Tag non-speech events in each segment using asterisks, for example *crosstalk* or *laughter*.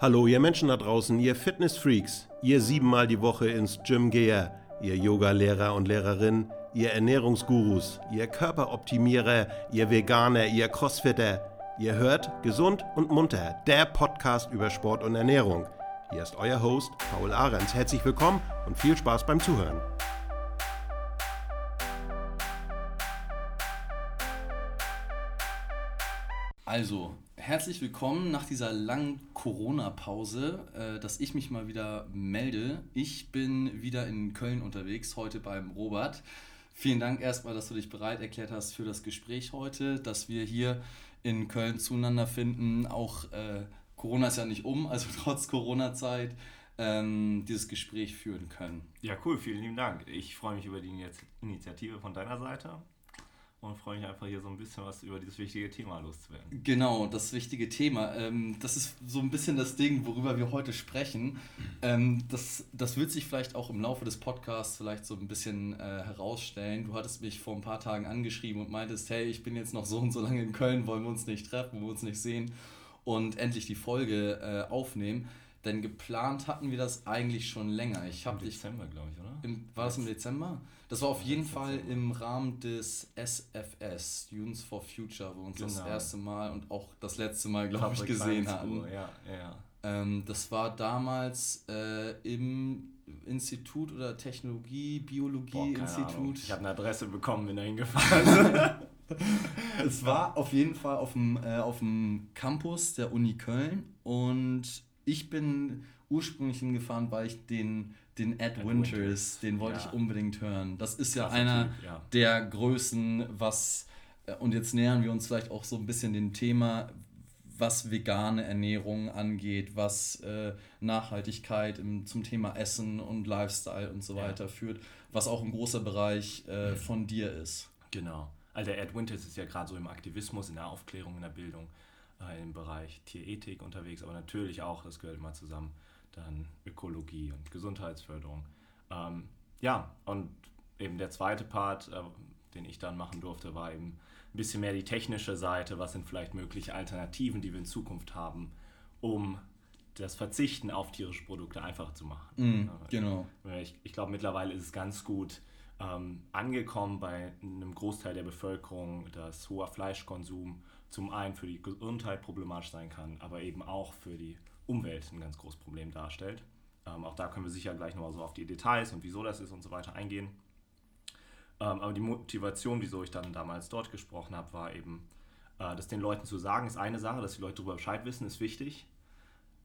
Hallo, ihr Menschen da draußen, ihr Fitnessfreaks, ihr siebenmal die Woche ins Gym Geher, ihr Yoga-Lehrer und Lehrerinnen, ihr Ernährungsgurus, ihr Körperoptimierer, ihr Veganer, ihr Crossfitter. Ihr hört Gesund und Munter, der Podcast über Sport und Ernährung. Hier ist euer Host Paul Ahrens. Herzlich willkommen und viel Spaß beim Zuhören. Also, herzlich willkommen nach dieser langen Corona-Pause, äh, dass ich mich mal wieder melde. Ich bin wieder in Köln unterwegs, heute beim Robert. Vielen Dank erstmal, dass du dich bereit erklärt hast für das Gespräch heute, dass wir hier in Köln zueinander finden. Auch äh, Corona ist ja nicht um, also *laughs* trotz Corona-Zeit ähm, dieses Gespräch führen können. Ja, cool, vielen lieben Dank. Ich freue mich über die Initiative von deiner Seite und freue mich einfach hier so ein bisschen was über dieses wichtige Thema loszuwerden. Genau, das wichtige Thema. Ähm, das ist so ein bisschen das Ding, worüber wir heute sprechen. Ähm, das, das wird sich vielleicht auch im Laufe des Podcasts vielleicht so ein bisschen äh, herausstellen. Du hattest mich vor ein paar Tagen angeschrieben und meintest, hey, ich bin jetzt noch so und so lange in Köln, wollen wir uns nicht treffen, wollen wir uns nicht sehen und endlich die Folge äh, aufnehmen. Denn geplant hatten wir das eigentlich schon länger. Ich Im Dezember, glaube ich, oder? Im, war das im Dezember? Das war auf jeden Fall im Rahmen des SFS, Students for Future, wo wir uns genau. das erste Mal und auch das letzte Mal, glaube ich, gesehen hatten. Ja, ja. Ähm, das war damals äh, im Institut oder Technologie, Biologie-Institut. Ich habe eine Adresse bekommen, bin da *laughs* hingefahren. es war auf jeden Fall auf dem, äh, auf dem Campus der Uni Köln und ich bin ursprünglich hingefahren, weil ich den den Ed, Ed Winters, Winters, den wollte ja. ich unbedingt hören. Das ist ja einer typ, ja. der Größen, was, äh, und jetzt nähern wir uns vielleicht auch so ein bisschen dem Thema, was vegane Ernährung angeht, was äh, Nachhaltigkeit im, zum Thema Essen und Lifestyle und so weiter ja. führt, was auch ein großer Bereich äh, mhm. von dir ist. Genau. Also der Ed Winters ist ja gerade so im Aktivismus, in der Aufklärung, in der Bildung, äh, im Bereich Tierethik unterwegs, aber natürlich auch, das gehört immer zusammen, dann Ökologie und Gesundheitsförderung. Ähm, ja, und eben der zweite Part, äh, den ich dann machen durfte, war eben ein bisschen mehr die technische Seite. Was sind vielleicht mögliche Alternativen, die wir in Zukunft haben, um das Verzichten auf tierische Produkte einfacher zu machen. Mm, genau. Ich, ich glaube, mittlerweile ist es ganz gut ähm, angekommen bei einem Großteil der Bevölkerung, dass hoher Fleischkonsum zum einen für die Gesundheit problematisch sein kann, aber eben auch für die Umwelt ein ganz großes Problem darstellt. Ähm, auch da können wir sicher gleich nochmal so auf die Details und wieso das ist und so weiter eingehen. Ähm, aber die Motivation, wieso ich dann damals dort gesprochen habe, war eben, äh, das den Leuten zu sagen, ist eine Sache, dass die Leute darüber Bescheid wissen, ist wichtig.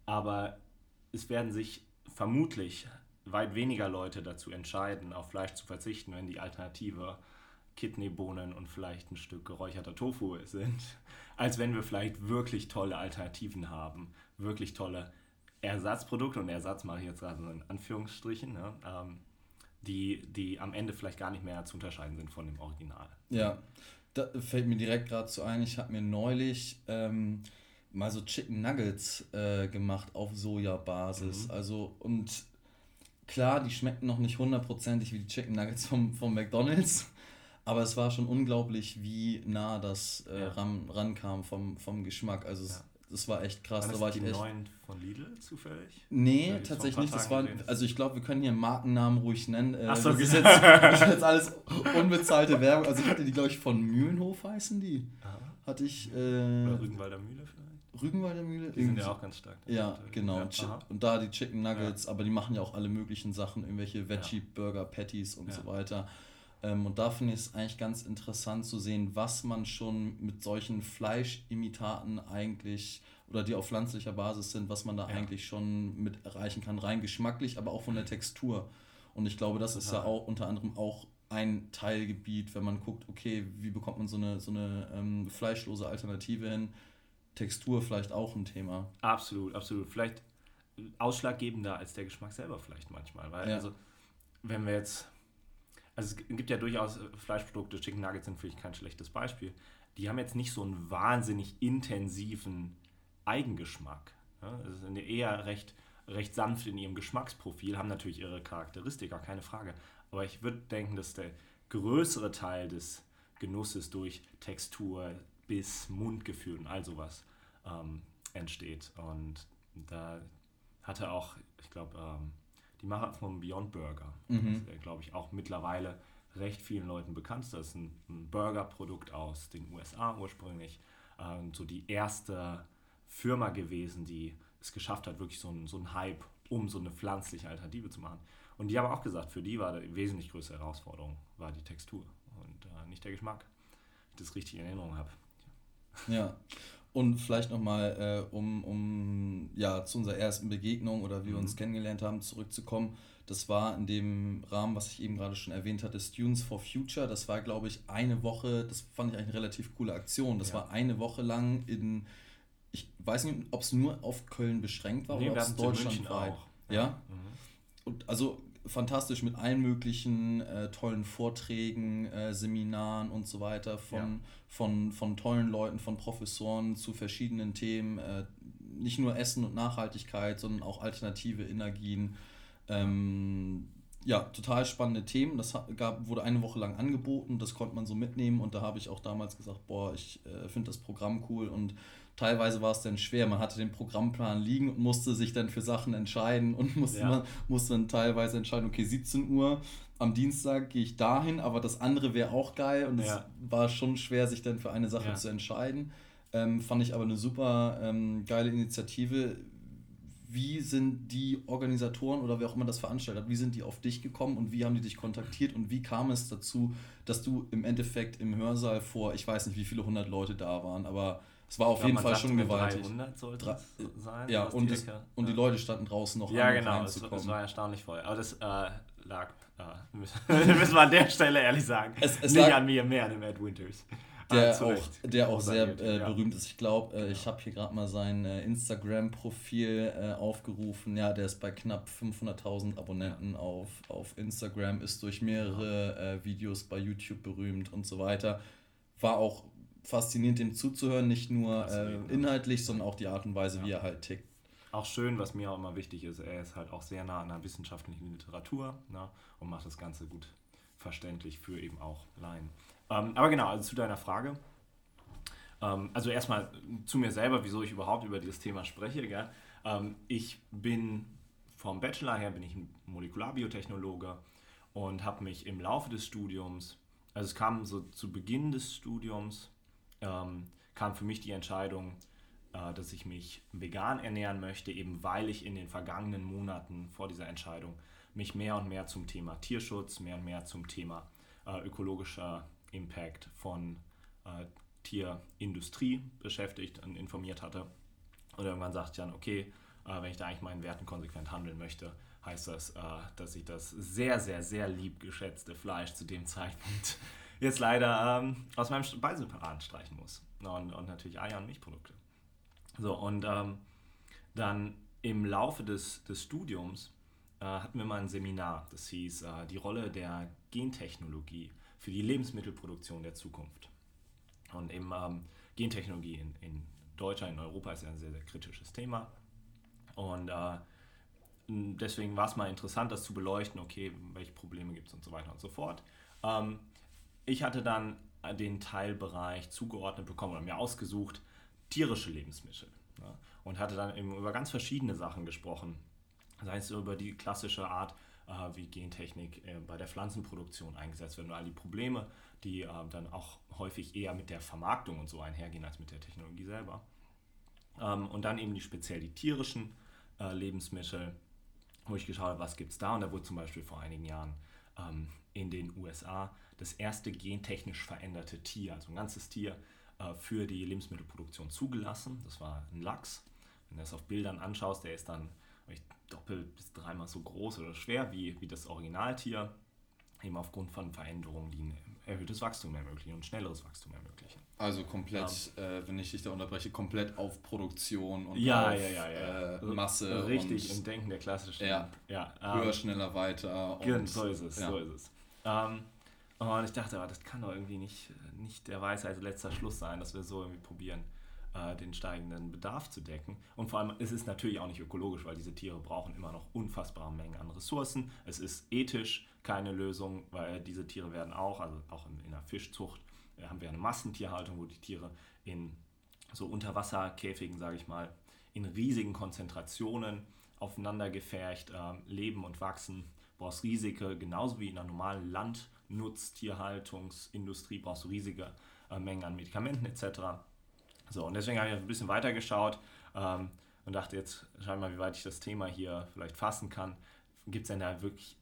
Aber es werden sich vermutlich weit weniger Leute dazu entscheiden, auf Fleisch zu verzichten, wenn die Alternative Kidneybohnen und vielleicht ein Stück geräucherter Tofu sind, *laughs* als wenn wir vielleicht wirklich tolle Alternativen haben, wirklich tolle Ersatzprodukte, und Ersatz mache ich jetzt gerade in Anführungsstrichen, ne, ähm, die, die am Ende vielleicht gar nicht mehr zu unterscheiden sind von dem Original. Ja, da fällt mir direkt gerade so ein, ich habe mir neulich ähm, mal so Chicken Nuggets äh, gemacht auf Sojabasis. Mhm. Also, und klar, die schmecken noch nicht hundertprozentig wie die Chicken Nuggets vom, vom McDonalds. Aber es war schon unglaublich, wie nah das äh, ja. ran, rankam vom, vom Geschmack. Also es, ja. Das war echt krass. War da war die ich echt... neuen von Lidl zufällig? Nee, tatsächlich nicht. Das war, also ich glaube, wir können hier Markennamen ruhig nennen. Äh, Ach so, das, ist jetzt, *laughs* das ist jetzt alles unbezahlte Werbung. Also ich hatte die, glaube ich, von Mühlenhof heißen die. Aha. Hatte ich... Äh, Oder Rügenwalder Mühle vielleicht? Rügenwalder Mühle. Die sind ja auch ganz stark. Ja, genau. Ja, und da die Chicken Nuggets, ja. aber die machen ja auch alle möglichen Sachen, irgendwelche Veggie-Burger, Patties und ja. so weiter. Ähm, und da finde ich es eigentlich ganz interessant zu sehen, was man schon mit solchen Fleischimitaten eigentlich oder die auf pflanzlicher Basis sind, was man da ja. eigentlich schon mit erreichen kann, rein geschmacklich, aber auch von der Textur. Und ich glaube, das Total. ist ja auch unter anderem auch ein Teilgebiet, wenn man guckt, okay, wie bekommt man so eine, so eine ähm, fleischlose Alternative hin? Textur vielleicht auch ein Thema. Absolut, absolut. Vielleicht ausschlaggebender als der Geschmack selber vielleicht manchmal. Weil ja. also, wenn wir jetzt also es gibt ja durchaus äh, Fleischprodukte, Chicken Nuggets sind vielleicht kein schlechtes Beispiel. Die haben jetzt nicht so einen wahnsinnig intensiven Eigengeschmack. Ja, also sind eher recht, recht sanft in ihrem Geschmacksprofil, haben natürlich ihre Charakteristika, keine Frage. Aber ich würde denken, dass der größere Teil des Genusses durch Textur, Biss, Mundgefühl und all sowas ähm, entsteht. Und da hatte auch, ich glaube, ähm, die Macher vom Beyond Burger, mhm. das glaube ich, auch mittlerweile recht vielen Leuten bekannt. Das ist ein, ein Burger-Produkt aus den USA ursprünglich. Ähm, so die erste Firma gewesen, die es geschafft hat, wirklich so einen so Hype um so eine pflanzliche Alternative zu machen. Und die haben auch gesagt, für die war die wesentlich größte Herausforderung war die Textur und äh, nicht der Geschmack, wenn ich das richtig in Erinnerung habe. Ja, und vielleicht nochmal, äh, um, um ja, zu unserer ersten Begegnung oder wie wir uns mhm. kennengelernt haben, zurückzukommen. Das war in dem Rahmen, was ich eben gerade schon erwähnt hatte, Students for Future. Das war, glaube ich, eine Woche, das fand ich eigentlich eine relativ coole Aktion. Das ja. war eine Woche lang in, ich weiß nicht, ob es nur auf Köln beschränkt war nee, oder ob es deutschlandweit. Ja. ja? Mhm. Und also fantastisch mit allen möglichen äh, tollen Vorträgen, äh, Seminaren und so weiter von, ja. von, von tollen Leuten, von Professoren zu verschiedenen Themen. Äh, nicht nur Essen und Nachhaltigkeit, sondern auch alternative Energien. Ähm, ja, total spannende Themen. Das gab, wurde eine Woche lang angeboten, das konnte man so mitnehmen und da habe ich auch damals gesagt, boah, ich äh, finde das Programm cool und teilweise war es dann schwer. Man hatte den Programmplan liegen und musste sich dann für Sachen entscheiden und *laughs* musste, ja. man, musste dann teilweise entscheiden, okay, 17 Uhr am Dienstag gehe ich dahin, aber das andere wäre auch geil und es ja. war schon schwer, sich dann für eine Sache ja. zu entscheiden. Ähm, fand ich aber eine super ähm, geile Initiative. Wie sind die Organisatoren oder wer auch immer das veranstaltet hat, wie sind die auf dich gekommen und wie haben die dich kontaktiert und wie kam es dazu, dass du im Endeffekt im Hörsaal vor, ich weiß nicht, wie viele hundert Leute da waren, aber es war auf glaub, jeden Fall schon gewaltig. 300 sollte es sein. Ja, und, das, und die Leute standen draußen noch Ja, genau, es, es, war erstaunlich voll. Aber das äh, lag, äh, *laughs* müssen wir an der Stelle ehrlich sagen, es, es nicht an mir, mehr an dem Ed Winters. Der ah, auch, der auch sehr äh, berühmt ist. Ich glaube, äh, ich habe hier gerade mal sein äh, Instagram-Profil äh, aufgerufen. Ja, der ist bei knapp 500.000 Abonnenten auf, auf Instagram, ist durch mehrere äh, Videos bei YouTube berühmt und so weiter. War auch faszinierend, dem zuzuhören, nicht nur äh, inhaltlich, sondern auch die Art und Weise, ja. wie er halt tickt. Auch schön, was mir auch immer wichtig ist, er ist halt auch sehr nah an der wissenschaftlichen Literatur ne, und macht das Ganze gut verständlich für eben auch Laien. Ähm, aber genau, also zu deiner Frage. Ähm, also erstmal zu mir selber, wieso ich überhaupt über dieses Thema spreche. Gell? Ähm, ich bin vom Bachelor her bin ich ein Molekularbiotechnologe und habe mich im Laufe des Studiums, also es kam so zu Beginn des Studiums, ähm, kam für mich die Entscheidung, äh, dass ich mich vegan ernähren möchte, eben weil ich in den vergangenen Monaten vor dieser Entscheidung mich mehr und mehr zum Thema Tierschutz, mehr und mehr zum Thema äh, ökologischer Impact von äh, Tierindustrie beschäftigt und informiert hatte. Und irgendwann sagte ich dann, okay, äh, wenn ich da eigentlich meinen Werten konsequent handeln möchte, heißt das, äh, dass ich das sehr, sehr, sehr lieb geschätzte Fleisch zu dem Zeitpunkt jetzt leider ähm, aus meinem Speiseplan streichen muss. Und, und, natürlich Eier und Milchprodukte. So, und ähm, dann im Laufe des, des Studiums äh, hatten wir mal ein Seminar, das hieß äh, die Rolle der Gentechnologie für die Lebensmittelproduktion der Zukunft. Und eben ähm, Gentechnologie in, in Deutschland, in Europa ist ja ein sehr, sehr kritisches Thema. Und äh, deswegen war es mal interessant, das zu beleuchten, okay, welche Probleme gibt es und so weiter und so fort. Ähm, ich hatte dann den Teilbereich zugeordnet bekommen oder mir ausgesucht, tierische Lebensmittel. Ja, und hatte dann eben über ganz verschiedene Sachen gesprochen. Sei es über die klassische Art, äh, wie Gentechnik äh, bei der Pflanzenproduktion eingesetzt wird und all die Probleme, die äh, dann auch häufig eher mit der Vermarktung und so einhergehen als mit der Technologie selber. Ähm, und dann eben die speziell die tierischen äh, Lebensmittel, wo ich geschaut habe, was gibt es da. Und da wurde zum Beispiel vor einigen Jahren ähm, in den USA das erste gentechnisch veränderte Tier, also ein ganzes Tier, äh, für die Lebensmittelproduktion zugelassen. Das war ein Lachs. Wenn du das auf Bildern anschaust, der ist dann doppelt bis dreimal so groß oder schwer wie, wie das Originaltier, eben aufgrund von Veränderungen, die ein erhöhtes Wachstum ermöglichen und schnelleres Wachstum ermöglichen. Also komplett, ja. äh, wenn ich dich da unterbreche, komplett auf Produktion und ja, auf ja, äh, Masse. Richtig, und, im Denken der klassischen. Ja, ja ähm, höher, schneller, weiter. Und, so ist es, so ist es. Ähm, und ich dachte, das kann doch irgendwie nicht, nicht der Weisheit letzter Schluss sein, dass wir so irgendwie probieren, äh, den steigenden Bedarf zu decken. Und vor allem ist es natürlich auch nicht ökologisch, weil diese Tiere brauchen immer noch unfassbare Mengen an Ressourcen. Es ist ethisch keine Lösung, weil diese Tiere werden auch, also auch in, in der Fischzucht, äh, haben wir eine Massentierhaltung, wo die Tiere in so Unterwasserkäfigen, sage ich mal, in riesigen Konzentrationen aufeinander gefärcht äh, leben und wachsen. Du brauchst riesige, genauso wie in einer normalen Landnutztierhaltungsindustrie, brauchst du riesige äh, Mengen an Medikamenten etc. So, und deswegen habe ich ein bisschen weiter geschaut ähm, und dachte jetzt, schau mal, wie weit ich das Thema hier vielleicht fassen kann. Gibt es denn da wirklich,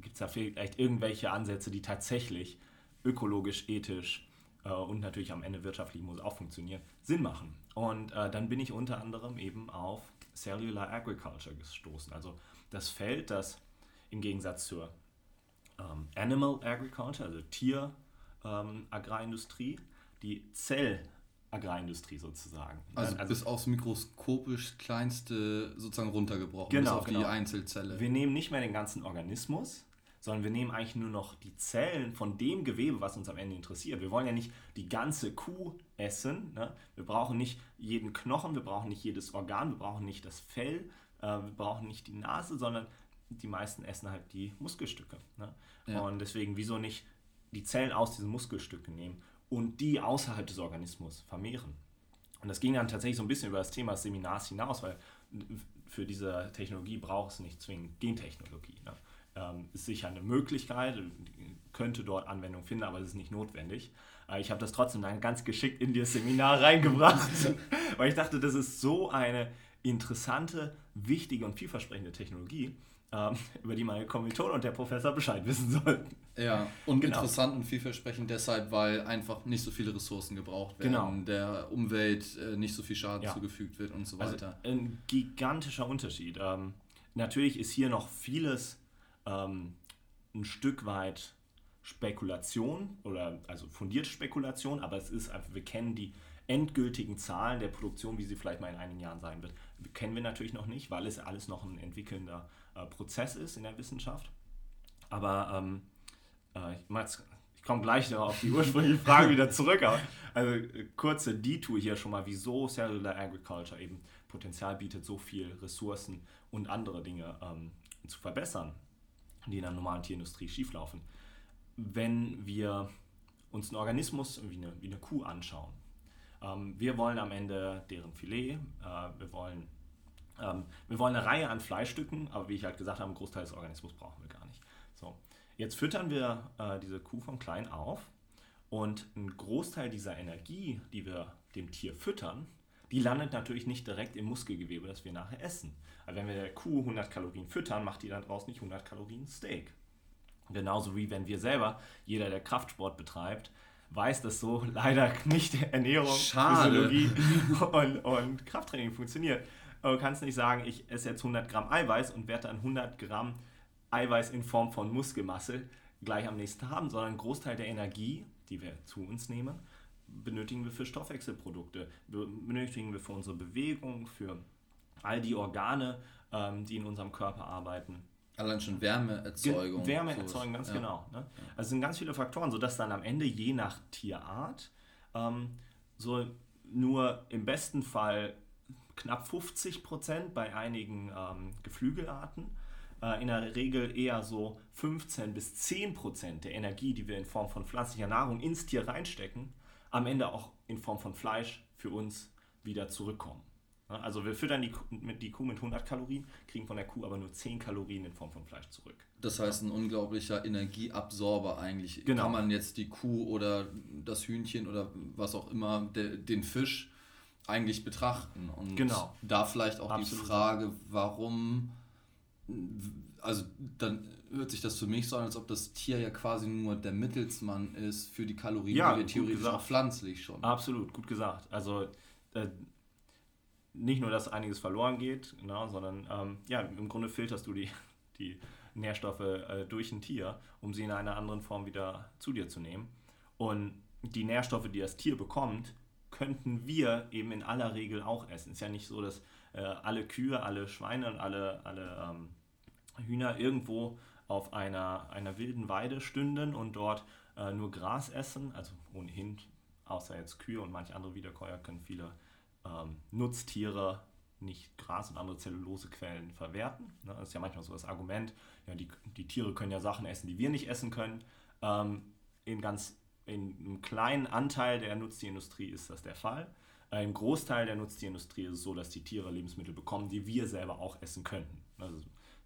gibt es da vielleicht irgendwelche Ansätze, die tatsächlich ökologisch, ethisch äh, und natürlich am Ende wirtschaftlich muss auch funktionieren, Sinn machen? Und äh, dann bin ich unter anderem eben auf Cellular Agriculture gestoßen. Also das Feld, das im Gegensatz zur ähm, Animal Agriculture, also Tier-Agrarindustrie, ähm, die Zell- Agrarindustrie sozusagen. Also, also bis aufs mikroskopisch kleinste sozusagen runtergebrochen, genau, bis auf genau. die Einzelzelle. Wir nehmen nicht mehr den ganzen Organismus, sondern wir nehmen eigentlich nur noch die Zellen von dem Gewebe, was uns am Ende interessiert. Wir wollen ja nicht die ganze Kuh essen. Ne? Wir brauchen nicht jeden Knochen, wir brauchen nicht jedes Organ, wir brauchen nicht das Fell, äh, wir brauchen nicht die Nase, sondern die meisten essen halt die Muskelstücke. Ne? Ja. Und deswegen, wieso nicht die Zellen aus diesen Muskelstücken nehmen und die außerhalb des Organismus vermehren. Und das ging dann tatsächlich so ein bisschen über das Thema des Seminars hinaus, weil für diese Technologie braucht es nicht zwingend Gentechnologie. Ne? Ähm, ist sicher eine Möglichkeit, könnte dort Anwendung finden, aber es ist nicht notwendig. Äh, ich habe das trotzdem dann ganz geschickt in das Seminar *laughs* reingebracht, weil ich dachte, das ist so eine interessante, wichtige und vielversprechende Technologie, ähm, *laughs* über die meine Kommilitonen und der Professor Bescheid wissen sollten. Ja, und genau. interessant und vielversprechend deshalb, weil einfach nicht so viele Ressourcen gebraucht werden, genau. der Umwelt äh, nicht so viel Schaden ja. zugefügt wird und so also weiter. Also ein gigantischer Unterschied. Ähm, natürlich ist hier noch vieles ähm, ein Stück weit Spekulation oder also fundierte Spekulation, aber es ist einfach, wir kennen die endgültigen Zahlen der Produktion, wie sie vielleicht mal in einigen Jahren sein wird, kennen wir natürlich noch nicht, weil es alles noch ein entwickelnder äh, Prozess ist in der Wissenschaft. Aber ähm, äh, ich, ich komme gleich noch auf die ursprüngliche Frage wieder zurück. Aber, also äh, kurze Detour hier schon mal, wieso Cellular Agriculture eben Potenzial bietet, so viel Ressourcen und andere Dinge ähm, zu verbessern, die in der normalen Tierindustrie schieflaufen. Wenn wir uns einen Organismus wie eine, wie eine Kuh anschauen, ähm, wir wollen am Ende deren Filet, äh, wir wollen wir wollen eine Reihe an Fleischstücken, aber wie ich halt gesagt habe, einen Großteil des Organismus brauchen wir gar nicht. So, jetzt füttern wir äh, diese Kuh von klein auf und ein Großteil dieser Energie, die wir dem Tier füttern, die landet natürlich nicht direkt im Muskelgewebe, das wir nachher essen. Also wenn wir der Kuh 100 Kalorien füttern, macht die dann draußen nicht 100 Kalorien Steak. Genauso wie wenn wir selber, jeder, der Kraftsport betreibt, weiß, dass so *laughs* leider nicht Ernährung, Schade. Physiologie und, und Krafttraining funktioniert. Aber du kannst nicht sagen, ich esse jetzt 100 Gramm Eiweiß und werde dann 100 Gramm Eiweiß in Form von Muskelmasse gleich am nächsten haben, sondern ein Großteil der Energie, die wir zu uns nehmen, benötigen wir für Stoffwechselprodukte, benötigen wir für unsere Bewegung, für all die Organe, ähm, die in unserem Körper arbeiten. Allein schon Wärmeerzeugung. Ge Wärmeerzeugung, ganz ja. genau. Ne? Also es sind ganz viele Faktoren, sodass dann am Ende je nach Tierart ähm, so nur im besten Fall knapp 50 Prozent bei einigen ähm, Geflügelarten. Äh, in der Regel eher so 15 bis 10 Prozent der Energie, die wir in Form von pflanzlicher Nahrung ins Tier reinstecken, am Ende auch in Form von Fleisch für uns wieder zurückkommen. Also wir füttern die, mit, die Kuh mit 100 Kalorien, kriegen von der Kuh aber nur 10 Kalorien in Form von Fleisch zurück. Das heißt, ein unglaublicher Energieabsorber eigentlich. Genau. Kann man jetzt die Kuh oder das Hühnchen oder was auch immer, de, den Fisch eigentlich betrachten. Und genau. da vielleicht auch Absolut. die Frage, warum, also dann hört sich das für mich so an, als ob das Tier ja quasi nur der Mittelsmann ist für die Kalorien, ja, die theoretisch auch pflanzlich schon. Absolut, gut gesagt. Also äh, nicht nur, dass einiges verloren geht, genau, sondern ähm, ja, im Grunde filterst du die, *laughs* die Nährstoffe äh, durch ein Tier, um sie in einer anderen Form wieder zu dir zu nehmen. Und die Nährstoffe, die das Tier bekommt, könnten wir eben in aller Regel auch essen. Es ist ja nicht so, dass äh, alle Kühe, alle Schweine und alle, alle ähm, Hühner irgendwo auf einer, einer wilden Weide stünden und dort äh, nur Gras essen. Also ohnehin, außer jetzt Kühe und manche andere Wiederkäuer können viele ähm, Nutztiere nicht Gras und andere Zellulosequellen verwerten. Ne? Das ist ja manchmal so das Argument, ja, die, die Tiere können ja Sachen essen, die wir nicht essen können. Ähm, in ganz in einem kleinen Anteil der Nutztierindustrie ist das der Fall. Äh, Im Großteil der Nutztierindustrie ist es so, dass die Tiere Lebensmittel bekommen, die wir selber auch essen könnten. Also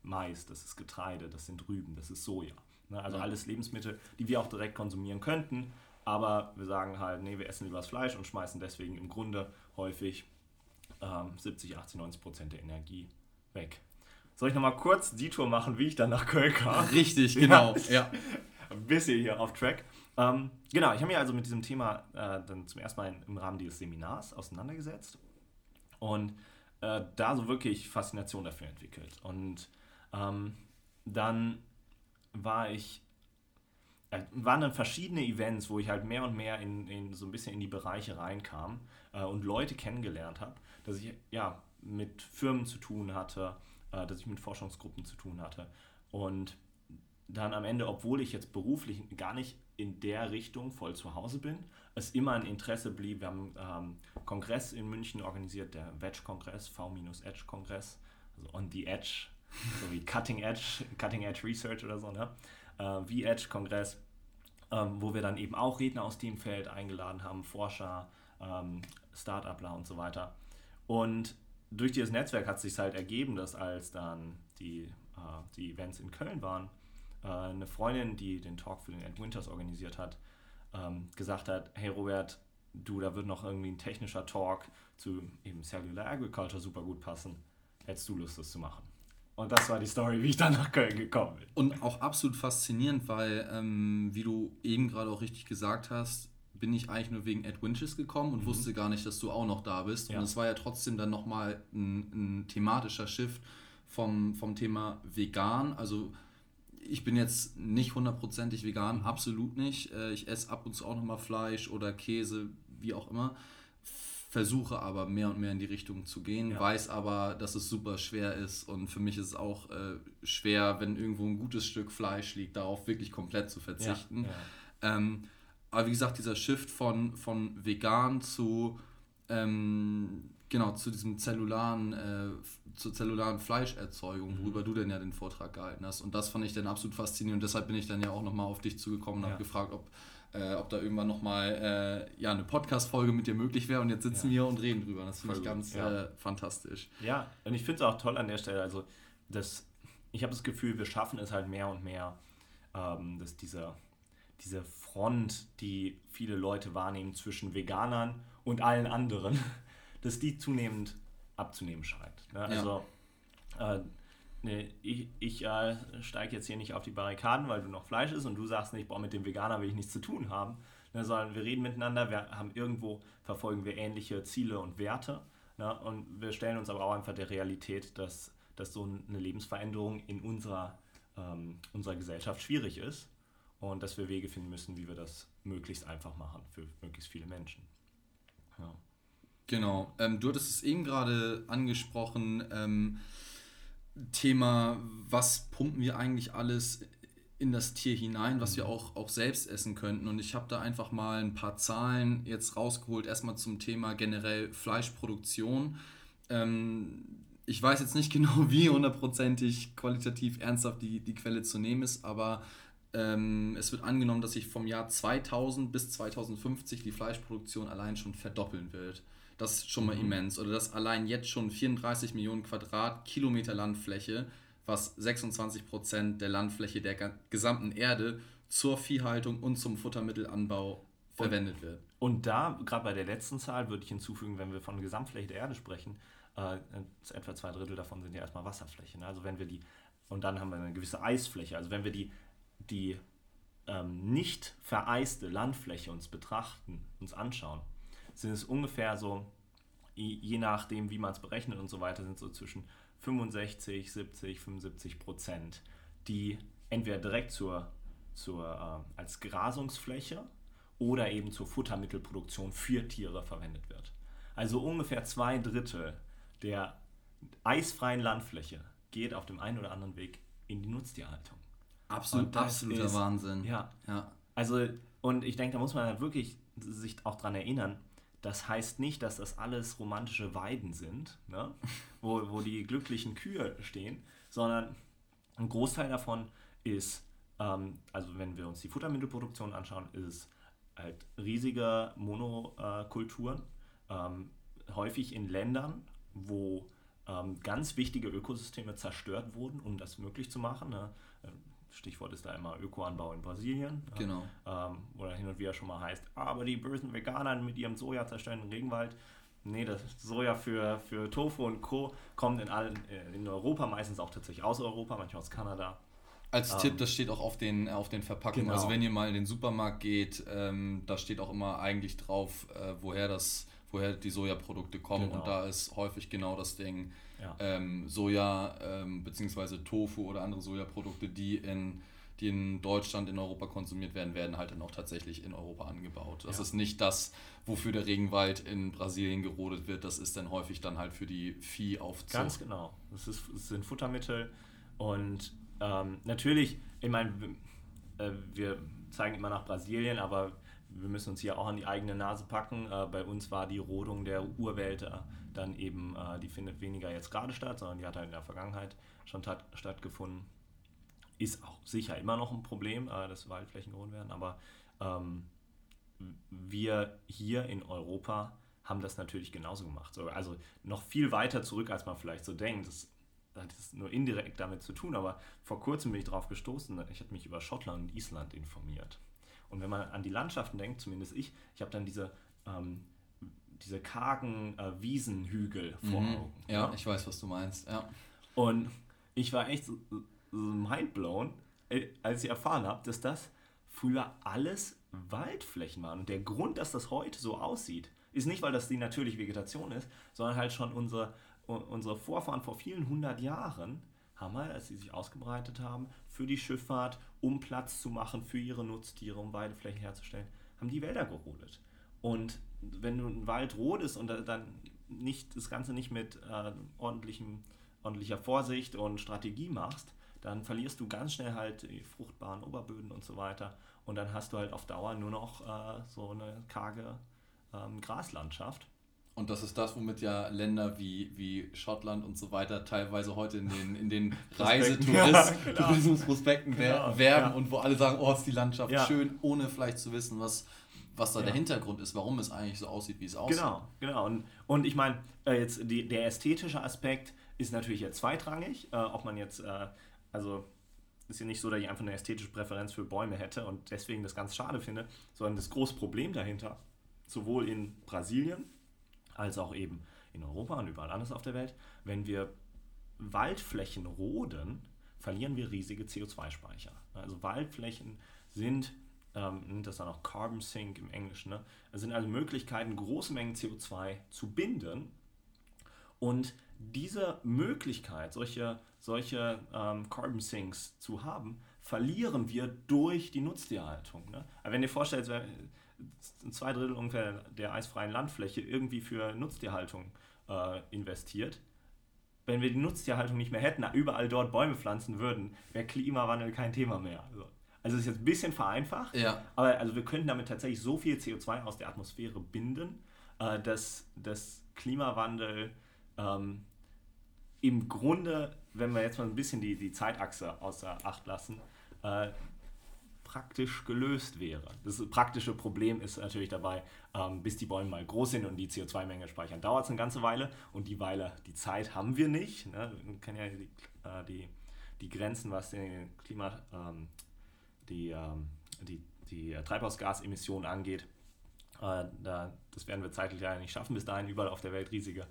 Mais, das ist Getreide, das sind Rüben, das ist Soja. Ne? Also alles Lebensmittel, die wir auch direkt konsumieren könnten, aber wir sagen halt, nee, wir essen lieber das Fleisch und schmeißen deswegen im Grunde häufig ähm, 70, 80, 90 Prozent der Energie weg. Soll ich nochmal kurz die Tour machen, wie ich dann nach Köln kam? Richtig, *laughs* genau. Ja. Ein bisschen hier auf Track. Ähm, genau, ich habe mich also mit diesem Thema äh, dann zum ersten Mal im Rahmen dieses Seminars auseinandergesetzt und äh, da so wirklich Faszination dafür entwickelt. Und ähm, dann war ich, äh, waren dann verschiedene Events, wo ich halt mehr und mehr in, in so ein bisschen in die Bereiche reinkam äh, und Leute kennengelernt habe, dass ich ja mit Firmen zu tun hatte, äh, dass ich mit Forschungsgruppen zu tun hatte und dann am Ende, obwohl ich jetzt beruflich gar nicht in der Richtung voll zu Hause bin, es immer ein Interesse blieb. Wir haben ähm, Kongress in München organisiert, der Wedge-Kongress, V-Edge-Kongress, also on the Edge, so wie Cutting Edge, Cutting Edge Research oder so, ne? Äh, V-Edge-Kongress, ähm, wo wir dann eben auch Redner aus dem Feld eingeladen haben, Forscher, ähm, Start-upler und so weiter. Und durch dieses Netzwerk hat es sich halt ergeben, dass als dann die, äh, die Events in Köln waren, äh, eine Freundin, die den Talk für den Ed Winters organisiert hat, ähm, gesagt hat, hey Robert, du, da wird noch irgendwie ein technischer Talk zu eben Cellular Agriculture super gut passen. Hättest du Lust, das zu machen? Und das war die Story, wie ich dann nach Köln gekommen bin. Und auch absolut faszinierend, weil, ähm, wie du eben gerade auch richtig gesagt hast, bin ich eigentlich nur wegen Ed Winches gekommen und mhm. wusste gar nicht, dass du auch noch da bist. Ja. Und es war ja trotzdem dann nochmal ein, ein thematischer Shift vom, vom Thema vegan. Also ich bin jetzt nicht hundertprozentig vegan, absolut nicht. Äh, ich esse ab und zu auch nochmal Fleisch oder Käse, wie auch immer. Versuche aber mehr und mehr in die Richtung zu gehen, ja. weiß aber, dass es super schwer ist und für mich ist es auch äh, schwer, wenn irgendwo ein gutes Stück Fleisch liegt, darauf wirklich komplett zu verzichten. Ja, ja. Ähm, aber wie gesagt, dieser Shift von, von vegan zu ähm, genau zu diesem zellularen, äh, zur zellularen Fleischerzeugung, mhm. worüber du denn ja den Vortrag gehalten hast. Und das fand ich dann absolut faszinierend und deshalb bin ich dann ja auch nochmal auf dich zugekommen und ja. habe gefragt, ob, äh, ob da irgendwann nochmal äh, ja, eine Podcast-Folge mit dir möglich wäre. Und jetzt sitzen ja. wir und reden drüber. Das finde ich ganz ja. äh, fantastisch. Ja, und ich finde es auch toll an der Stelle. Also, das, ich habe das Gefühl, wir schaffen es halt mehr und mehr, ähm, dass dieser diese Front, die viele Leute wahrnehmen zwischen Veganern und allen anderen, dass die zunehmend abzunehmen scheint. Ne? Also äh, ne, ich, ich äh, steige jetzt hier nicht auf die Barrikaden, weil du noch Fleisch isst und du sagst nicht, boah, mit dem Veganer will ich nichts zu tun haben, ne, sondern wir reden miteinander, wir haben irgendwo, verfolgen wir ähnliche Ziele und Werte ne, und wir stellen uns aber auch einfach der Realität, dass, dass so eine Lebensveränderung in unserer, ähm, unserer Gesellschaft schwierig ist und dass wir Wege finden müssen, wie wir das möglichst einfach machen für möglichst viele Menschen. Ja. Genau. Ähm, du hattest es eben gerade angesprochen, ähm, Thema, was pumpen wir eigentlich alles in das Tier hinein, was wir auch, auch selbst essen könnten. Und ich habe da einfach mal ein paar Zahlen jetzt rausgeholt, erstmal zum Thema generell Fleischproduktion. Ähm, ich weiß jetzt nicht *laughs* genau, wie hundertprozentig qualitativ ernsthaft die, die Quelle zu nehmen ist, aber ähm, es wird angenommen, dass sich vom Jahr 2000 bis 2050 die Fleischproduktion allein schon verdoppeln wird. Das ist schon mal mhm. immens. Oder dass allein jetzt schon 34 Millionen Quadratkilometer Landfläche, was 26 Prozent der Landfläche der gesamten Erde zur Viehhaltung und zum Futtermittelanbau verwendet und, wird. Und da, gerade bei der letzten Zahl, würde ich hinzufügen, wenn wir von Gesamtfläche der Erde sprechen, äh, etwa zwei Drittel davon sind ja erstmal Wasserfläche. Ne? Also wenn wir die, und dann haben wir eine gewisse Eisfläche. Also wenn wir die die ähm, nicht vereiste Landfläche uns betrachten, uns anschauen, sind es ungefähr so, je nachdem, wie man es berechnet und so weiter, sind so zwischen 65, 70, 75 Prozent, die entweder direkt zur, zur, äh, als Grasungsfläche oder eben zur Futtermittelproduktion für Tiere verwendet wird. Also ungefähr zwei Drittel der eisfreien Landfläche geht auf dem einen oder anderen Weg in die Nutztierhaltung. Absolut, absoluter ist, Wahnsinn. Ja. ja. Also, und ich denke, da muss man halt wirklich sich auch dran erinnern, das heißt nicht, dass das alles romantische Weiden sind, ne? *laughs* wo, wo die glücklichen Kühe stehen, sondern ein Großteil davon ist, ähm, also wenn wir uns die Futtermittelproduktion anschauen, ist es halt riesige Monokulturen, ähm, häufig in Ländern, wo ähm, ganz wichtige Ökosysteme zerstört wurden, um das möglich zu machen. Ne? Stichwort ist da immer Ökoanbau in Brasilien. Genau. Ähm, oder hin und wieder schon mal heißt, aber die bösen Veganer mit ihrem Soja zerstören den Regenwald. Nee, das Soja für, für Tofu und Co. kommt in, allen, äh, in Europa, meistens auch tatsächlich aus Europa, manchmal aus Kanada. Als ähm, Tipp, das steht auch auf den, auf den Verpackungen. Genau. Also wenn ihr mal in den Supermarkt geht, ähm, da steht auch immer eigentlich drauf, äh, woher, das, woher die Sojaprodukte kommen. Genau. Und da ist häufig genau das Ding, ja. ähm, Soja ähm, bzw. Tofu oder andere Sojaprodukte, die in, die in Deutschland, in Europa konsumiert werden, werden halt dann auch tatsächlich in Europa angebaut. Das ja. ist nicht das, wofür der Regenwald in Brasilien gerodet wird. Das ist dann häufig dann halt für die Viehaufzucht. Ganz genau. Das, ist, das sind Futtermittel und ähm, natürlich, ich meine, äh, wir zeigen immer nach Brasilien, aber wir müssen uns hier auch an die eigene Nase packen. Äh, bei uns war die Rodung der Urwälder dann eben, äh, die findet weniger jetzt gerade statt, sondern die hat halt in der Vergangenheit schon stattgefunden. Ist auch sicher immer noch ein Problem, äh, dass Waldflächen gerodet werden, aber ähm, wir hier in Europa haben das natürlich genauso gemacht. Also noch viel weiter zurück, als man vielleicht so denkt. Das hat es nur indirekt damit zu tun, aber vor kurzem bin ich darauf gestoßen, ich habe mich über Schottland und Island informiert. Und wenn man an die Landschaften denkt, zumindest ich, ich habe dann diese, ähm, diese kargen äh, Wiesenhügel vor mhm. Augen. Ja, ja, ich weiß, was du meinst. Ja. Und ich war echt so, so mindblown, äh, als ich erfahren habe, dass das früher alles Waldflächen waren. Und der Grund, dass das heute so aussieht, ist nicht, weil das die natürliche Vegetation ist, sondern halt schon unsere, unsere Vorfahren vor vielen hundert Jahren haben halt, als sie sich ausgebreitet haben, für die Schifffahrt, um Platz zu machen für ihre Nutztiere, um Weideflächen herzustellen, haben die Wälder gerodet. Und wenn du einen Wald rodest und dann nicht das Ganze nicht mit äh, ordentlichem, ordentlicher Vorsicht und Strategie machst, dann verlierst du ganz schnell halt die fruchtbaren Oberböden und so weiter. Und dann hast du halt auf Dauer nur noch äh, so eine karge ähm, Graslandschaft. Und das ist das, womit ja Länder wie, wie Schottland und so weiter teilweise heute in den, in den *laughs* Reisetourismusprospekten *laughs* ja, genau. werben ja. und wo alle sagen, oh, ist die Landschaft ja. schön, ohne vielleicht zu wissen, was, was da der Hintergrund ist, warum es eigentlich so aussieht, wie es aussieht. Genau, genau. Und, und ich meine, äh, jetzt die, der ästhetische Aspekt ist natürlich jetzt zweitrangig, äh, ob man jetzt, äh, also ist ja nicht so, dass ich einfach eine ästhetische Präferenz für Bäume hätte und deswegen das ganz schade finde, sondern das große Problem dahinter, sowohl in Brasilien als auch eben in Europa und überall anders auf der Welt, wenn wir Waldflächen roden, verlieren wir riesige CO2-Speicher. Also Waldflächen sind, ähm, nennt das dann auch Carbon Sink im Englischen, ne? das sind also Möglichkeiten, große Mengen CO2 zu binden. Und diese Möglichkeit, solche, solche ähm, Carbon Sinks zu haben, verlieren wir durch die Nutztierhaltung. Ne? Aber wenn ihr vorstellt, zwei Drittel ungefähr der eisfreien Landfläche irgendwie für Nutztierhaltung äh, investiert. Wenn wir die Nutztierhaltung nicht mehr hätten, überall dort Bäume pflanzen würden, wäre Klimawandel kein Thema mehr. Also, also ist jetzt ein bisschen vereinfacht, ja. aber also wir könnten damit tatsächlich so viel CO2 aus der Atmosphäre binden, äh, dass das Klimawandel ähm, im Grunde, wenn wir jetzt mal ein bisschen die, die Zeitachse außer Acht lassen, äh, praktisch gelöst wäre. Das praktische Problem ist natürlich dabei, ähm, bis die Bäume mal groß sind und die CO2-Menge speichern, dauert es eine ganze Weile und die Weile, die Zeit haben wir nicht. Ne? Wir kennen ja die, äh, die, die Grenzen, was den Klima, ähm, die, ähm, die, die Treibhausgasemissionen angeht. Äh, da, das werden wir zeitlich leider nicht schaffen, bis dahin überall auf der Welt riesige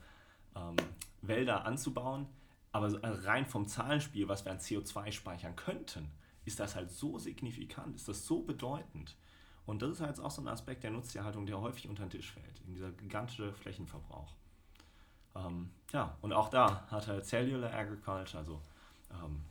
ähm, Wälder anzubauen. Aber rein vom Zahlenspiel, was wir an CO2 speichern könnten, ist das halt so signifikant, ist das so bedeutend. Und das ist halt auch so ein Aspekt der Nutztierhaltung, der häufig unter den Tisch fällt, in dieser gigantische Flächenverbrauch. Ähm, ja, und auch da hat halt Cellular Agriculture, also ähm,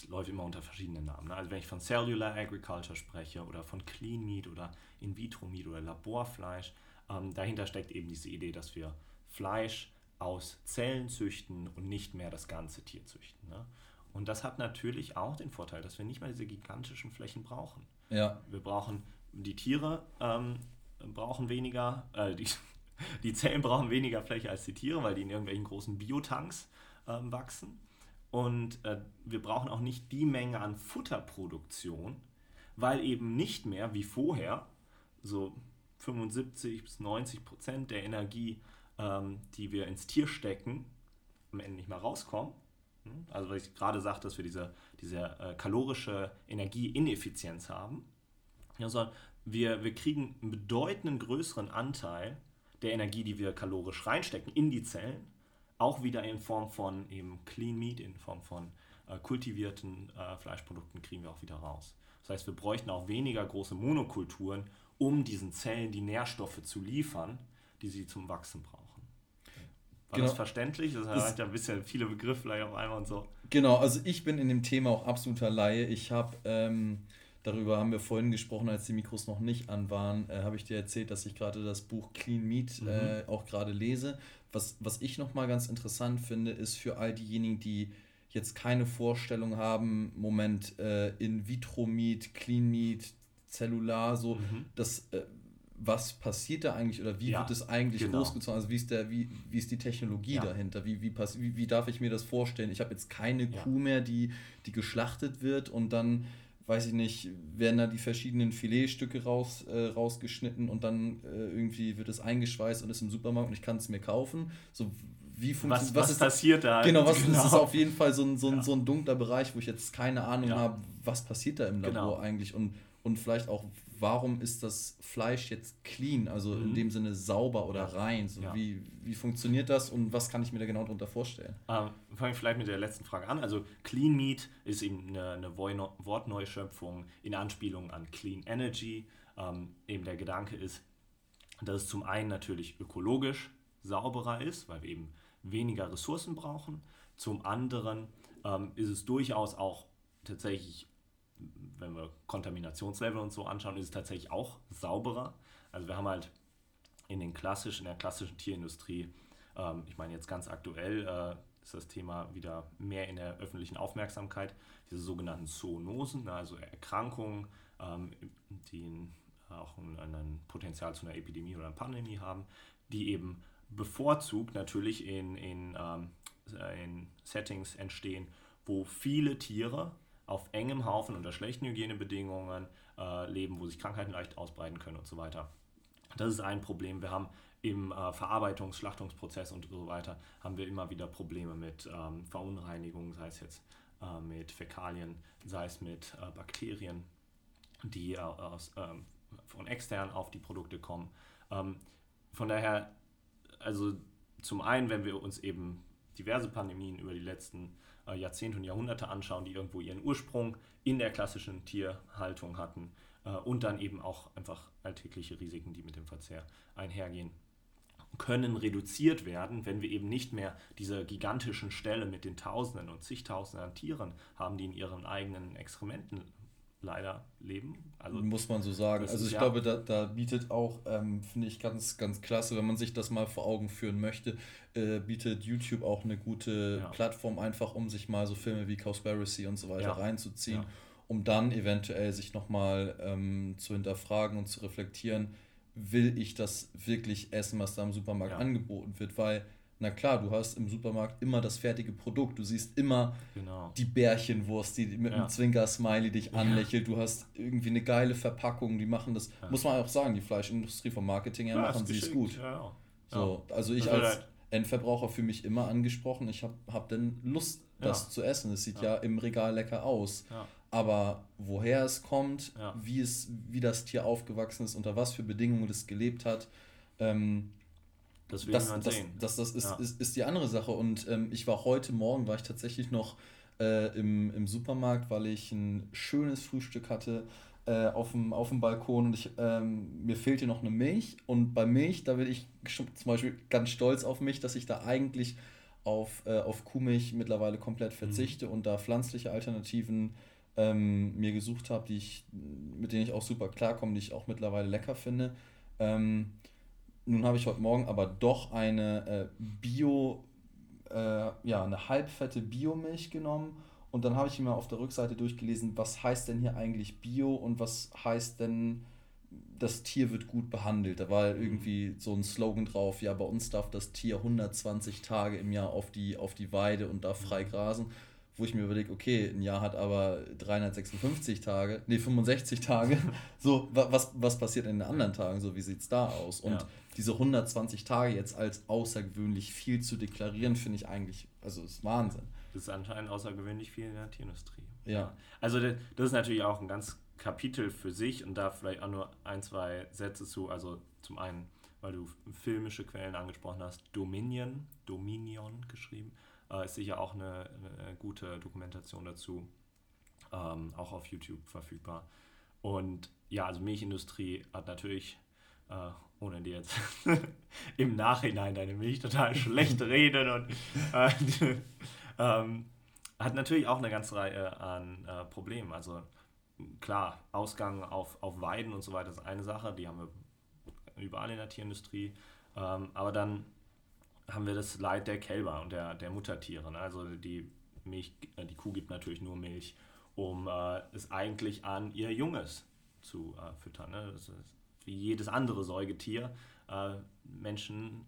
das läuft immer unter verschiedenen Namen. Ne? Also wenn ich von Cellular Agriculture spreche oder von Clean Meat oder In-vitro-Meat oder Laborfleisch, ähm, dahinter steckt eben diese Idee, dass wir Fleisch aus Zellen züchten und nicht mehr das ganze Tier züchten. Ne? Und das hat natürlich auch den Vorteil, dass wir nicht mehr diese gigantischen Flächen brauchen. Ja. Wir brauchen, die Tiere ähm, brauchen weniger, äh, die, *laughs* die Zellen brauchen weniger Fläche als die Tiere, weil die in irgendwelchen großen Biotanks ähm, wachsen. Und äh, wir brauchen auch nicht die Menge an Futterproduktion, weil eben nicht mehr wie vorher so 75 bis 90 Prozent der Energie ähm, die wir ins Tier stecken, am Ende nicht mehr rauskommen. Hm? Also, weil ich gerade sagte, dass wir diese, diese äh, kalorische Energieineffizienz haben. Ja, sondern wir, wir kriegen einen bedeutenden größeren Anteil der Energie, die wir kalorisch reinstecken, in die Zellen, auch wieder in Form von eben Clean Meat, in Form von äh, kultivierten äh, Fleischprodukten kriegen wir auch wieder raus. Das heißt, wir bräuchten auch weniger große Monokulturen, um diesen Zellen die Nährstoffe zu liefern, die sie zum Wachsen brauchen. War genau. das verständlich? Das hat ja ein bisschen viele Begriffe vielleicht auf einmal und so. Genau, also ich bin in dem Thema auch absoluter Laie. Ich habe, ähm, darüber haben wir vorhin gesprochen, als die Mikros noch nicht an waren, äh, habe ich dir erzählt, dass ich gerade das Buch Clean Meat mhm. äh, auch gerade lese. Was, was ich nochmal ganz interessant finde, ist für all diejenigen, die jetzt keine Vorstellung haben, Moment, äh, In-vitro-Meat, Clean-Meat, Zellular, so, mhm. das, äh, was passiert da eigentlich oder wie ja, wird es eigentlich genau. großgezogen? Also wie ist, der, wie, wie ist die Technologie ja. dahinter? Wie, wie, pass, wie, wie darf ich mir das vorstellen? Ich habe jetzt keine ja. Kuh mehr, die, die geschlachtet wird und dann weiß ich nicht, werden da die verschiedenen Filetstücke raus, äh, rausgeschnitten und dann äh, irgendwie wird es eingeschweißt und ist im Supermarkt und ich kann es mir kaufen. So, wie funktioniert was, was, was passiert da? Genau, was *laughs* genau. ist auf jeden Fall so ein, so, ein, ja. so ein dunkler Bereich, wo ich jetzt keine Ahnung ja. habe, was passiert da im Labor genau. eigentlich und, und vielleicht auch, warum ist das Fleisch jetzt clean, also mhm. in dem Sinne sauber oder rein? So ja. wie, wie funktioniert das und was kann ich mir da genau darunter vorstellen? Ähm, Fange ich vielleicht mit der letzten Frage an. Also Clean Meat ist eben eine, eine Wortneuschöpfung in Anspielung an Clean Energy. Ähm, eben der Gedanke ist, dass es zum einen natürlich ökologisch sauberer ist, weil wir eben weniger Ressourcen brauchen. Zum anderen ähm, ist es durchaus auch tatsächlich wenn wir Kontaminationslevel und so anschauen, ist es tatsächlich auch sauberer. Also wir haben halt in, den klassischen, in der klassischen Tierindustrie, ähm, ich meine jetzt ganz aktuell äh, ist das Thema wieder mehr in der öffentlichen Aufmerksamkeit, diese sogenannten Zoonosen, ne, also Erkrankungen, ähm, die auch ein, ein Potenzial zu einer Epidemie oder einer Pandemie haben, die eben bevorzugt natürlich in, in, ähm, in Settings entstehen, wo viele Tiere auf engem Haufen unter schlechten Hygienebedingungen äh, leben, wo sich Krankheiten leicht ausbreiten können und so weiter. Das ist ein Problem. Wir haben im äh, Verarbeitungs-, Schlachtungsprozess und so weiter haben wir immer wieder Probleme mit ähm, Verunreinigungen, sei es jetzt äh, mit Fäkalien, sei es mit äh, Bakterien, die äh, aus, ähm, von extern auf die Produkte kommen. Ähm, von daher, also zum einen, wenn wir uns eben diverse Pandemien über die letzten Jahrzehnte und Jahrhunderte anschauen, die irgendwo ihren Ursprung in der klassischen Tierhaltung hatten äh, und dann eben auch einfach alltägliche Risiken, die mit dem Verzehr einhergehen können reduziert werden, wenn wir eben nicht mehr diese gigantischen Ställe mit den Tausenden und zigtausenden an Tieren haben, die in ihren eigenen Exkrementen leider leben. Also, Muss man so sagen. Also ich ja glaube, da, da bietet auch, ähm, finde ich ganz, ganz klasse, wenn man sich das mal vor Augen führen möchte, äh, bietet YouTube auch eine gute ja. Plattform, einfach um sich mal so Filme wie Cowspiracy und so weiter ja. reinzuziehen, um dann eventuell sich nochmal ähm, zu hinterfragen und zu reflektieren, will ich das wirklich essen, was da im Supermarkt angeboten wird, weil na klar, du hast im Supermarkt immer das fertige Produkt. Du siehst immer genau. die Bärchenwurst, die mit ja. einem Zwinker-Smiley dich anlächelt. Ja. Du hast irgendwie eine geile Verpackung. Die machen das, ja. muss man auch sagen, die Fleischindustrie vom Marketing her machen sie es gut. So, also ich als halt Endverbraucher fühle mich immer angesprochen. Ich habe hab denn Lust, das zu essen. Es sieht ja. im Regal lecker aus. Aber woher es kommt, wie, es, wie das Tier aufgewachsen ist, unter was für Bedingungen es gelebt hat, ähm, das will das, man das, sehen. Das, das, ist, ja. ist, ist die andere Sache. Und ähm, ich war heute Morgen, war ich tatsächlich noch äh, im, im Supermarkt, weil ich ein schönes Frühstück hatte äh, auf, dem, auf dem Balkon und ich, ähm, mir fehlte noch eine Milch. Und bei Milch, da bin ich zum Beispiel ganz stolz auf mich, dass ich da eigentlich auf, äh, auf Kuhmilch mittlerweile komplett verzichte mhm. und da pflanzliche Alternativen ähm, mir gesucht habe, die ich, mit denen ich auch super klarkomme, die ich auch mittlerweile lecker finde. Ähm, nun habe ich heute Morgen aber doch eine äh, Bio, äh, ja, eine halbfette Biomilch genommen und dann habe ich mir auf der Rückseite durchgelesen, was heißt denn hier eigentlich Bio und was heißt denn, das Tier wird gut behandelt. Da war irgendwie so ein Slogan drauf, ja, bei uns darf das Tier 120 Tage im Jahr auf die, auf die Weide und darf frei grasen. wo ich mir überlege, okay, ein Jahr hat aber 356 Tage, nee, 65 Tage. *laughs* so, was, was passiert in den anderen Tagen? So, wie sieht es da aus? Und ja. Diese 120 Tage jetzt als außergewöhnlich viel zu deklarieren, finde ich eigentlich, also ist Wahnsinn. Das ist anscheinend außergewöhnlich viel in der Tierindustrie. Ja. Also das ist natürlich auch ein ganz Kapitel für sich und da vielleicht auch nur ein, zwei Sätze zu. Also zum einen, weil du filmische Quellen angesprochen hast, Dominion, Dominion geschrieben, äh, ist sicher auch eine, eine, gute Dokumentation dazu, ähm, auch auf YouTube verfügbar. Und ja, also Milchindustrie hat natürlich, äh, ohne dir jetzt *laughs* im Nachhinein deine Milch total schlecht *laughs* reden und äh, *laughs* ähm, hat natürlich auch eine ganze Reihe an äh, Problemen. Also klar, Ausgang auf, auf Weiden und so weiter ist eine Sache, die haben wir überall in der Tierindustrie. Ähm, aber dann haben wir das Leid der Kälber und der, der Muttertiere. Ne? Also die Milch, äh, die Kuh gibt natürlich nur Milch, um äh, es eigentlich an ihr Junges zu äh, füttern. Ne? Das ist wie jedes andere Säugetier. Äh, Menschen,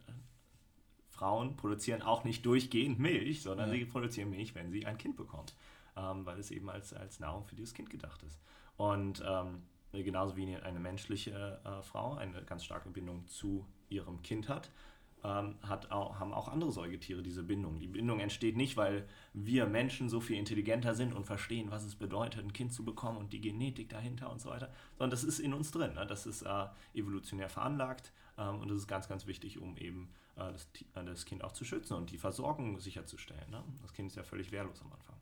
Frauen produzieren auch nicht durchgehend Milch, sondern ja. sie produzieren Milch, wenn sie ein Kind bekommt ähm, weil es eben als, als Nahrung für dieses Kind gedacht ist. Und ähm, genauso wie eine menschliche äh, Frau eine ganz starke Bindung zu ihrem Kind hat, ähm, hat auch, haben auch andere Säugetiere diese Bindung. Die Bindung entsteht nicht, weil wir Menschen so viel intelligenter sind und verstehen, was es bedeutet, ein Kind zu bekommen und die Genetik dahinter und so weiter, sondern das ist in uns drin. Ne? Das ist äh, evolutionär veranlagt ähm, und das ist ganz, ganz wichtig, um eben äh, das, äh, das, Kind auch zu schützen und die Versorgung sicherzustellen. Ne? Das Kind ist ja völlig wehrlos am Anfang.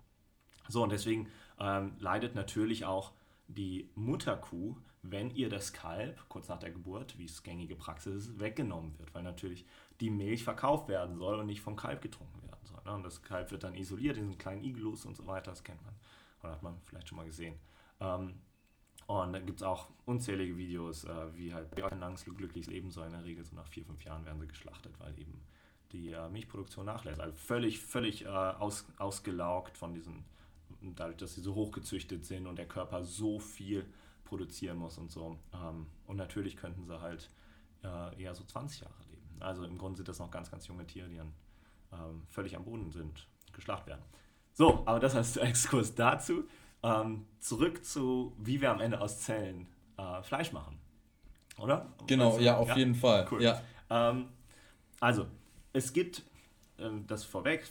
So, und deswegen ähm, leidet natürlich auch die Mutterkuh, wenn ihr das Kalb kurz nach der Geburt, wie es gängige Praxis ist, weggenommen wird, weil natürlich die Milch verkauft werden soll und nicht vom Kalb getrunken werden soll. Ne? Und das Kalb wird dann isoliert in diesen kleinen Iglus und so weiter, das kennt man oder hat man vielleicht schon mal gesehen. Ähm, und dann gibt es auch unzählige Videos, äh, wie halt langes, glückliches Leben so in der Regel, so nach vier, fünf Jahren werden sie geschlachtet, weil eben die äh, Milchproduktion nachlässt. Also völlig, völlig äh, aus, ausgelaugt von diesen dadurch, dass sie so hochgezüchtet sind und der Körper so viel produzieren muss und so. Ähm, und natürlich könnten sie halt äh, eher so 20 Jahre leben. Also im Grunde sind das noch ganz, ganz junge Tiere, die dann ähm, völlig am Boden sind, geschlacht werden. So, aber das als Exkurs dazu. Ähm, zurück zu, wie wir am Ende aus Zellen äh, Fleisch machen. Oder? Genau, also, ja, auf ja? jeden Fall. Cool. Ja. Also, es gibt das vorweg,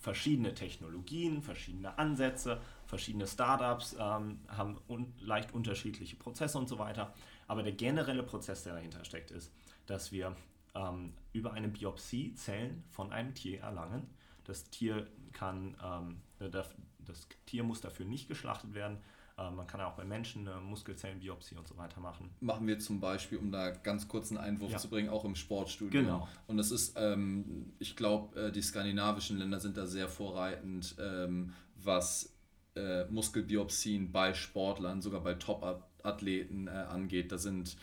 verschiedene Technologien, verschiedene Ansätze, verschiedene Startups ähm, haben un leicht unterschiedliche Prozesse und so weiter. Aber der generelle Prozess, der dahinter steckt, ist, dass wir ähm, über eine Biopsie Zellen von einem Tier erlangen. Das Tier kann, ähm, das Tier muss dafür nicht geschlachtet werden, man kann auch bei Menschen eine Muskelzellenbiopsie und so weiter machen. Machen wir zum Beispiel, um da ganz kurz einen Einwurf ja. zu bringen, auch im Sportstudio. Genau. Und das ist, ähm, ich glaube, äh, die skandinavischen Länder sind da sehr vorreitend, ähm, was äh, Muskelbiopsien bei Sportlern, sogar bei Top-Athleten äh, angeht. Da sind,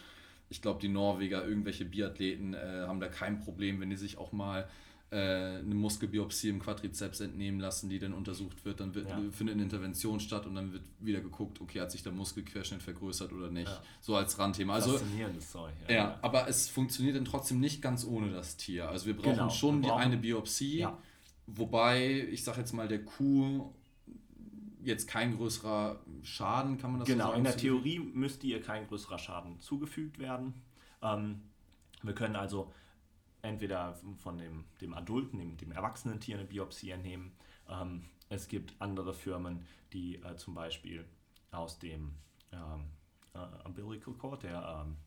ich glaube, die Norweger, irgendwelche Biathleten äh, haben da kein Problem, wenn die sich auch mal äh, eine Muskelbiopsie im Quadrizeps entnehmen lassen, die dann untersucht wird. Dann wird, ja. findet eine Intervention statt und dann wird wieder geguckt, okay, hat sich der Muskelquerschnitt vergrößert oder nicht. Ja. So als Randthema. Also, Faszinierendes Zeug. Ja, ja, aber es funktioniert dann trotzdem nicht ganz ohne das Tier. Also wir brauchen genau. schon wir brauchen, die eine Biopsie, wobei, ich sage jetzt mal, der Kuh jetzt kein größerer Schaden, kann man das genau, so sagen? Genau, in der Theorie müsste ihr kein größerer Schaden zugefügt werden. Ähm, wir können also entweder von dem, dem adulten, dem, dem erwachsenen Tier eine Biopsie entnehmen. Ähm, es gibt andere Firmen, die äh, zum Beispiel aus dem ähm, äh, Umbilical Cord, der, ähm,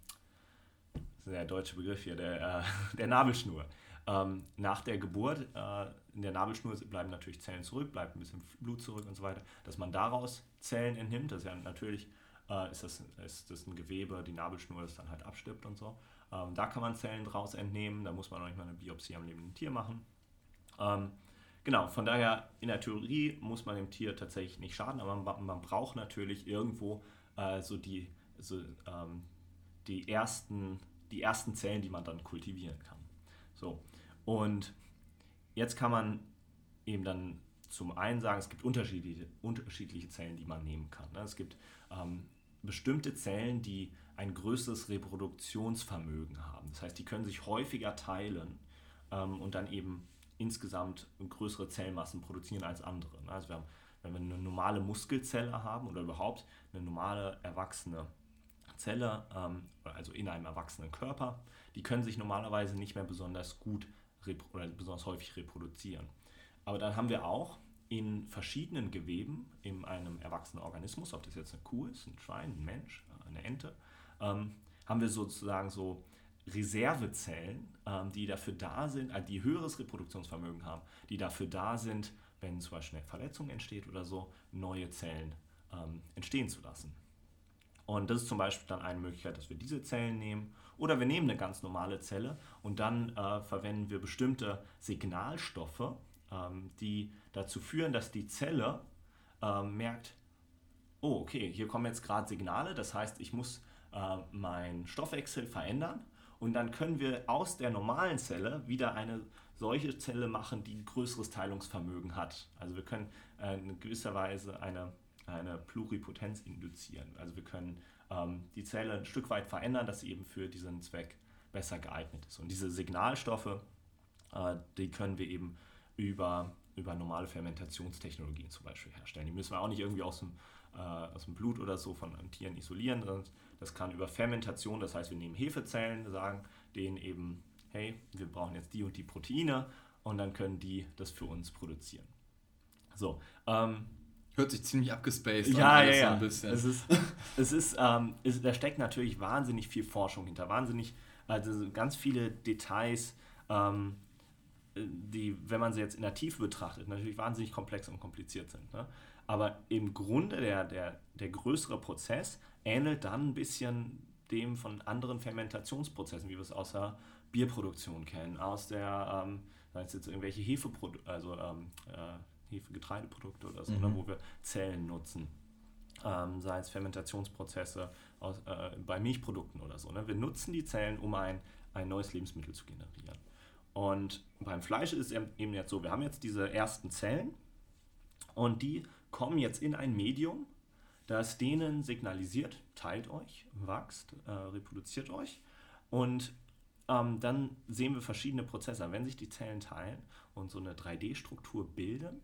der deutsche Begriff hier, der, äh, *laughs* der Nabelschnur, ähm, nach der Geburt äh, in der Nabelschnur bleiben natürlich Zellen zurück, bleibt ein bisschen Blut zurück und so weiter, dass man daraus Zellen entnimmt. Das ist ja natürlich äh, ist, das, ist das ein Gewebe, die Nabelschnur, das dann halt abstirbt und so. Ähm, da kann man Zellen draus entnehmen, da muss man noch nicht mal eine Biopsie am lebenden Tier machen. Ähm, genau, von daher in der Theorie muss man dem Tier tatsächlich nicht schaden, aber man, man braucht natürlich irgendwo äh, so, die, so ähm, die, ersten, die ersten Zellen, die man dann kultivieren kann. So, und jetzt kann man eben dann zum einen sagen, es gibt unterschiedliche, unterschiedliche Zellen, die man nehmen kann. Ne? Es gibt ähm, bestimmte Zellen, die ein größeres Reproduktionsvermögen haben. Das heißt, die können sich häufiger teilen ähm, und dann eben insgesamt größere Zellmassen produzieren als andere. Also wir haben, wenn wir eine normale Muskelzelle haben oder überhaupt eine normale erwachsene Zelle, ähm, also in einem erwachsenen Körper, die können sich normalerweise nicht mehr besonders gut oder besonders häufig reproduzieren. Aber dann haben wir auch in verschiedenen Geweben in einem erwachsenen Organismus, ob das jetzt eine Kuh ist, ein Schwein, ein Mensch, eine Ente, ähm, haben wir sozusagen so Reservezellen, ähm, die dafür da sind, äh, die höheres Reproduktionsvermögen haben, die dafür da sind, wenn zum Beispiel eine Verletzung entsteht oder so, neue Zellen ähm, entstehen zu lassen. Und das ist zum Beispiel dann eine Möglichkeit, dass wir diese Zellen nehmen. Oder wir nehmen eine ganz normale Zelle und dann äh, verwenden wir bestimmte Signalstoffe, ähm, die dazu führen, dass die Zelle äh, merkt, oh, okay, hier kommen jetzt gerade Signale, das heißt, ich muss äh, meinen Stoffwechsel verändern und dann können wir aus der normalen Zelle wieder eine solche Zelle machen, die größeres Teilungsvermögen hat. Also wir können äh, in gewisser Weise eine, eine Pluripotenz induzieren. Also wir können ähm, die Zelle ein Stück weit verändern, dass sie eben für diesen Zweck besser geeignet ist. Und diese Signalstoffe, äh, die können wir eben über, über normale Fermentationstechnologien zum Beispiel herstellen. Die müssen wir auch nicht irgendwie aus dem, äh, aus dem Blut oder so von Tieren isolieren. Das kann über Fermentation, das heißt, wir nehmen Hefezellen, sagen denen eben, hey, wir brauchen jetzt die und die Proteine und dann können die das für uns produzieren. So, ähm, Hört sich ziemlich abgespaced ja, an. Ja, ja, ein bisschen. Es ist, *laughs* es ist, ähm, es, da steckt natürlich wahnsinnig viel Forschung hinter, wahnsinnig, also ganz viele Details, ähm, die, wenn man sie jetzt in der Tiefe betrachtet, natürlich wahnsinnig komplex und kompliziert sind. Ne? Aber im Grunde der, der, der größere Prozess ähnelt dann ein bisschen dem von anderen Fermentationsprozessen, wie wir es aus der Bierproduktion kennen, aus der, ähm, jetzt irgendwelche Hefeprodukte, also ähm, äh, Hefegetreideprodukte oder so, ne, mhm. ne, wo wir Zellen nutzen. Ähm, sei es Fermentationsprozesse aus, äh, bei Milchprodukten oder so. Ne? Wir nutzen die Zellen, um ein, ein neues Lebensmittel zu generieren. Und beim Fleisch ist es eben jetzt so, wir haben jetzt diese ersten Zellen und die kommen jetzt in ein Medium, das denen signalisiert, teilt euch, wächst, äh, reproduziert euch. Und ähm, dann sehen wir verschiedene Prozesse. Wenn sich die Zellen teilen und so eine 3D-Struktur bilden,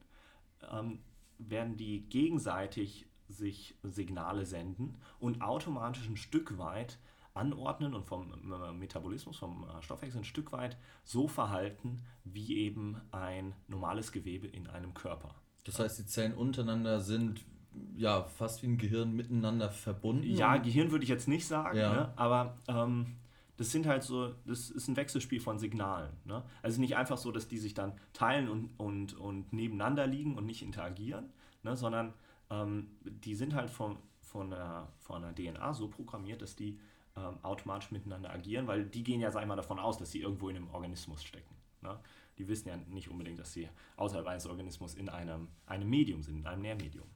ähm, werden die gegenseitig sich Signale senden und automatisch ein Stück weit anordnen und vom äh, Metabolismus, vom äh, Stoffwechsel ein Stück weit so verhalten wie eben ein normales Gewebe in einem Körper. Das heißt, die Zellen untereinander sind ja fast wie ein Gehirn miteinander verbunden. Ja, Gehirn würde ich jetzt nicht sagen, ja. ne? aber ähm, das sind halt so, das ist ein Wechselspiel von Signalen. Ne? Also nicht einfach so, dass die sich dann teilen und, und, und nebeneinander liegen und nicht interagieren, ne? sondern ähm, die sind halt von, von, der, von der DNA so programmiert, dass die ähm, automatisch miteinander agieren, weil die gehen ja, sag ich mal, davon aus, dass sie irgendwo in einem Organismus stecken. Ne? Die wissen ja nicht unbedingt, dass sie außerhalb eines Organismus in einem, einem Medium sind, in einem Nährmedium.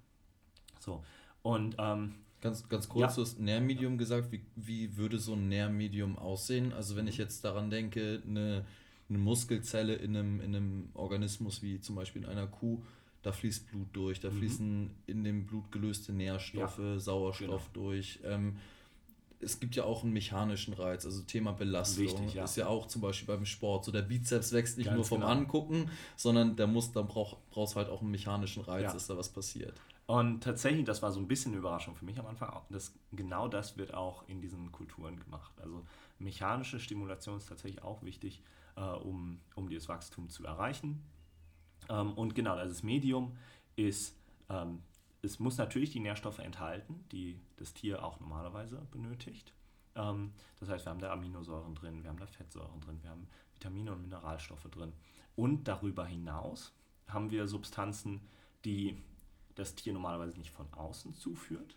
So, und ähm, Ganz, ganz kurz, ja. du hast Nährmedium gesagt. Wie, wie würde so ein Nährmedium aussehen? Also wenn ich jetzt daran denke, eine, eine Muskelzelle in einem, in einem Organismus wie zum Beispiel in einer Kuh, da fließt Blut durch, da mhm. fließen in dem Blut gelöste Nährstoffe, ja. Sauerstoff genau. durch. Ähm, es gibt ja auch einen mechanischen Reiz, also Thema Belastung Wichtig, ja. ist ja auch zum Beispiel beim Sport. So der Bizeps wächst nicht Ganz nur vom genau. Angucken, sondern der muss, dann braucht brauchst halt auch einen mechanischen Reiz, ja. dass da was passiert. Und tatsächlich, das war so ein bisschen eine Überraschung für mich am Anfang, das, genau das wird auch in diesen Kulturen gemacht. Also mechanische Stimulation ist tatsächlich auch wichtig, äh, um, um dieses Wachstum zu erreichen. Ähm, und genau, also das Medium ist ähm, es muss natürlich die Nährstoffe enthalten, die das Tier auch normalerweise benötigt. Ähm, das heißt, wir haben da Aminosäuren drin, wir haben da Fettsäuren drin, wir haben Vitamine und Mineralstoffe drin. Und darüber hinaus haben wir Substanzen, die das Tier normalerweise nicht von außen zuführt,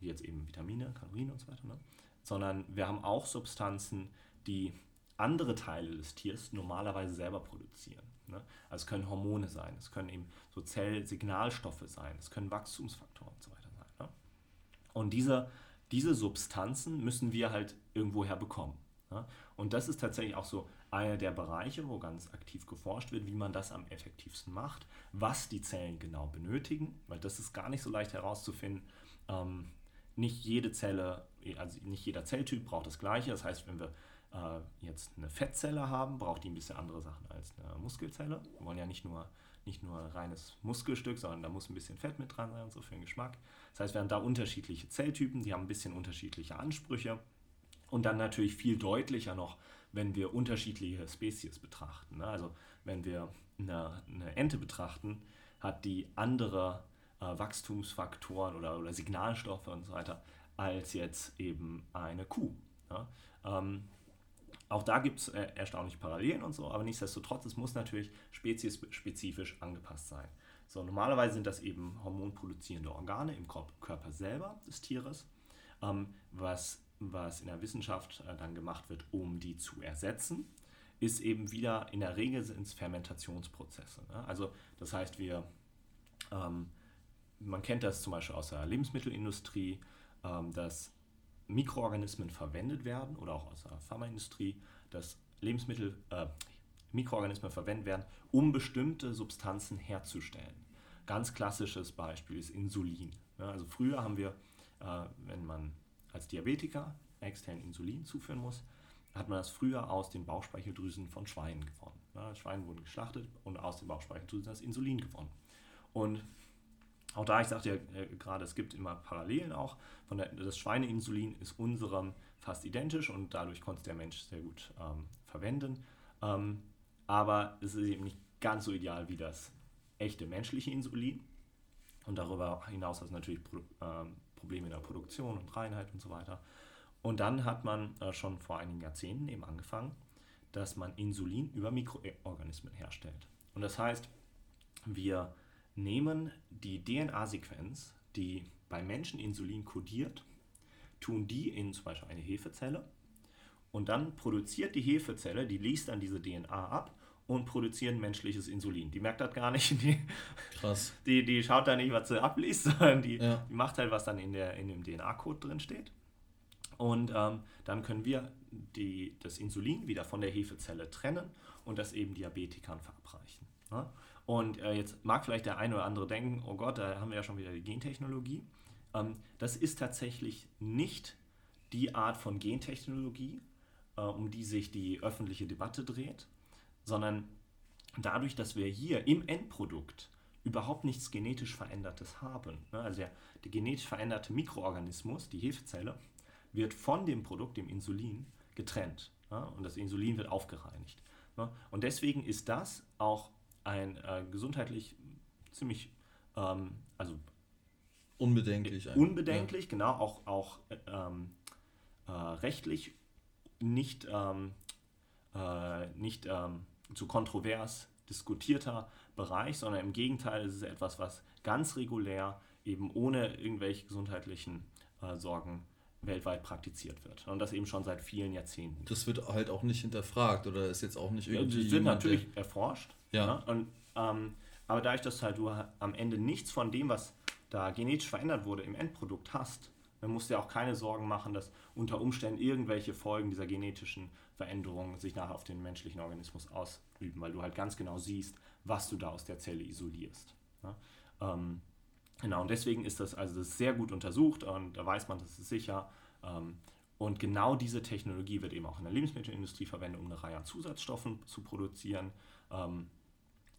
wie jetzt eben Vitamine, Kalorien und so weiter, ne? sondern wir haben auch Substanzen, die andere Teile des Tiers normalerweise selber produzieren. Ne? Also es können Hormone sein, es können eben so Zellsignalstoffe sein, es können Wachstumsfaktoren und so weiter sein. Ne? Und diese, diese Substanzen müssen wir halt irgendwoher bekommen. Ne? Und das ist tatsächlich auch so einer der Bereiche, wo ganz aktiv geforscht wird, wie man das am effektivsten macht, was die Zellen genau benötigen, weil das ist gar nicht so leicht herauszufinden. Ähm, nicht jede Zelle, also nicht jeder Zelltyp braucht das Gleiche. Das heißt, wenn wir äh, jetzt eine Fettzelle haben, braucht die ein bisschen andere Sachen als eine Muskelzelle. Wir wollen ja nicht nur, nicht nur reines Muskelstück, sondern da muss ein bisschen Fett mit dran sein und so für den Geschmack. Das heißt, wir haben da unterschiedliche Zelltypen, die haben ein bisschen unterschiedliche Ansprüche. Und dann natürlich viel deutlicher noch, wenn wir unterschiedliche Spezies betrachten. Ne? Also wenn wir eine, eine Ente betrachten, hat die andere äh, Wachstumsfaktoren oder, oder Signalstoffe und so weiter als jetzt eben eine Kuh. Ja? Ähm, auch da gibt es äh, erstaunlich Parallelen und so, aber nichtsdestotrotz, es muss natürlich speziesspezifisch angepasst sein. So, normalerweise sind das eben hormonproduzierende Organe im Körper selber des Tieres, ähm, was, was in der Wissenschaft äh, dann gemacht wird, um die zu ersetzen, ist eben wieder, in der Regel sind es Fermentationsprozesse. Ne? Also das heißt, wir, ähm, man kennt das zum Beispiel aus der Lebensmittelindustrie, ähm, dass Mikroorganismen verwendet werden oder auch aus der Pharmaindustrie, dass Lebensmittel, äh, Mikroorganismen verwendet werden, um bestimmte Substanzen herzustellen. Ganz klassisches Beispiel ist Insulin. Ja, also früher haben wir, äh, wenn man als Diabetiker extern Insulin zuführen muss, hat man das früher aus den Bauchspeicheldrüsen von Schweinen gewonnen. Ja, Schweine wurden geschlachtet und aus den Bauchspeicheldrüsen das Insulin gewonnen. Und auch da, ich sagte ja äh, gerade, es gibt immer Parallelen auch. Von der, das Schweineinsulin ist unserem fast identisch und dadurch konnte der Mensch sehr gut ähm, verwenden. Ähm, aber es ist eben nicht ganz so ideal wie das echte menschliche Insulin. Und darüber hinaus hat es natürlich Pro ähm, Probleme in der Produktion und Reinheit und so weiter. Und dann hat man äh, schon vor einigen Jahrzehnten eben angefangen, dass man Insulin über Mikroorganismen herstellt. Und das heißt, wir nehmen die DNA-Sequenz, die bei Menschen Insulin kodiert, tun die in zum Beispiel eine Hefezelle und dann produziert die Hefezelle, die liest dann diese DNA ab und produziert menschliches Insulin. Die merkt das gar nicht. Die, Krass. Die, die schaut da nicht, was sie abliest, sondern die, ja. die macht halt, was dann in, der, in dem DNA-Code drin steht. Und ähm, dann können wir die, das Insulin wieder von der Hefezelle trennen und das eben Diabetikern verabreichen. Ja? Und äh, jetzt mag vielleicht der eine oder andere denken, oh Gott, da haben wir ja schon wieder die Gentechnologie. Ähm, das ist tatsächlich nicht die Art von Gentechnologie, äh, um die sich die öffentliche Debatte dreht, sondern dadurch, dass wir hier im Endprodukt überhaupt nichts genetisch Verändertes haben. Ne? Also der, der genetisch veränderte Mikroorganismus, die Hefezelle, wird von dem Produkt, dem Insulin, getrennt. Ne? Und das Insulin wird aufgereinigt. Ne? Und deswegen ist das auch ein äh, gesundheitlich ziemlich, ähm, also unbedenklich. Unbedenklich, ja. genau, auch, auch ähm, äh, rechtlich nicht, ähm, äh, nicht ähm, zu kontrovers diskutierter Bereich, sondern im Gegenteil ist es etwas, was ganz regulär eben ohne irgendwelche gesundheitlichen äh, Sorgen weltweit praktiziert wird. Und das eben schon seit vielen Jahrzehnten. Das wird halt auch nicht hinterfragt oder ist jetzt auch nicht irgendwie. Ja, das wird natürlich erforscht. Ja. Ne? Und, ähm, aber dadurch, dass halt du am Ende nichts von dem, was da genetisch verändert wurde, im Endprodukt hast, dann musst du dir auch keine Sorgen machen, dass unter Umständen irgendwelche Folgen dieser genetischen Veränderungen sich nachher auf den menschlichen Organismus ausüben, weil du halt ganz genau siehst, was du da aus der Zelle isolierst. Ja? Ne? Ähm, Genau, und deswegen ist das also das sehr gut untersucht und da weiß man, das ist sicher. Ähm, und genau diese Technologie wird eben auch in der Lebensmittelindustrie verwendet, um eine Reihe an Zusatzstoffen zu produzieren. Ähm,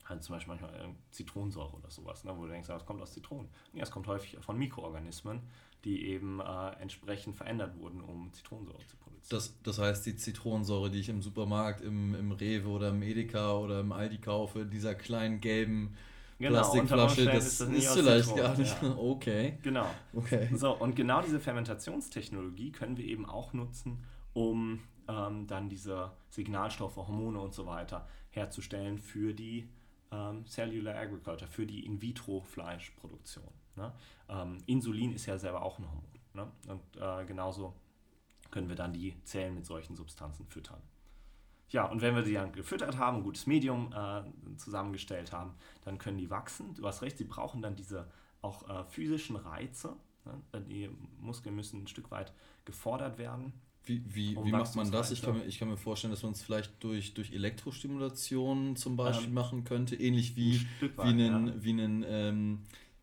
halt zum Beispiel manchmal äh, Zitronensäure oder sowas, ne, wo du denkst, das kommt aus Zitronen. Ja, es kommt häufig von Mikroorganismen, die eben äh, entsprechend verändert wurden, um Zitronensäure zu produzieren. Das, das heißt, die Zitronensäure, die ich im Supermarkt, im, im Rewe oder im Edeka oder im Aldi kaufe, dieser kleinen gelben Genau, Plastikflasche, das ist, das ist vielleicht gar nicht. Ja. *laughs* Okay. Genau. Okay. So, und genau diese Fermentationstechnologie können wir eben auch nutzen, um ähm, dann diese Signalstoffe, Hormone und so weiter herzustellen für die ähm, Cellular Agriculture, für die In-vitro-Fleischproduktion. Ne? Ähm, Insulin ist ja selber auch ein Hormon. Ne? Und äh, genauso können wir dann die Zellen mit solchen Substanzen füttern. Ja, und wenn wir sie dann gefüttert haben, ein gutes Medium äh, zusammengestellt haben, dann können die wachsen. Du hast recht, sie brauchen dann diese auch äh, physischen Reize. Ne? Die Muskeln müssen ein Stück weit gefordert werden. Wie, wie, um wie macht man das? Ich kann, mir, ich kann mir vorstellen, dass man es vielleicht durch, durch Elektrostimulation zum Beispiel ähm, machen könnte, ähnlich wie, ein wie einen, ja. wie einen ähm,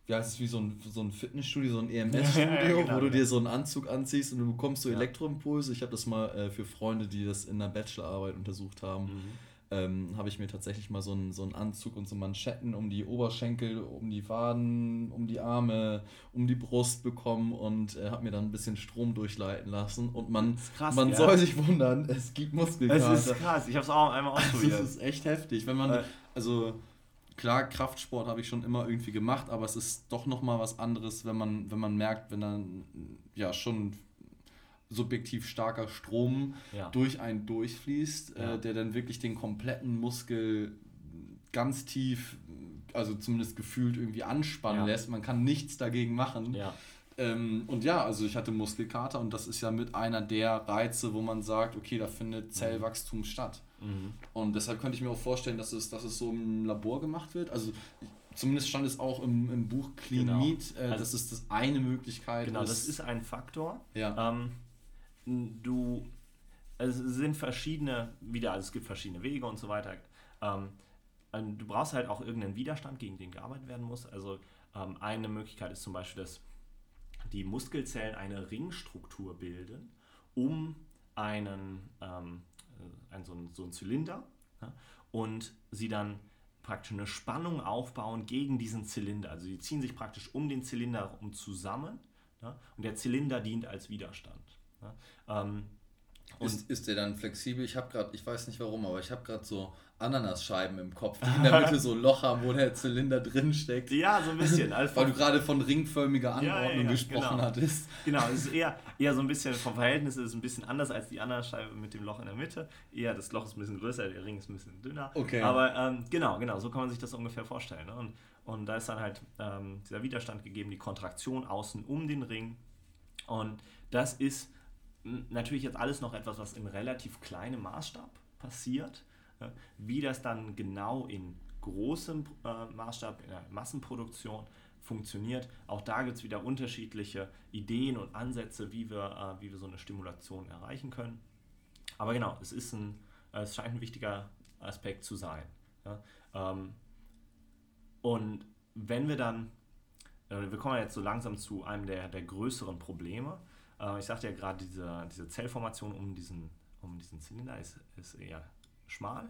wie heißt es, wie so ein, so ein Fitnessstudio, so ein EMS-Studio, ja, ja, genau, wo du dir so einen Anzug anziehst und du bekommst so Elektroimpulse. Ich habe das mal äh, für Freunde, die das in der Bachelorarbeit untersucht haben, mhm. ähm, habe ich mir tatsächlich mal so einen, so einen Anzug und so Manschetten um die Oberschenkel, um die Waden, um die Arme, um die Brust bekommen und äh, habe mir dann ein bisschen Strom durchleiten lassen. Und man, krass, man ja. soll sich wundern, es gibt Muskelkater. Es ist krass, ich habe es auch einmal *laughs* ausprobiert. Das ist echt heftig, wenn man, also klar, Kraftsport habe ich schon immer irgendwie gemacht, aber es ist doch nochmal was anderes, wenn man, wenn man merkt, wenn dann ja schon subjektiv starker Strom ja. durch einen durchfließt, äh, ja. äh, der dann wirklich den kompletten Muskel ganz tief, also zumindest gefühlt irgendwie anspannen ja. lässt. Man kann nichts dagegen machen. Ähm, und ja, also ich hatte Muskelkater und das ist ja mit einer der Reize, wo man sagt, okay, da findet mhm. Zellwachstum statt. Mhm. Und deshalb könnte ich mir auch vorstellen, dass es, dass es so im Labor gemacht wird. Also zumindest stand es auch im, im Buch Clean genau. Meat, äh, also, dass es das eine Möglichkeit genau, ist. Genau, das ist ein Faktor. Ja. Ähm, du, es sind verschiedene, wieder, also es gibt verschiedene Wege und so weiter. Ähm, du brauchst halt auch irgendeinen Widerstand, gegen den gearbeitet werden muss. Also ähm, eine Möglichkeit ist zum Beispiel, dass die Muskelzellen eine Ringstruktur bilden, um einen ähm, äh, ein, so, ein, so ein Zylinder ja, und sie dann praktisch eine Spannung aufbauen gegen diesen Zylinder. Also sie ziehen sich praktisch um den Zylinder herum zusammen ja, und der Zylinder dient als Widerstand. Ja. Ähm, ist, ist der dann flexibel? Ich habe gerade, ich weiß nicht warum, aber ich habe gerade so Ananasscheiben im Kopf, die in der Mitte so ein Loch haben, wo der Zylinder drin steckt. Ja, so ein bisschen. *laughs* Also Weil du gerade von ringförmiger Anordnung ja, ja, gesprochen genau. hattest. Genau, es ist eher, *laughs* eher so ein bisschen, vom Verhältnis ist es ein bisschen anders als die Ananasscheibe mit dem Loch in der Mitte. Eher das Loch ist ein bisschen größer, der Ring ist ein bisschen dünner. Okay. Aber ähm, genau, genau, so kann man sich das ungefähr vorstellen. Ne? Und, und da ist dann halt ähm, dieser Widerstand gegeben, die Kontraktion außen um den Ring. Und das ist natürlich jetzt alles noch etwas, was in relativ kleinem Maßstab passiert. Wie das dann genau in großem äh, Maßstab, in der Massenproduktion funktioniert, auch da gibt es wieder unterschiedliche Ideen und Ansätze, wie wir, äh, wie wir so eine Stimulation erreichen können. Aber genau, es, ist ein, äh, es scheint ein wichtiger Aspekt zu sein. Ähm, und wenn wir dann, wir kommen jetzt so langsam zu einem der, der größeren Probleme, ich sagte ja gerade, diese, diese Zellformation um diesen, um diesen Zylinder ist, ist eher schmal.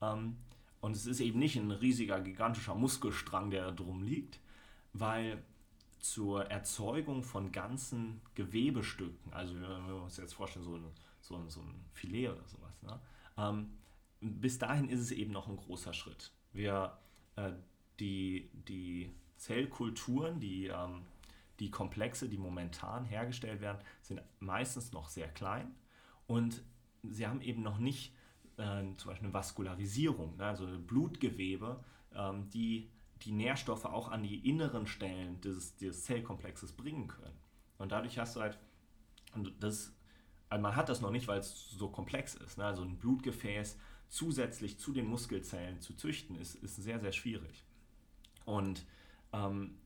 Ähm, und es ist eben nicht ein riesiger, gigantischer Muskelstrang, der da drum liegt, weil zur Erzeugung von ganzen Gewebestücken, also wenn wir uns jetzt vorstellen, so ein, so ein, so ein Filet oder sowas, ne? ähm, bis dahin ist es eben noch ein großer Schritt. Wir, äh, die, die Zellkulturen, die, ähm, die Komplexe, die momentan hergestellt werden, sind meistens noch sehr klein und sie haben eben noch nicht äh, zum Beispiel eine Vaskularisierung, ne, also Blutgewebe, ähm, die die Nährstoffe auch an die inneren Stellen des, des Zellkomplexes bringen können. Und dadurch hast du halt, und das, also man hat das noch nicht, weil es so komplex ist. Ne? Also ein Blutgefäß zusätzlich zu den Muskelzellen zu züchten, ist, ist sehr, sehr schwierig. Und ähm,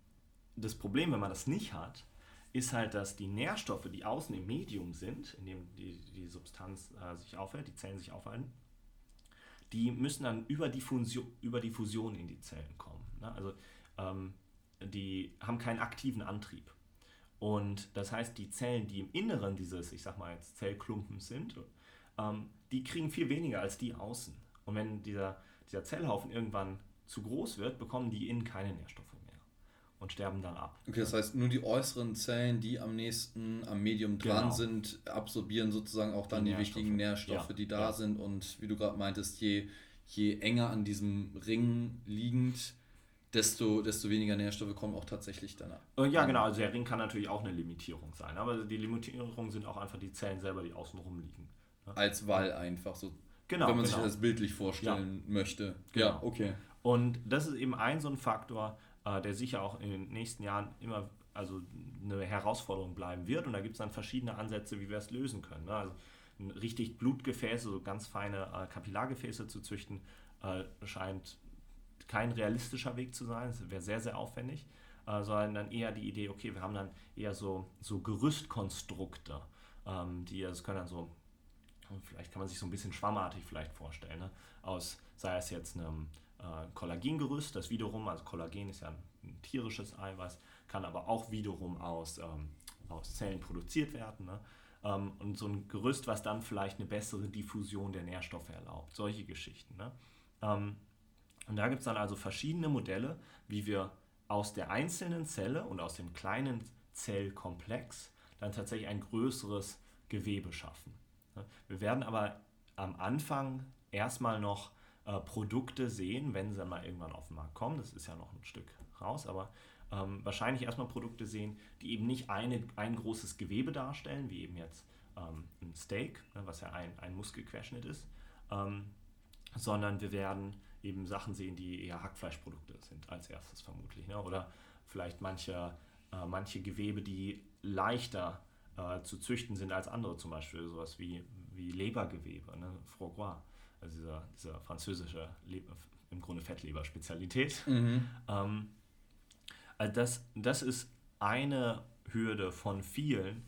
das Problem, wenn man das nicht hat, ist halt, dass die Nährstoffe, die außen im Medium sind, in dem die, die Substanz äh, sich aufhält, die Zellen sich aufhalten, die müssen dann über die, Fusion, über die Fusion in die Zellen kommen. Ne? Also ähm, die haben keinen aktiven Antrieb. Und das heißt, die Zellen, die im Inneren dieses, ich sag mal jetzt Zellklumpen sind, ähm, die kriegen viel weniger als die außen. Und wenn dieser, dieser Zellhaufen irgendwann zu groß wird, bekommen die innen keine Nährstoffe und sterben dann ab. Okay, das heißt, nur die äußeren Zellen, die am nächsten am Medium dran genau. sind, absorbieren sozusagen auch dann die, die wichtigen Nährstoffe, ja. die da ja. sind. Und wie du gerade meintest, je, je enger an diesem Ring liegend, desto, desto weniger Nährstoffe kommen auch tatsächlich danach. Äh, ja, genau. Also der Ring kann natürlich auch eine Limitierung sein. Aber die Limitierungen sind auch einfach die Zellen selber, die außen rum liegen. Ne? Als Wall einfach so. Genau. Wenn man genau. sich das bildlich vorstellen ja. möchte. Genau. Ja, okay. Und das ist eben ein so ein Faktor, der sicher auch in den nächsten Jahren immer also eine Herausforderung bleiben wird. Und da gibt es dann verschiedene Ansätze, wie wir es lösen können. Ne? Also richtig Blutgefäße, so ganz feine äh, Kapillargefäße zu züchten, äh, scheint kein realistischer Weg zu sein. Das wäre sehr, sehr aufwendig. Äh, sondern dann eher die Idee, okay, wir haben dann eher so, so Gerüstkonstrukte, ähm, die, das können dann so, vielleicht kann man sich so ein bisschen schwammartig vielleicht vorstellen, ne? aus, sei es jetzt einem äh, Kollagengerüst, das wiederum, also Kollagen ist ja ein, tierisches Eiweiß, kann aber auch wiederum aus, ähm, aus Zellen produziert werden. Ne? Ähm, und so ein Gerüst, was dann vielleicht eine bessere Diffusion der Nährstoffe erlaubt. Solche Geschichten. Ne? Ähm, und da gibt es dann also verschiedene Modelle, wie wir aus der einzelnen Zelle und aus dem kleinen Zellkomplex dann tatsächlich ein größeres Gewebe schaffen. Ne? Wir werden aber am Anfang erstmal noch äh, Produkte sehen, wenn sie mal irgendwann auf den Markt kommen. Das ist ja noch ein Stück raus, aber ähm, wahrscheinlich erstmal Produkte sehen, die eben nicht eine, ein großes Gewebe darstellen, wie eben jetzt ähm, ein Steak, ne, was ja ein, ein Muskelquerschnitt ist, ähm, sondern wir werden eben Sachen sehen, die eher Hackfleischprodukte sind als erstes vermutlich. Ne? Oder vielleicht manche, äh, manche Gewebe, die leichter äh, zu züchten sind als andere, zum Beispiel sowas wie, wie Lebergewebe, ne? Foie also dieser, dieser französische, Leber, im Grunde Fettleber-Spezialität. Mhm. Ähm, also das, das ist eine Hürde von vielen,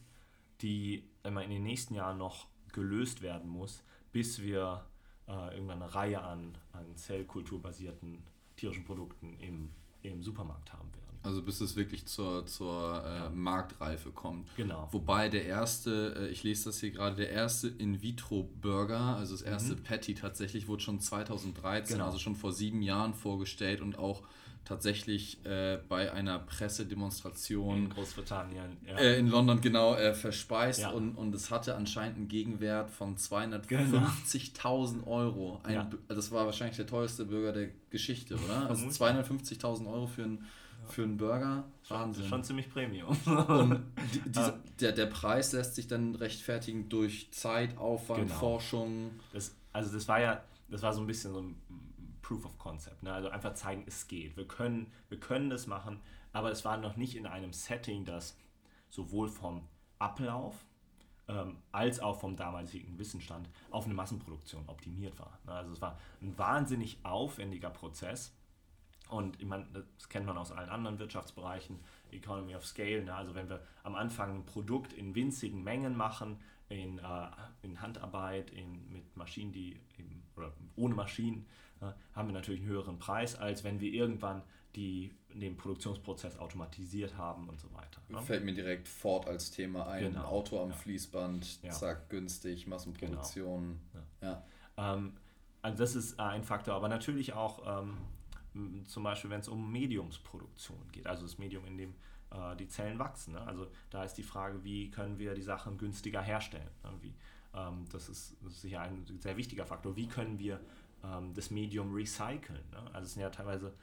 die immer in den nächsten Jahren noch gelöst werden muss, bis wir äh, irgendwann eine Reihe an, an zellkulturbasierten tierischen Produkten im, im Supermarkt haben werden. Also bis es wirklich zur, zur äh, ja. Marktreife kommt. Genau. Wobei der erste, äh, ich lese das hier gerade, der erste In-vitro-Burger, also das erste mhm. Patty tatsächlich, wurde schon 2013, genau. also schon vor sieben Jahren vorgestellt und auch tatsächlich äh, bei einer Pressedemonstration in Großbritannien, ja. äh, in London genau äh, verspeist ja. und, und es hatte anscheinend einen Gegenwert von 250.000 genau. Euro. Ein, ja. Das war wahrscheinlich der teuerste Burger der Geschichte, oder? Also 250.000 Euro für einen für einen Burger. Wahnsinn. Schon ziemlich Premium. Und die, diese, *laughs* der, der Preis lässt sich dann rechtfertigen durch Zeit, Aufwand, genau. Forschung. Das, also das war ja, das war so ein bisschen so ein Proof of Concept. Ne? Also einfach zeigen, es geht. Wir können, wir können das machen, aber es war noch nicht in einem Setting, das sowohl vom Ablauf ähm, als auch vom damaligen Wissensstand auf eine Massenproduktion optimiert war. Ne? Also es war ein wahnsinnig aufwendiger Prozess. Und ich meine, das kennt man aus allen anderen Wirtschaftsbereichen, Economy of Scale. Ne? Also wenn wir am Anfang ein Produkt in winzigen Mengen machen, in, äh, in Handarbeit, in, mit Maschinen, die eben, oder ohne Maschinen, Ne, haben wir natürlich einen höheren Preis, als wenn wir irgendwann die, den Produktionsprozess automatisiert haben und so weiter. Ne? Fällt mir direkt Ford als Thema ein. Genau. Auto am ja. Fließband, ja. zack, günstig, Massenproduktion. Genau. Ja. ja. Ähm, also das ist ein Faktor, aber natürlich auch ähm, zum Beispiel, wenn es um Mediumsproduktion geht, also das Medium, in dem äh, die Zellen wachsen. Ne? Also da ist die Frage, wie können wir die Sachen günstiger herstellen? Ne? Wie, ähm, das, ist, das ist sicher ein sehr wichtiger Faktor. Wie können wir ähm, das Medium recyceln. Ne? Also es sind ja teilweise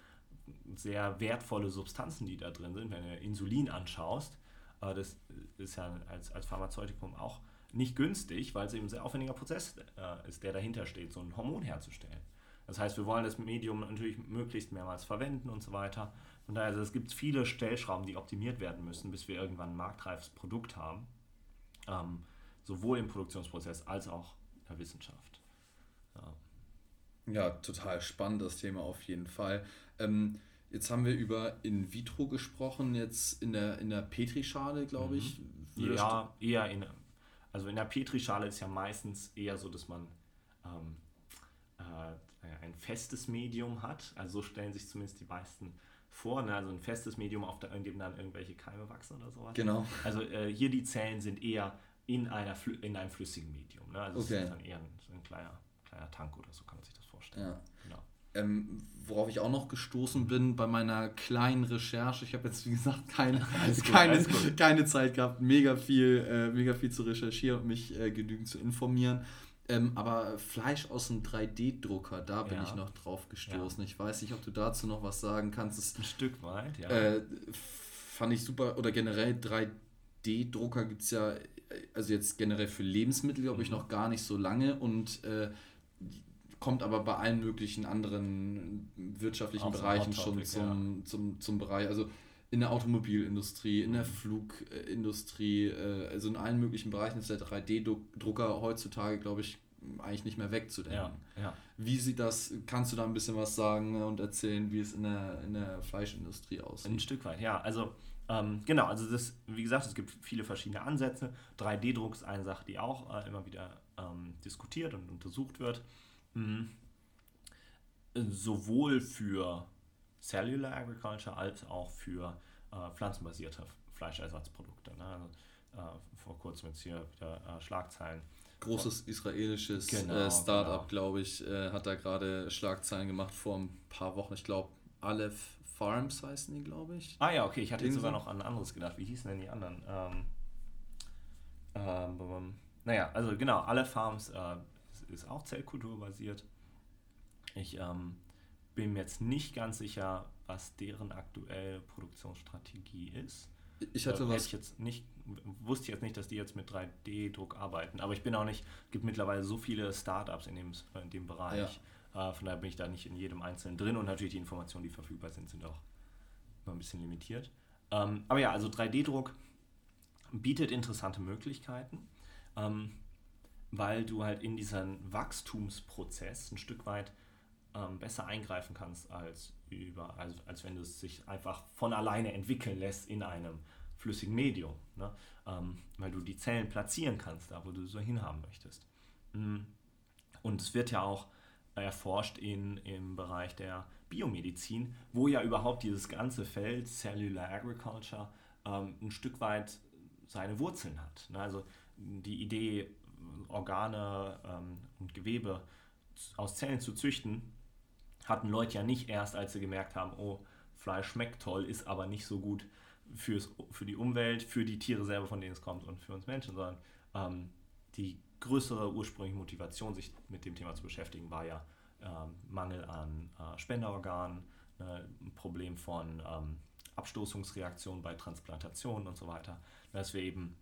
sehr wertvolle Substanzen, die da drin sind. Wenn du Insulin anschaust, äh, das ist ja als, als Pharmazeutikum auch nicht günstig, weil es eben ein sehr aufwendiger Prozess äh, ist, der dahinter steht, so ein Hormon herzustellen. Das heißt, wir wollen das Medium natürlich möglichst mehrmals verwenden und so weiter. Von daher, also es gibt viele Stellschrauben, die optimiert werden müssen, bis wir irgendwann ein marktreifes Produkt haben. Ähm, sowohl im Produktionsprozess als auch in der Wissenschaft. Ja. Ja, total spannend das Thema auf jeden Fall. Ähm, jetzt haben wir über In vitro gesprochen, jetzt in der, in der Petrischale, glaube ich. Mhm. Ja, eher in. Also in der Petrischale ist ja meistens eher so, dass man ähm, äh, ein festes Medium hat. Also so stellen sich zumindest die meisten vor. Ne? Also ein festes Medium, auf dem dann irgendwelche Keime wachsen oder sowas. Genau. Also äh, hier die Zellen sind eher in, einer, in einem flüssigen Medium. Ne? Also okay. es ist dann eher ein, ein kleiner, kleiner Tank oder so kann man sich das vorstellen. Ja. Genau. Ähm, worauf ich auch noch gestoßen bin bei meiner kleinen Recherche, ich habe jetzt wie gesagt keine, *laughs* gut, keine, keine Zeit gehabt, mega viel, äh, mega viel zu recherchieren und mich äh, genügend zu informieren. Ähm, aber Fleisch aus einem 3D-Drucker, da bin ja. ich noch drauf gestoßen. Ja. Ich weiß nicht, ob du dazu noch was sagen kannst. Das, Ein Stück weit, ja. Äh, fand ich super, oder generell 3D-Drucker gibt es ja, also jetzt generell für Lebensmittel, glaube ich, mhm. noch gar nicht so lange und äh, kommt aber bei allen möglichen anderen wirtschaftlichen Auch Bereichen schon zum, ja. zum, zum Bereich. Also in der Automobilindustrie, in der. Flugindustrie, äh, also in allen möglichen Bereichen ist der 3D-Drucker heutzutage, glaube ich, eigentlich nicht mehr wegzudenken. Ja, ja. Wie sieht das, kannst du da ein bisschen was sagen und erzählen, wie es in der, in der Fleischindustrie aussieht? Ein Stück weit, ja. Also ähm, genau, also das, wie gesagt, es gibt viele verschiedene Ansätze. 3D-Druck ist eine Sache, die auch äh, immer wieder ähm, diskutiert und untersucht wird. Mhm. sowohl für Cellular Agriculture als auch für äh, pflanzenbasierte Fleischersatzprodukte. Ne? Also, äh, vor kurzem jetzt hier wieder äh, Schlagzeilen. Großes israelisches genau, äh, Startup, genau. glaube ich, äh, hat da gerade Schlagzeilen gemacht vor ein paar Wochen. Ich glaube, Aleph Farms heißen die, glaube ich. Ah ja, okay, ich hatte jetzt sogar noch an ein anderes gedacht. Wie hießen denn die anderen? Ähm, ähm, naja, also genau, Aleph Farms äh, ist auch Zellkulturbasiert. Ich ähm, bin mir jetzt nicht ganz sicher, was deren aktuelle Produktionsstrategie ist. Ich hatte äh, was. Ich jetzt nicht, wusste jetzt nicht, dass die jetzt mit 3D-Druck arbeiten. Aber ich bin auch nicht, es gibt mittlerweile so viele Startups in dem, in dem Bereich. Ja. Äh, von daher bin ich da nicht in jedem Einzelnen drin und natürlich die Informationen, die verfügbar sind, sind auch immer ein bisschen limitiert. Ähm, aber ja, also 3D-Druck bietet interessante Möglichkeiten, ähm, weil du halt in diesen Wachstumsprozess ein Stück weit ähm, besser eingreifen kannst, als, über, also, als wenn du es sich einfach von alleine entwickeln lässt in einem flüssigen Medium. Ne? Ähm, weil du die Zellen platzieren kannst, da wo du so hinhaben möchtest. Mm. Und es wird ja auch erforscht in, im Bereich der Biomedizin, wo ja überhaupt dieses ganze Feld Cellular Agriculture ähm, ein Stück weit seine Wurzeln hat. Ne? Also die Idee, Organe ähm, und Gewebe aus Zellen zu züchten, hatten Leute ja nicht erst, als sie gemerkt haben, oh, Fleisch schmeckt toll, ist aber nicht so gut fürs, für die Umwelt, für die Tiere selber, von denen es kommt und für uns Menschen, sondern ähm, die größere ursprüngliche Motivation, sich mit dem Thema zu beschäftigen, war ja ähm, Mangel an äh, Spenderorganen, ne, ein Problem von ähm, Abstoßungsreaktionen bei Transplantationen und so weiter, dass wir eben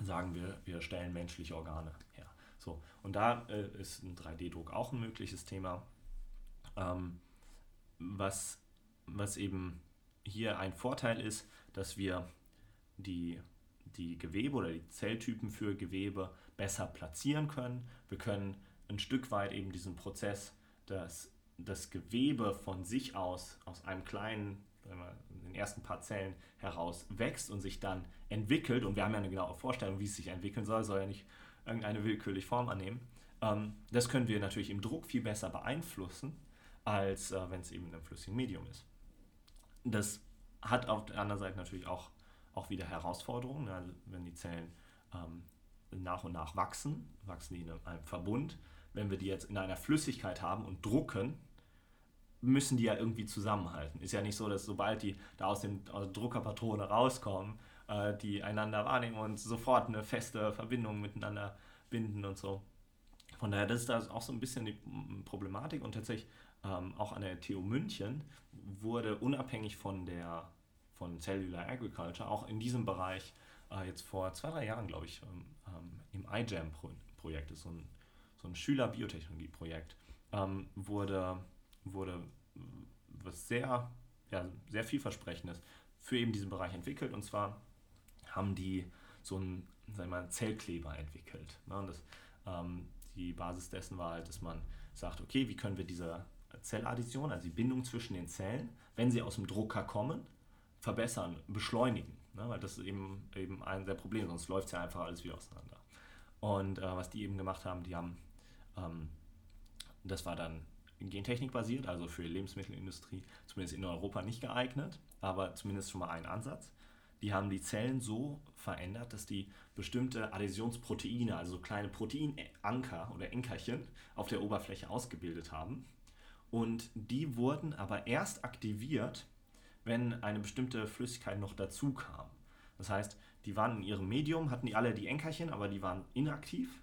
sagen, wir, wir stellen menschliche Organe her. So, und da äh, ist ein 3D-Druck auch ein mögliches Thema. Ähm, was, was eben hier ein Vorteil ist, dass wir die, die Gewebe oder die Zelltypen für Gewebe besser platzieren können. Wir können ein Stück weit eben diesen Prozess, dass das Gewebe von sich aus, aus einem kleinen, den ersten paar Zellen heraus wächst und sich dann entwickelt. Und wir haben ja eine genaue Vorstellung, wie es sich entwickeln soll, soll ja nicht irgendeine willkürliche Form annehmen. Ähm, das können wir natürlich im Druck viel besser beeinflussen als äh, wenn es eben in einem flüssigen Medium ist. Das hat auf der anderen Seite natürlich auch, auch wieder Herausforderungen. Also wenn die Zellen ähm, nach und nach wachsen, wachsen die in einem Verbund. Wenn wir die jetzt in einer Flüssigkeit haben und drucken, müssen die ja irgendwie zusammenhalten. Ist ja nicht so, dass sobald die da aus, aus der Druckerpatrone rauskommen, äh, die einander wahrnehmen und sofort eine feste Verbindung miteinander binden und so. Von daher, das ist da auch so ein bisschen die Problematik und tatsächlich ähm, auch an der TU München wurde unabhängig von der von Cellular Agriculture auch in diesem Bereich äh, jetzt vor zwei, drei Jahren, glaube ich, ähm, ähm im iGEM-Projekt, ist so ein, so ein Schüler-Biotechnologie-Projekt, ähm, wurde, wurde was sehr, ja, sehr vielversprechendes für eben diesen Bereich entwickelt. Und zwar haben die so einen sagen mal, Zellkleber entwickelt. Ne? Und das, ähm, die Basis dessen war halt, dass man sagt, okay, wie können wir diese Zelladdition, also die Bindung zwischen den Zellen, wenn sie aus dem Drucker kommen, verbessern, beschleunigen. Ne? Weil das ist eben, eben ein der Probleme, sonst läuft es ja einfach alles wieder auseinander. Und äh, was die eben gemacht haben, die haben, ähm, das war dann Gentechnik basiert, also für die Lebensmittelindustrie, zumindest in Europa nicht geeignet, aber zumindest schon mal ein Ansatz. Die haben die Zellen so verändert, dass die bestimmte Adhäsionsproteine, also kleine Proteinanker oder Enkerchen auf der Oberfläche ausgebildet haben und die wurden aber erst aktiviert, wenn eine bestimmte Flüssigkeit noch dazu kam. Das heißt, die waren in ihrem Medium, hatten die alle die Enkerchen, aber die waren inaktiv.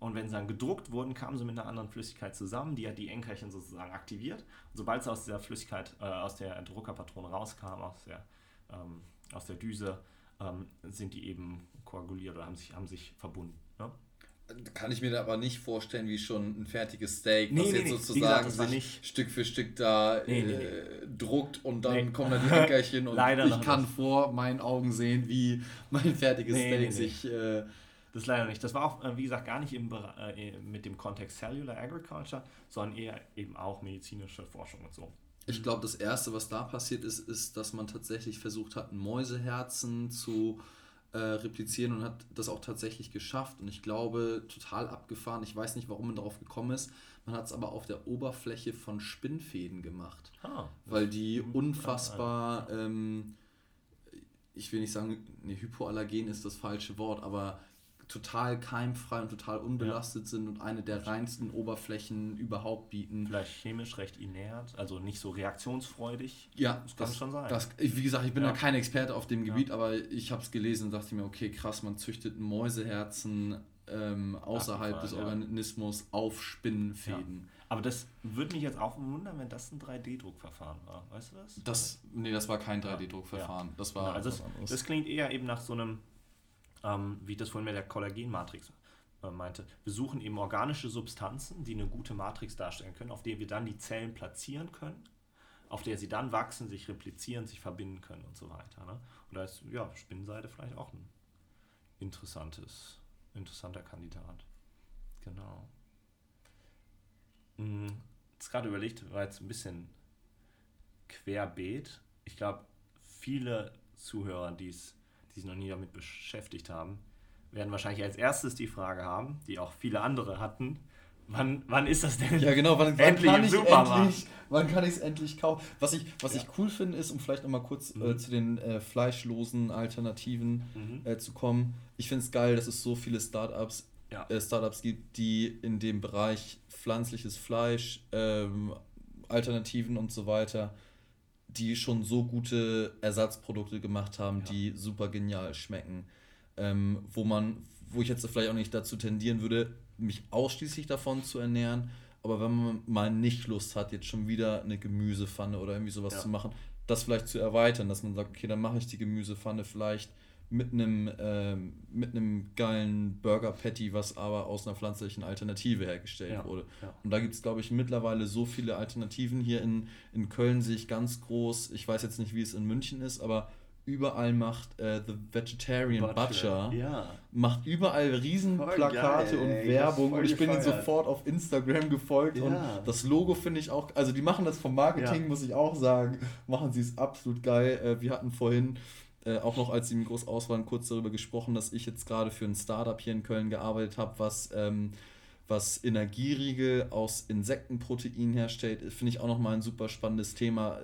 Und wenn sie dann gedruckt wurden, kamen sie mit einer anderen Flüssigkeit zusammen, die hat die Enkerchen sozusagen aktiviert. Und sobald sie aus dieser Flüssigkeit, äh, aus der Druckerpatrone rauskamen, aus der, ähm, aus der Düse, ähm, sind die eben koaguliert oder haben sich, haben sich verbunden. Kann ich mir aber nicht vorstellen, wie schon ein fertiges Steak, nee, was nee, jetzt nee. sozusagen gesagt, sich Stück für Stück da äh, druckt und dann kommen da die Leckerchen *laughs* und ich kann nicht. vor meinen Augen sehen, wie *laughs* mein fertiges Steak sich. Äh, das leider nicht. Das war auch, äh, wie gesagt, gar nicht im, äh, mit dem Kontext Cellular Agriculture, sondern eher eben auch medizinische Forschung und so. Ich glaube, das Erste, was da passiert ist, ist, dass man tatsächlich versucht hat, Mäuseherzen zu äh, replizieren und hat das auch tatsächlich geschafft. Und ich glaube, total abgefahren. Ich weiß nicht, warum man darauf gekommen ist. Man hat es aber auf der Oberfläche von Spinnfäden gemacht. Ah, weil die unfassbar, ähm, ich will nicht sagen, ne, hypoallergen ist das falsche Wort, aber total keimfrei und total unbelastet ja. sind und eine der reinsten Oberflächen überhaupt bieten. Vielleicht chemisch recht inert, also nicht so reaktionsfreudig. Ja, das kann das, schon sein. Das, wie gesagt, ich bin ja. da kein Experte auf dem Gebiet, ja. aber ich habe es gelesen und dachte mir, okay, krass, man züchtet Mäuseherzen ähm, außerhalb Ach, des Organismus auf Spinnenfäden. Aber das würde mich jetzt auch wundern, wenn das ein 3D-Druckverfahren war. Weißt du das? das nee, das war kein 3D-Druckverfahren. Das war also das, das klingt eher eben nach so einem ähm, wie ich das vorhin mit der Kollagenmatrix äh, meinte. Wir suchen eben organische Substanzen, die eine gute Matrix darstellen können, auf der wir dann die Zellen platzieren können, auf der sie dann wachsen, sich replizieren, sich verbinden können und so weiter. Ne? Und da ist ja, Spinnenseide vielleicht auch ein interessantes, interessanter Kandidat. Genau. Hm, jetzt gerade überlegt, war jetzt ein bisschen querbeet. Ich glaube, viele Zuhörer, die es die sich noch nie damit beschäftigt haben, werden wahrscheinlich als erstes die Frage haben, die auch viele andere hatten. Wann, wann ist das denn? Ja, genau, wann, wann kann ich endlich, wann kann ich es endlich kaufen? Was ich, was ja. ich cool finde, ist, um vielleicht nochmal kurz äh, mhm. äh, zu den äh, fleischlosen Alternativen mhm. äh, zu kommen. Ich finde es geil, dass es so viele Startups, ja. Äh, Startups gibt, die in dem Bereich pflanzliches Fleisch, ähm, Alternativen und so weiter die schon so gute Ersatzprodukte gemacht haben, ja. die super genial schmecken. Ähm, wo man, wo ich jetzt vielleicht auch nicht dazu tendieren würde, mich ausschließlich davon zu ernähren, aber wenn man mal nicht Lust hat, jetzt schon wieder eine Gemüsepfanne oder irgendwie sowas ja. zu machen, das vielleicht zu erweitern, dass man sagt, okay, dann mache ich die Gemüsepfanne vielleicht mit einem, äh, mit einem geilen Burger Patty, was aber aus einer pflanzlichen Alternative hergestellt ja, wurde. Ja. Und da gibt es, glaube ich, mittlerweile so viele Alternativen. Hier in, in Köln sehe ich ganz groß, ich weiß jetzt nicht, wie es in München ist, aber überall macht äh, The Vegetarian Butcher, Butcher ja. macht überall Riesenplakate und Werbung und ich bin ihnen sofort auf Instagram gefolgt ja. und das Logo finde ich auch, also die machen das vom Marketing, ja. muss ich auch sagen, machen sie es absolut geil. Äh, wir hatten vorhin äh, auch noch, als sie im groß aus waren, kurz darüber gesprochen, dass ich jetzt gerade für ein Startup hier in Köln gearbeitet habe, was, ähm, was Energieriegel aus Insektenprotein herstellt. Finde ich auch nochmal ein super spannendes Thema.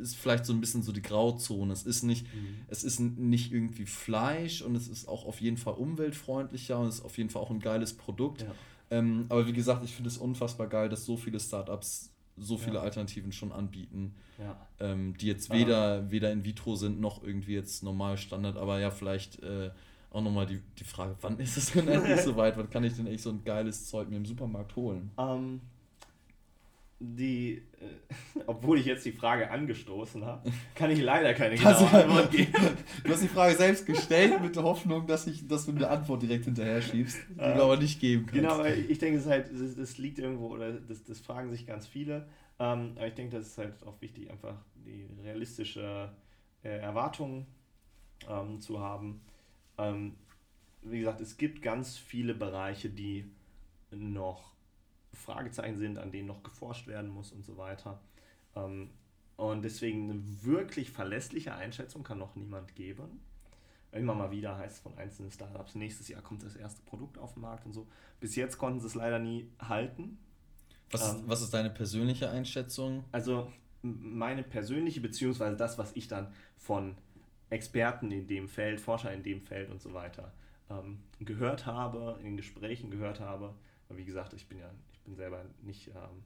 Ist vielleicht so ein bisschen so die Grauzone. Es ist nicht, mhm. es ist nicht irgendwie Fleisch und es ist auch auf jeden Fall umweltfreundlicher und es ist auf jeden Fall auch ein geiles Produkt. Ja. Ähm, aber wie gesagt, ich finde es unfassbar geil, dass so viele Startups so viele ja. Alternativen schon anbieten, ja. ähm, die jetzt weder, weder in vitro sind noch irgendwie jetzt normal Standard, aber ja, vielleicht äh, auch nochmal die, die Frage, wann ist es denn endlich *laughs* soweit? Wann kann ich denn echt so ein geiles Zeug mir im Supermarkt holen? Ähm, die, äh, *laughs* obwohl ich jetzt die Frage angestoßen habe, kann ich leider keine genaue Antwort geben. *laughs* Du hast die Frage selbst gestellt mit der Hoffnung, dass, ich, dass du eine Antwort direkt hinterher schiebst, die du aber nicht geben kannst. Genau, ich denke, es halt, das, liegt irgendwo, oder das, das fragen sich ganz viele. Ähm, aber ich denke, das ist halt auch wichtig, einfach die realistische äh, Erwartungen ähm, zu haben. Ähm, wie gesagt, es gibt ganz viele Bereiche, die noch Fragezeichen sind, an denen noch geforscht werden muss und so weiter. Ähm, und deswegen eine wirklich verlässliche Einschätzung kann noch niemand geben. Immer mal wieder heißt es von einzelnen Startups, nächstes Jahr kommt das erste Produkt auf den Markt und so. Bis jetzt konnten sie es leider nie halten. Was, ähm, was ist deine persönliche Einschätzung? Also meine persönliche, beziehungsweise das, was ich dann von Experten in dem Feld, Forscher in dem Feld und so weiter ähm, gehört habe, in Gesprächen gehört habe. Wie gesagt, ich bin ja bin selber nicht, ähm,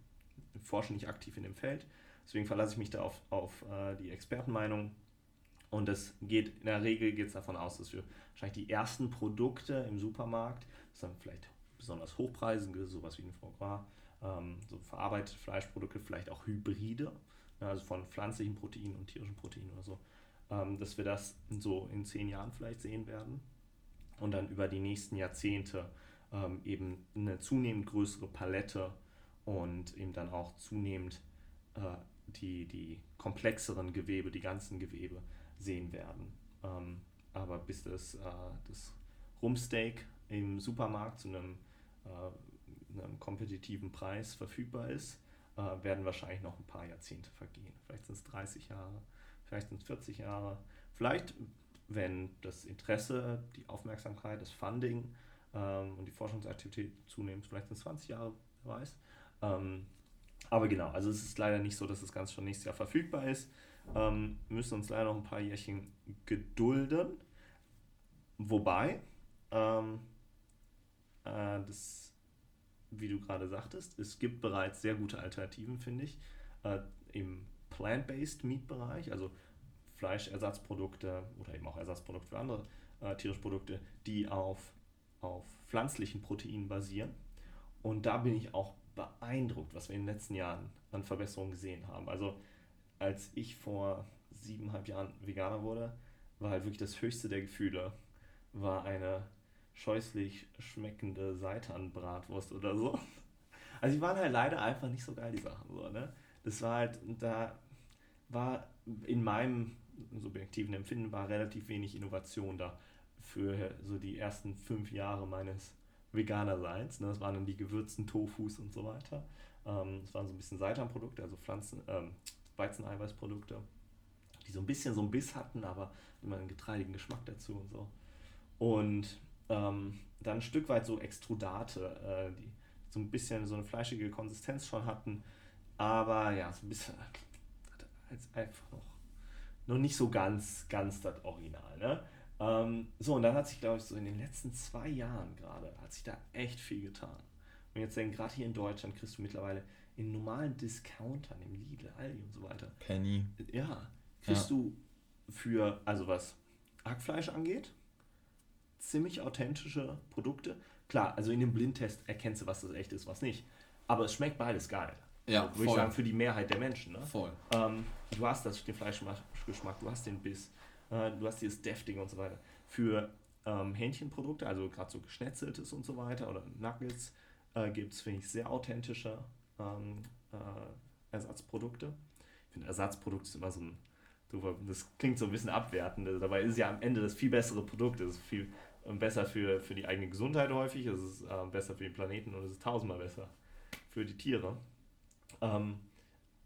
forsche nicht aktiv in dem Feld. Deswegen verlasse ich mich da auf, auf äh, die Expertenmeinung. Und es geht, in der Regel geht es davon aus, dass wir wahrscheinlich die ersten Produkte im Supermarkt, das sind vielleicht besonders hochpreisige, sowas wie ein Foie Gras, ähm, so verarbeitete Fleischprodukte, vielleicht auch Hybride, ja, also von pflanzlichen Proteinen und tierischen Proteinen oder so, ähm, dass wir das so in zehn Jahren vielleicht sehen werden. Und dann über die nächsten Jahrzehnte ähm, eben eine zunehmend größere Palette und eben dann auch zunehmend äh, die, die komplexeren Gewebe, die ganzen Gewebe sehen werden. Ähm, aber bis das, äh, das Rumsteak im Supermarkt zu einem, äh, einem kompetitiven Preis verfügbar ist, äh, werden wahrscheinlich noch ein paar Jahrzehnte vergehen. Vielleicht sind es 30 Jahre, vielleicht sind es 40 Jahre, vielleicht wenn das Interesse, die Aufmerksamkeit, das Funding ähm, und die Forschungsaktivität zunehmen, vielleicht in 20 Jahre, wer weiß. Ähm, aber genau, also es ist leider nicht so, dass das Ganze schon nächstes Jahr verfügbar ist. Ähm, müssen uns leider noch ein paar Jährchen gedulden. Wobei, ähm, äh, das, wie du gerade sagtest, es gibt bereits sehr gute Alternativen, finde ich, äh, im Plant-Based Meat-Bereich, also Fleischersatzprodukte oder eben auch Ersatzprodukte für andere äh, tierische Produkte, die auf, auf pflanzlichen Proteinen basieren. Und da bin ich auch beeindruckt, was wir in den letzten Jahren an Verbesserungen gesehen haben. Also als ich vor siebeneinhalb Jahren Veganer wurde, war halt wirklich das höchste der Gefühle, war eine scheußlich schmeckende Seitanbratwurst oder so. Also die waren halt leider einfach nicht so geil, die Sachen. So, ne? Das war halt, da war in meinem subjektiven Empfinden war relativ wenig Innovation da für so die ersten fünf Jahre meines Veganer-Seins. Ne? Das waren dann die gewürzten Tofus und so weiter. Ähm, das waren so ein bisschen Seitanprodukte, also Pflanzen, ähm, Weizeneiweißprodukte, die so ein bisschen so einen Biss hatten, aber immer einen getreidigen Geschmack dazu und so. Und ähm, dann ein Stück weit so Extrudate, äh, die so ein bisschen so eine fleischige Konsistenz schon hatten, aber ja, so ein bisschen *laughs* als einfach noch, noch nicht so ganz, ganz das Original. Ne? Ähm, so, und dann hat sich, glaube ich, so in den letzten zwei Jahren gerade, hat sich da echt viel getan. Und jetzt denken, gerade hier in Deutschland kriegst du mittlerweile in normalen Discountern, im Lidl, Aldi und so weiter. Penny. Ja, kriegst ja. du für, also was Hackfleisch angeht, ziemlich authentische Produkte. Klar, also in dem Blindtest erkennst du, was das echt ist, was nicht. Aber es schmeckt beides geil. Ja, Würde ich sagen, für die Mehrheit der Menschen. Ne? Voll. Ähm, du hast das, den Fleischgeschmack, du hast den Biss, du hast dieses Deftige und so weiter. Für ähm, Hähnchenprodukte, also gerade so geschnetzeltes und so weiter oder Nuggets, äh, gibt es, finde ich, sehr authentische ähm, äh, Ersatzprodukte. Ich finde, Ersatzprodukt ist immer so ein, das klingt so ein bisschen abwertend, dabei ist ja am Ende das viel bessere Produkt, es ist viel ähm, besser für, für die eigene Gesundheit häufig, es ist äh, besser für den Planeten und es ist tausendmal besser für die Tiere. Ähm,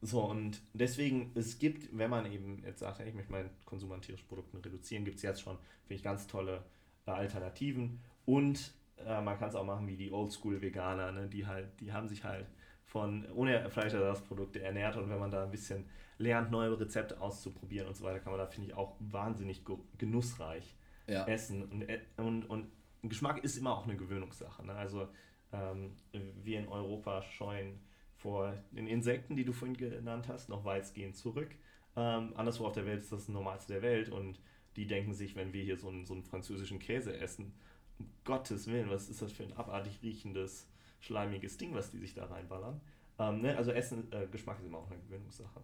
so, und deswegen, es gibt, wenn man eben jetzt sagt, ich möchte meinen Konsum an tierischen Produkten reduzieren, gibt es jetzt schon, finde ich, ganz tolle äh, Alternativen. Und äh, man kann es auch machen wie die Oldschool-Veganer, ne? die halt, die haben sich halt von ohne Fleischersatzprodukte ernährt und wenn man da ein bisschen lernt, neue Rezepte auszuprobieren und so weiter, kann man da, finde ich, auch wahnsinnig genussreich ja. essen. Und, äh, und, und Geschmack ist immer auch eine Gewöhnungssache. Ne? Also ähm, wir in Europa scheuen vor den Insekten, die du vorhin genannt hast, noch weitgehend zurück. Ähm, anderswo auf der Welt ist das das Normalste der Welt und die denken sich, wenn wir hier so einen, so einen französischen Käse essen, um Gottes Willen, was ist das für ein abartig riechendes, schleimiges Ding, was die sich da reinballern. Ähm, ne? Also Essen, äh, Geschmack ist immer auch eine Gewöhnungssache.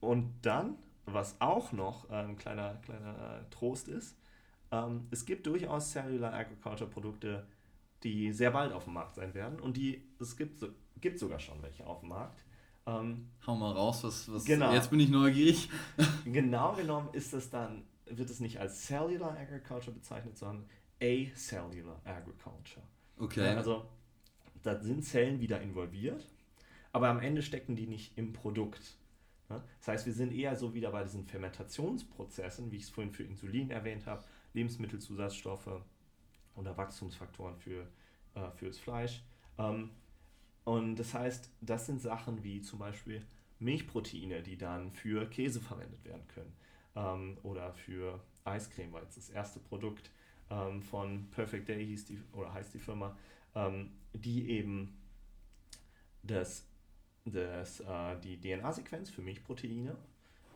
Und dann, was auch noch äh, ein kleiner, kleiner äh, Trost ist, ähm, es gibt durchaus Cellular Agriculture Produkte, die sehr bald auf dem Markt sein werden und die, es gibt, gibt sogar schon welche auf dem Markt. Ähm, Hau mal raus, was, was genau. jetzt bin ich neugierig. *laughs* genau genommen ist es dann, wird es nicht als Cellular Agriculture bezeichnet, sondern Acellular Agriculture. Okay. Also da sind Zellen wieder involviert, aber am Ende stecken die nicht im Produkt. Das heißt, wir sind eher so wieder bei diesen Fermentationsprozessen, wie ich es vorhin für Insulin erwähnt habe, Lebensmittelzusatzstoffe oder Wachstumsfaktoren für, äh, fürs Fleisch. Ähm, und das heißt, das sind Sachen wie zum Beispiel Milchproteine, die dann für Käse verwendet werden können. Ähm, oder für Eiscreme, weil es das erste Produkt ähm, von Perfect Day hieß die, oder heißt die Firma, ähm, die eben das, das, äh, die DNA-Sequenz für Milchproteine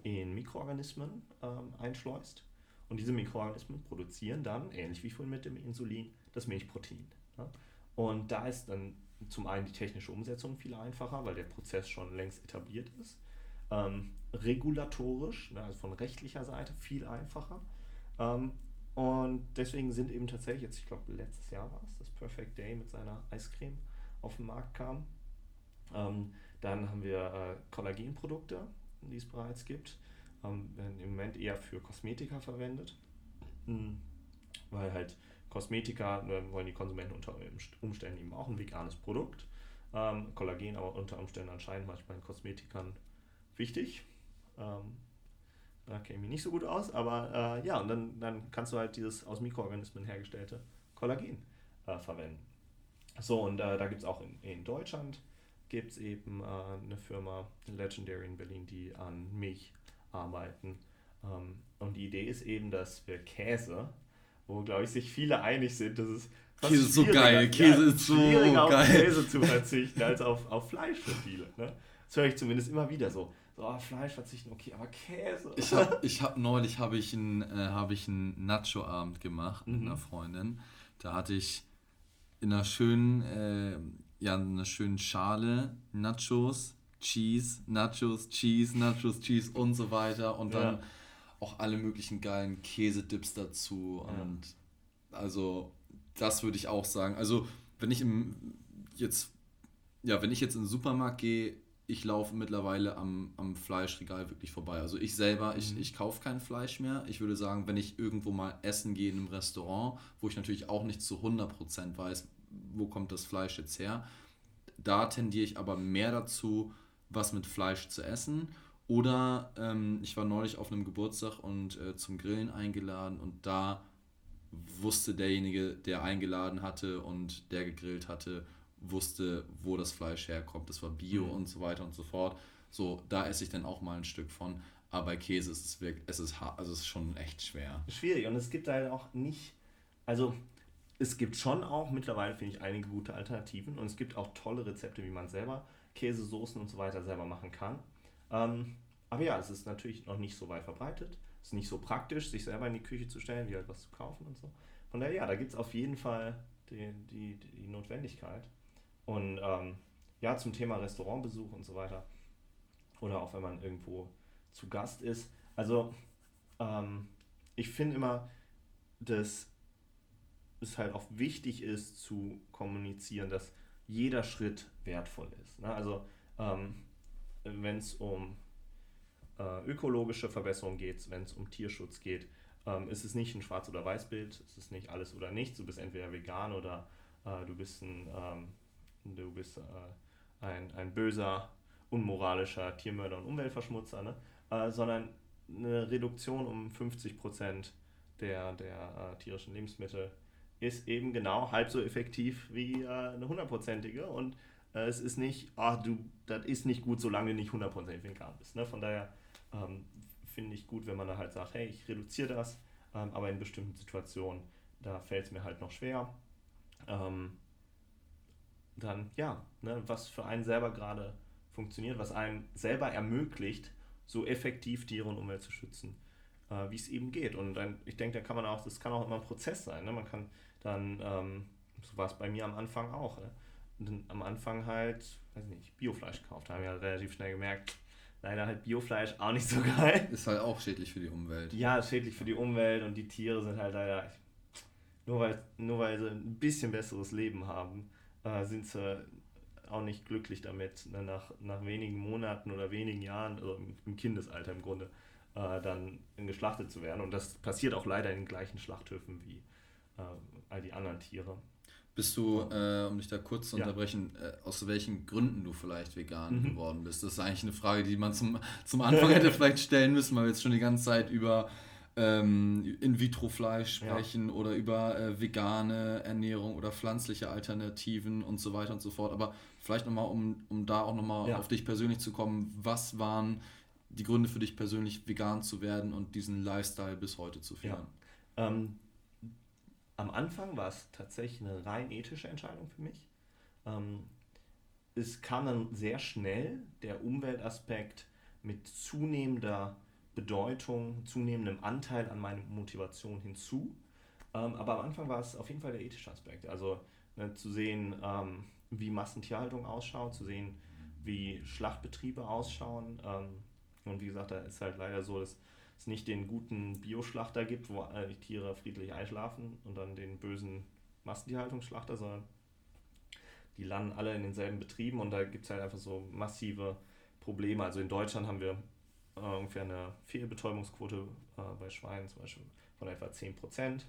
in Mikroorganismen ähm, einschleust. Und diese Mikroorganismen produzieren dann, ähnlich wie vorhin mit dem Insulin, das Milchprotein. Ja? Und da ist dann zum einen die technische Umsetzung viel einfacher, weil der Prozess schon längst etabliert ist. Ähm, regulatorisch, ne, also von rechtlicher Seite viel einfacher. Ähm, und deswegen sind eben tatsächlich, jetzt ich glaube letztes Jahr war es, das Perfect Day mit seiner Eiscreme auf den Markt kam. Ähm, dann haben wir äh, Kollagenprodukte, die es bereits gibt, ähm, werden im Moment eher für Kosmetika verwendet, mhm. weil halt Kosmetika ne, wollen die Konsumenten unter Umständen eben auch ein veganes Produkt. Ähm, Kollagen aber unter Umständen anscheinend manchmal in Kosmetikern wichtig. Ähm, Da kenne ich nicht so gut aus, aber äh, ja, und dann, dann kannst du halt dieses aus Mikroorganismen hergestellte Kollagen äh, verwenden. So, und äh, da gibt es auch in, in Deutschland gibt es eben äh, eine Firma, Legendary in Berlin, die an Milch arbeiten. Ähm, und die Idee ist eben, dass wir Käse, wo glaube ich sich viele einig sind, dass es Käse ist so geil, Käse ja, ist so geil. auf Käse zu *laughs* verzichten als auf, auf Fleisch für viele. Ne? Das höre ich zumindest immer wieder so. So, oh, Fleisch verzichten, okay, aber Käse. Ich habe ich hab, neulich habe ich einen äh, hab Nacho-Abend gemacht mhm. mit einer Freundin. Da hatte ich in einer schönen, äh, ja, einer schönen Schale Nachos, Cheese, Nachos, Cheese, Nachos, Cheese und so weiter. Und dann ja. auch alle möglichen geilen Käsedips dazu. Ja. Und also, das würde ich auch sagen. Also, wenn ich im jetzt, ja, wenn ich jetzt in den Supermarkt gehe, ich laufe mittlerweile am, am Fleischregal wirklich vorbei. Also ich selber, ich, mhm. ich kaufe kein Fleisch mehr. Ich würde sagen, wenn ich irgendwo mal essen gehe in einem Restaurant, wo ich natürlich auch nicht zu 100% weiß, wo kommt das Fleisch jetzt her, da tendiere ich aber mehr dazu, was mit Fleisch zu essen. Oder ähm, ich war neulich auf einem Geburtstag und äh, zum Grillen eingeladen und da wusste derjenige, der eingeladen hatte und der gegrillt hatte, wusste, wo das Fleisch herkommt. Das war Bio mhm. und so weiter und so fort. So, da esse ich dann auch mal ein Stück von. Aber bei Käse ist es wirklich, es ist, also es ist schon echt schwer. Schwierig und es gibt halt auch nicht, also es gibt schon auch mittlerweile, finde ich, einige gute Alternativen und es gibt auch tolle Rezepte, wie man selber Käsesoßen und so weiter selber machen kann. Ähm, aber ja, es ist natürlich noch nicht so weit verbreitet. Es ist nicht so praktisch, sich selber in die Küche zu stellen, wie halt was zu kaufen und so. Von daher, ja, da gibt es auf jeden Fall die, die, die Notwendigkeit. Und ähm, ja, zum Thema Restaurantbesuch und so weiter. Oder auch wenn man irgendwo zu Gast ist. Also, ähm, ich finde immer, dass es halt auch wichtig ist zu kommunizieren, dass jeder Schritt wertvoll ist. Ne? Also, ähm, wenn es um äh, ökologische Verbesserung geht, wenn es um Tierschutz geht, ähm, ist es nicht ein Schwarz- oder Weiß-Bild, es ist nicht alles oder nichts. Du bist entweder vegan oder äh, du bist ein ähm, du bist äh, ein, ein böser, unmoralischer Tiermörder und Umweltverschmutzer, ne? Äh, sondern eine Reduktion um 50 Prozent der, der äh, tierischen Lebensmittel ist eben genau halb so effektiv wie äh, eine hundertprozentige und äh, es ist nicht, ach du, das ist nicht gut, solange du nicht hundertprozentig vegan bist. Ne? Von daher ähm, finde ich gut, wenn man da halt sagt, hey, ich reduziere das, ähm, aber in bestimmten Situationen, da fällt es mir halt noch schwer. Ähm, dann ja, ne, was für einen selber gerade funktioniert, was einem selber ermöglicht, so effektiv Tiere und Umwelt zu schützen, äh, wie es eben geht. Und dann, ich denke, da kann man auch, das kann auch immer ein Prozess sein. Ne? Man kann dann, ähm, so war es bei mir am Anfang auch, ne? Und am Anfang halt, weiß nicht, Biofleisch gekauft. Da haben wir ja relativ schnell gemerkt, leider halt Biofleisch auch nicht so *laughs* geil. Ist halt auch schädlich für die Umwelt. Ja, schädlich für die Umwelt und die Tiere sind halt leider, nur weil, nur weil sie ein bisschen besseres Leben haben, äh, sind sie auch nicht glücklich damit, ne, nach, nach wenigen Monaten oder wenigen Jahren, also im Kindesalter im Grunde, äh, dann geschlachtet zu werden. Und das passiert auch leider in den gleichen Schlachthöfen wie äh, all die anderen Tiere. Bist du, äh, um dich da kurz zu unterbrechen, ja. äh, aus welchen Gründen du vielleicht vegan mhm. geworden bist? Das ist eigentlich eine Frage, die man zum, zum Anfang hätte *laughs* vielleicht stellen müssen, weil wir jetzt schon die ganze Zeit über ähm, In-vitro-Fleisch sprechen ja. oder über äh, vegane Ernährung oder pflanzliche Alternativen und so weiter und so fort. Aber vielleicht nochmal, um, um da auch nochmal ja. auf dich persönlich zu kommen, was waren die Gründe für dich persönlich, vegan zu werden und diesen Lifestyle bis heute zu führen? Ja. Ähm, am Anfang war es tatsächlich eine rein ethische Entscheidung für mich. Ähm, es kam dann sehr schnell der Umweltaspekt mit zunehmender Bedeutung, zunehmendem Anteil an meiner Motivation hinzu. Ähm, aber am Anfang war es auf jeden Fall der ethische Aspekt. Also ne, zu sehen, ähm, wie Massentierhaltung ausschaut, zu sehen, wie Schlachtbetriebe ausschauen. Ähm, und wie gesagt, da ist halt leider so, dass es nicht den guten Bioschlachter gibt, wo die Tiere friedlich einschlafen und dann den bösen Massentierhaltungsschlachter, sondern die landen alle in denselben Betrieben und da gibt es halt einfach so massive Probleme. Also in Deutschland haben wir äh, ungefähr eine Fehlbetäubungsquote äh, bei Schweinen zum Beispiel von etwa 10%.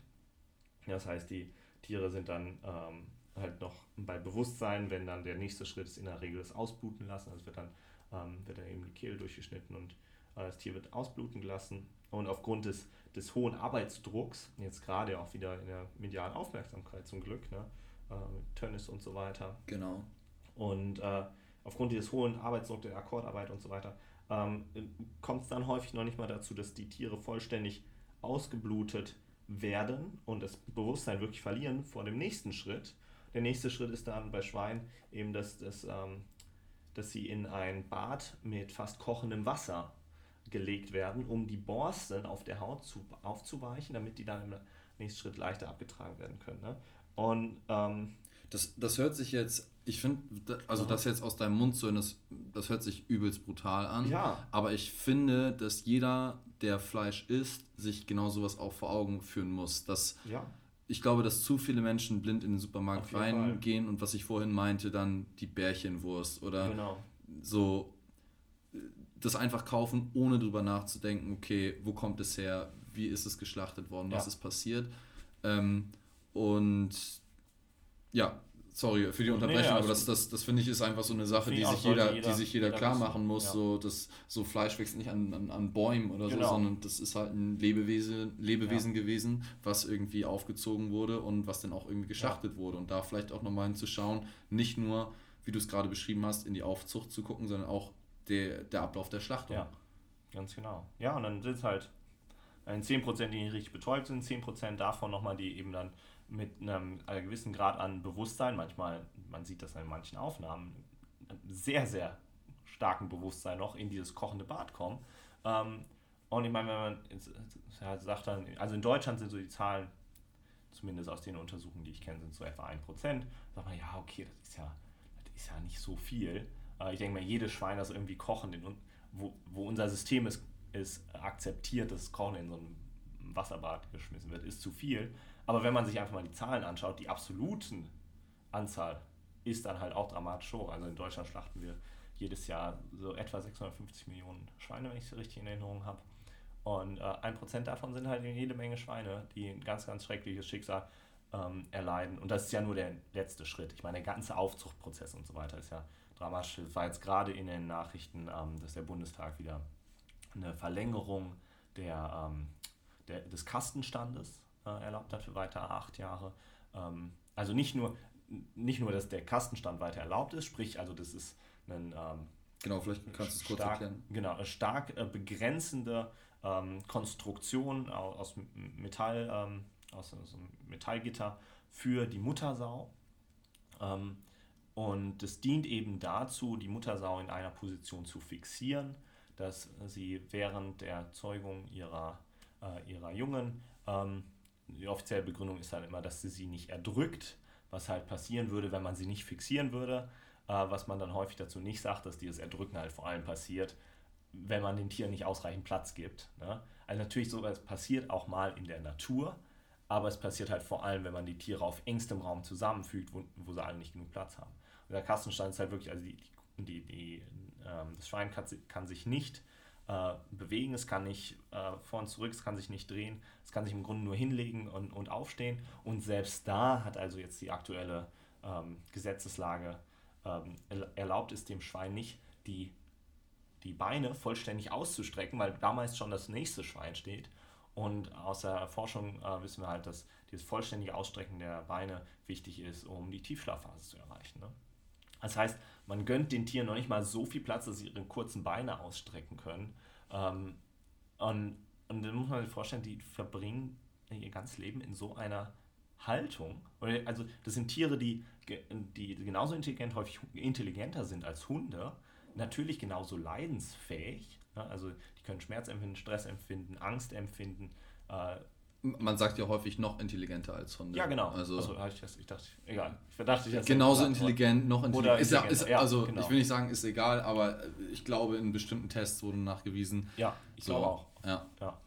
Das heißt, die Tiere sind dann ähm, halt noch bei Bewusstsein, wenn dann der nächste Schritt ist in der Regel das Ausbluten lassen. Also wird dann, ähm, wird dann eben die Kehle durchgeschnitten und das Tier wird ausbluten gelassen und aufgrund des, des hohen Arbeitsdrucks, jetzt gerade auch wieder in der medialen Aufmerksamkeit zum Glück, ne, äh, Tönnis und so weiter. Genau. Und äh, aufgrund dieses hohen Arbeitsdrucks der Akkordarbeit und so weiter, ähm, kommt es dann häufig noch nicht mal dazu, dass die Tiere vollständig ausgeblutet werden und das Bewusstsein wirklich verlieren vor dem nächsten Schritt. Der nächste Schritt ist dann bei Schweinen eben, dass, dass, ähm, dass sie in ein Bad mit fast kochendem Wasser gelegt werden, um die Borsten auf der Haut zu, aufzuweichen, damit die dann im nächsten Schritt leichter abgetragen werden können. Ne? Und ähm, das, das hört sich jetzt, ich finde, also das jetzt aus deinem Mund zu hören, das, das hört sich übelst brutal an. Ja. Aber ich finde, dass jeder, der Fleisch isst, sich genau sowas auch vor Augen führen muss. Dass, ja. Ich glaube, dass zu viele Menschen blind in den Supermarkt reingehen und was ich vorhin meinte, dann die Bärchenwurst oder genau. so das einfach kaufen, ohne drüber nachzudenken, okay, wo kommt es her, wie ist es geschlachtet worden, was ja. ist passiert. Ähm, und ja, sorry für die Unterbrechung, nee, aber das, das, das finde ich ist einfach so eine Sache, die sich jeder, jeder, die sich jeder, jeder klar machen muss. Ja. So, dass so Fleisch wächst nicht an, an, an Bäumen oder genau. so, sondern das ist halt ein Lebewesen, Lebewesen ja. gewesen, was irgendwie aufgezogen wurde und was dann auch irgendwie geschlachtet ja. wurde. Und da vielleicht auch nochmal hinzuschauen, nicht nur, wie du es gerade beschrieben hast, in die Aufzucht zu gucken, sondern auch der, der Ablauf der Schlachtung. Ja, ganz genau. Ja, und dann sind es halt ein 10%, die nicht richtig betäubt sind, 10% davon nochmal, die eben dann mit einem, einem gewissen Grad an Bewusstsein, manchmal, man sieht das in manchen Aufnahmen, sehr, sehr starken Bewusstsein noch in dieses kochende Bad kommen. Ähm, und ich meine, wenn man ja, sagt dann, also in Deutschland sind so die Zahlen, zumindest aus den Untersuchungen, die ich kenne, sind so etwa 1%. Sagt man, ja, okay, das ist ja, das ist ja nicht so viel. Äh, ich denke mal, jedes Schwein, das irgendwie kochen, wo, wo unser System ist, ist akzeptiert, dass Kochen in so ein Wasserbad geschmissen wird, ist zu viel. Aber wenn man sich einfach mal die Zahlen anschaut, die absoluten Anzahl ist dann halt auch dramatisch hoch. Also in Deutschland schlachten wir jedes Jahr so etwa 650 Millionen Schweine, wenn ich es richtig in Erinnerung habe. Und äh, ein Prozent davon sind halt jede Menge Schweine, die ein ganz, ganz schreckliches Schicksal ähm, erleiden. Und das ist ja nur der letzte Schritt. Ich meine, der ganze Aufzuchtprozess und so weiter ist ja dramatisch. Es war jetzt gerade in den Nachrichten, ähm, dass der Bundestag wieder eine Verlängerung der, ähm, der, des Kastenstandes äh, erlaubt hat für weitere acht Jahre. Ähm, also nicht nur, nicht nur, dass der Kastenstand weiter erlaubt ist, sprich, also das ist ein Genau, vielleicht kannst du es kurz erklären. Genau, eine stark äh, begrenzende ähm, Konstruktion aus, aus Metall, ähm, aus, aus einem Metallgitter für die Muttersau. Ähm, und es dient eben dazu, die Muttersau in einer Position zu fixieren, dass sie während der Zeugung ihrer, äh, ihrer Jungen, ähm, die offizielle Begründung ist dann immer, dass sie sie nicht erdrückt, was halt passieren würde, wenn man sie nicht fixieren würde, äh, was man dann häufig dazu nicht sagt, dass dieses Erdrücken halt vor allem passiert, wenn man den Tieren nicht ausreichend Platz gibt. Ne? Also natürlich sowas passiert auch mal in der Natur, aber es passiert halt vor allem, wenn man die Tiere auf engstem Raum zusammenfügt, wo, wo sie alle nicht genug Platz haben der Kastenstand ist halt wirklich, also die, die, die, ähm, das Schwein kann, kann sich nicht äh, bewegen, es kann nicht äh, vor und zurück, es kann sich nicht drehen, es kann sich im Grunde nur hinlegen und, und aufstehen. Und selbst da hat also jetzt die aktuelle ähm, Gesetzeslage ähm, erlaubt es dem Schwein nicht, die, die Beine vollständig auszustrecken, weil damals schon das nächste Schwein steht. Und aus der Forschung äh, wissen wir halt, dass dieses vollständige Ausstrecken der Beine wichtig ist, um die Tiefschlafphase zu erreichen. Ne? Das heißt, man gönnt den Tieren noch nicht mal so viel Platz, dass sie ihre kurzen Beine ausstrecken können. Ähm, und, und dann muss man sich vorstellen, die verbringen ihr ganzes Leben in so einer Haltung. Also das sind Tiere, die, die genauso intelligent, häufig intelligenter sind als Hunde, natürlich genauso leidensfähig. Also die können Schmerz empfinden, Stress empfinden, Angst empfinden, äh, man sagt ja häufig noch intelligenter als Hunde. Ja, genau. Also, also ich, das, ich dachte, egal. Ich dachte, ich genauso intelligent, noch intelligent. Ist ja, ist, ja, also genau. ich will nicht sagen, ist egal, aber ich glaube, in bestimmten Tests wurde nachgewiesen. Ja, ich so, glaube auch. Ja. ja.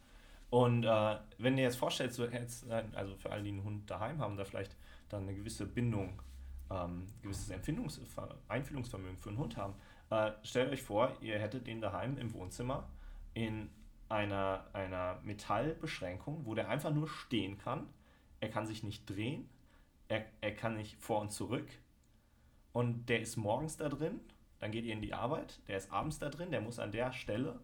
Und äh, wenn du jetzt vorstellst, du hättest, also für alle, die einen Hund daheim haben, da vielleicht dann eine gewisse Bindung, ähm, gewisses Empfindungs Einfühlungsvermögen für einen Hund haben, äh, stellt euch vor, ihr hättet den daheim im Wohnzimmer in einer, einer Metallbeschränkung, wo der einfach nur stehen kann. Er kann sich nicht drehen, er, er kann nicht vor und zurück. Und der ist morgens da drin, dann geht ihr in die Arbeit, der ist abends da drin, der muss an der Stelle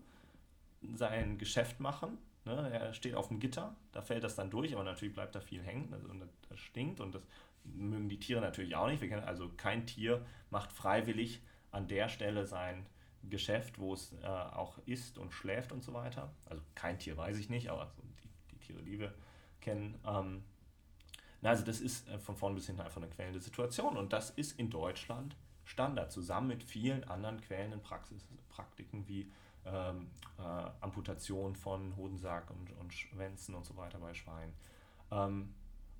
sein Geschäft machen. Ne? Er steht auf dem Gitter, da fällt das dann durch, aber natürlich bleibt da viel hängen also, und das stinkt und das mögen die Tiere natürlich auch nicht. Wir kennen, also kein Tier macht freiwillig an der Stelle sein Geschäft, wo es äh, auch isst und schläft und so weiter. Also kein Tier weiß ich nicht, aber so die, die, Tiere, die wir kennen. Ähm, na, also das ist äh, von vorn bis hinten einfach eine quälende Situation und das ist in Deutschland Standard, zusammen mit vielen anderen quälenden Praxis, Praktiken wie ähm, äh, Amputation von Hodensack und, und Schwänzen und so weiter bei Schweinen. Ähm,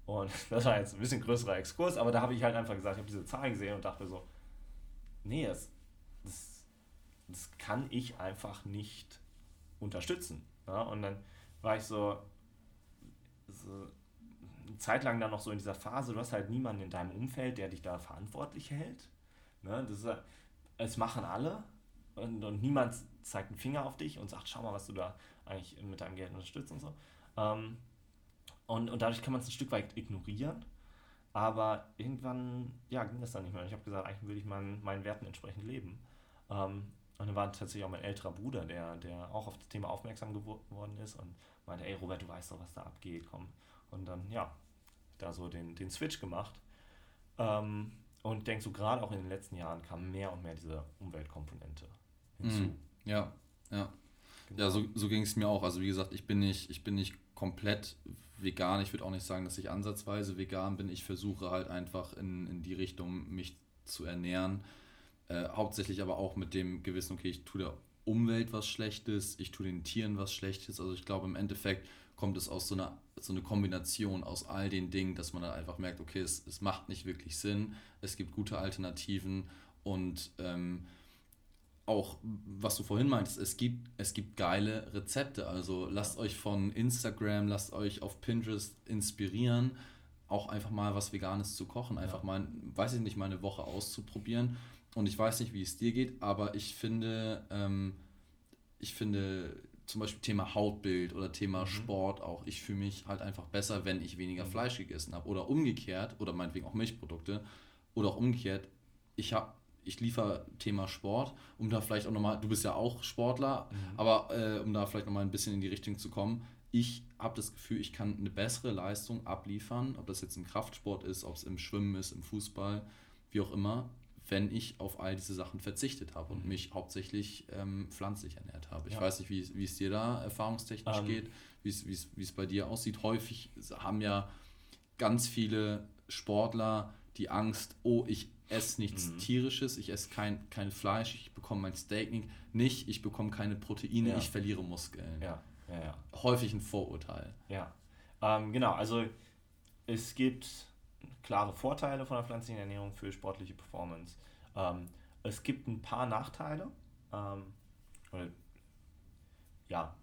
und *laughs* das war jetzt ein bisschen größerer Exkurs, aber da habe ich halt einfach gesagt, ich habe diese Zahlen gesehen und dachte so, nee, das, das, das kann ich einfach nicht unterstützen. Ja? Und dann war ich so, so eine Zeit lang dann noch so in dieser Phase, du hast halt niemanden in deinem Umfeld, der dich da verantwortlich hält. Ne? Das ist, es machen alle und, und niemand zeigt einen Finger auf dich und sagt, schau mal, was du da eigentlich mit deinem Geld unterstützt und so. Ähm, und, und dadurch kann man es ein Stück weit ignorieren. Aber irgendwann ja, ging das dann nicht mehr. Ich habe gesagt, eigentlich will ich meinen, meinen Werten entsprechend leben. Ähm, und dann war tatsächlich auch mein älterer Bruder, der, der auch auf das Thema aufmerksam geworden ist und meinte, ey Robert, du weißt doch, was da abgeht, komm. Und dann, ja, da so den, den Switch gemacht. Ähm, und denke so, gerade auch in den letzten Jahren kam mehr und mehr diese Umweltkomponente hinzu. Mm, ja, ja. Genau. Ja, so, so ging es mir auch. Also wie gesagt, ich bin nicht, ich bin nicht komplett vegan. Ich würde auch nicht sagen, dass ich ansatzweise vegan bin. Ich versuche halt einfach in, in die Richtung, mich zu ernähren. Äh, hauptsächlich aber auch mit dem Gewissen, okay, ich tue der Umwelt was Schlechtes, ich tue den Tieren was Schlechtes. Also ich glaube, im Endeffekt kommt es aus so einer so eine Kombination aus all den Dingen, dass man dann einfach merkt, okay, es, es macht nicht wirklich Sinn, es gibt gute Alternativen und ähm, auch, was du vorhin meintest, es gibt, es gibt geile Rezepte. Also lasst euch von Instagram, lasst euch auf Pinterest inspirieren, auch einfach mal was Veganes zu kochen. Einfach ja. mal, weiß ich nicht, mal eine Woche auszuprobieren. Und ich weiß nicht, wie es dir geht, aber ich finde, ähm, ich finde zum Beispiel Thema Hautbild oder Thema mhm. Sport auch, ich fühle mich halt einfach besser, wenn ich weniger mhm. Fleisch gegessen habe. Oder umgekehrt, oder meinetwegen auch Milchprodukte, oder auch umgekehrt, ich habe ich liefere Thema Sport, um da vielleicht auch nochmal, du bist ja auch Sportler, mhm. aber äh, um da vielleicht nochmal ein bisschen in die Richtung zu kommen, ich habe das Gefühl, ich kann eine bessere Leistung abliefern, ob das jetzt im Kraftsport ist, ob es im Schwimmen ist, im Fußball, wie auch immer, wenn ich auf all diese Sachen verzichtet habe und mich hauptsächlich ähm, pflanzlich ernährt habe. Ich ja. weiß nicht, wie es dir da erfahrungstechnisch. Ähm. geht, wie es bei dir aussieht. Häufig haben ja ganz viele Sportler die Angst, oh, ich esse nichts mhm. Tierisches, ich esse kein, kein Fleisch, ich bekomme mein Steak nicht, ich bekomme keine Proteine, ja. ich verliere Muskeln. Ja. Häufig ein Vorurteil. Ja, ähm, genau, also es gibt klare Vorteile von der pflanzlichen Ernährung für sportliche Performance. Ähm, es gibt ein paar Nachteile. Ähm, ja,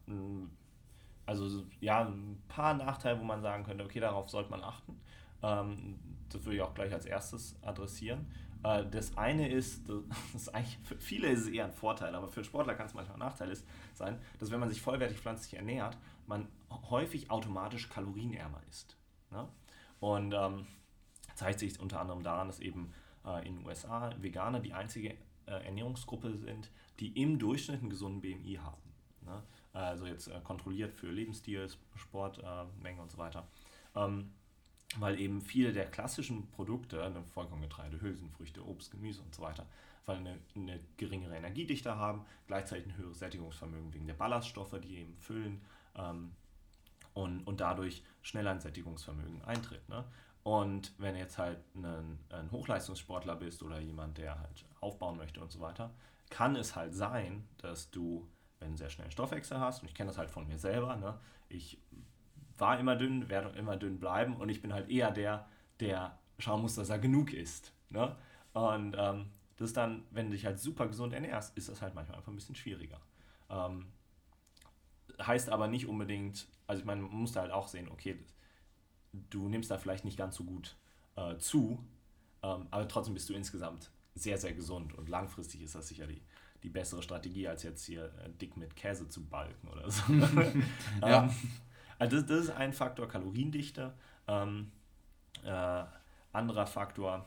also ja, ein paar Nachteile, wo man sagen könnte, okay, darauf sollte man achten. Ähm, das würde ich auch gleich als erstes adressieren. Äh, das eine ist, *laughs* das ist eigentlich für viele ist es eher ein Vorteil, aber für Sportler kann es manchmal ein Nachteil ist, sein, dass wenn man sich vollwertig pflanzlich ernährt, man häufig automatisch kalorienärmer ist. Ne? Und ähm, zeigt sich unter anderem daran, dass eben äh, in den USA Veganer die einzige äh, Ernährungsgruppe sind, die im Durchschnitt einen gesunden BMI haben. Ne? Also jetzt äh, kontrolliert für Lebensstil, Sportmenge äh, und so weiter. Ähm, weil eben viele der klassischen Produkte, ne, Vollkorngetreide, Hülsenfrüchte, Obst, Gemüse und so weiter, weil eine, eine geringere Energiedichte haben, gleichzeitig ein höheres Sättigungsvermögen wegen der Ballaststoffe, die eben füllen ähm, und, und dadurch schneller ein Sättigungsvermögen eintritt. Ne? Und wenn du jetzt halt ein, ein Hochleistungssportler bist oder jemand, der halt aufbauen möchte und so weiter, kann es halt sein, dass du, wenn du sehr schnell Stoffwechsel hast, und ich kenne das halt von mir selber, ne, ich war immer dünn, werde immer dünn bleiben und ich bin halt eher der, der schauen muss, dass er genug isst. Ne? Und ähm, das dann, wenn du dich halt super gesund ernährst, ist das halt manchmal einfach ein bisschen schwieriger. Ähm, heißt aber nicht unbedingt, also ich meine, man muss da halt auch sehen, okay, du nimmst da vielleicht nicht ganz so gut äh, zu, ähm, aber trotzdem bist du insgesamt sehr, sehr gesund und langfristig ist das sicher die, die bessere Strategie, als jetzt hier äh, dick mit Käse zu balken oder so. *laughs* ja. ähm, also das, das ist ein Faktor, Kaloriendichte. Ähm, äh, anderer Faktor,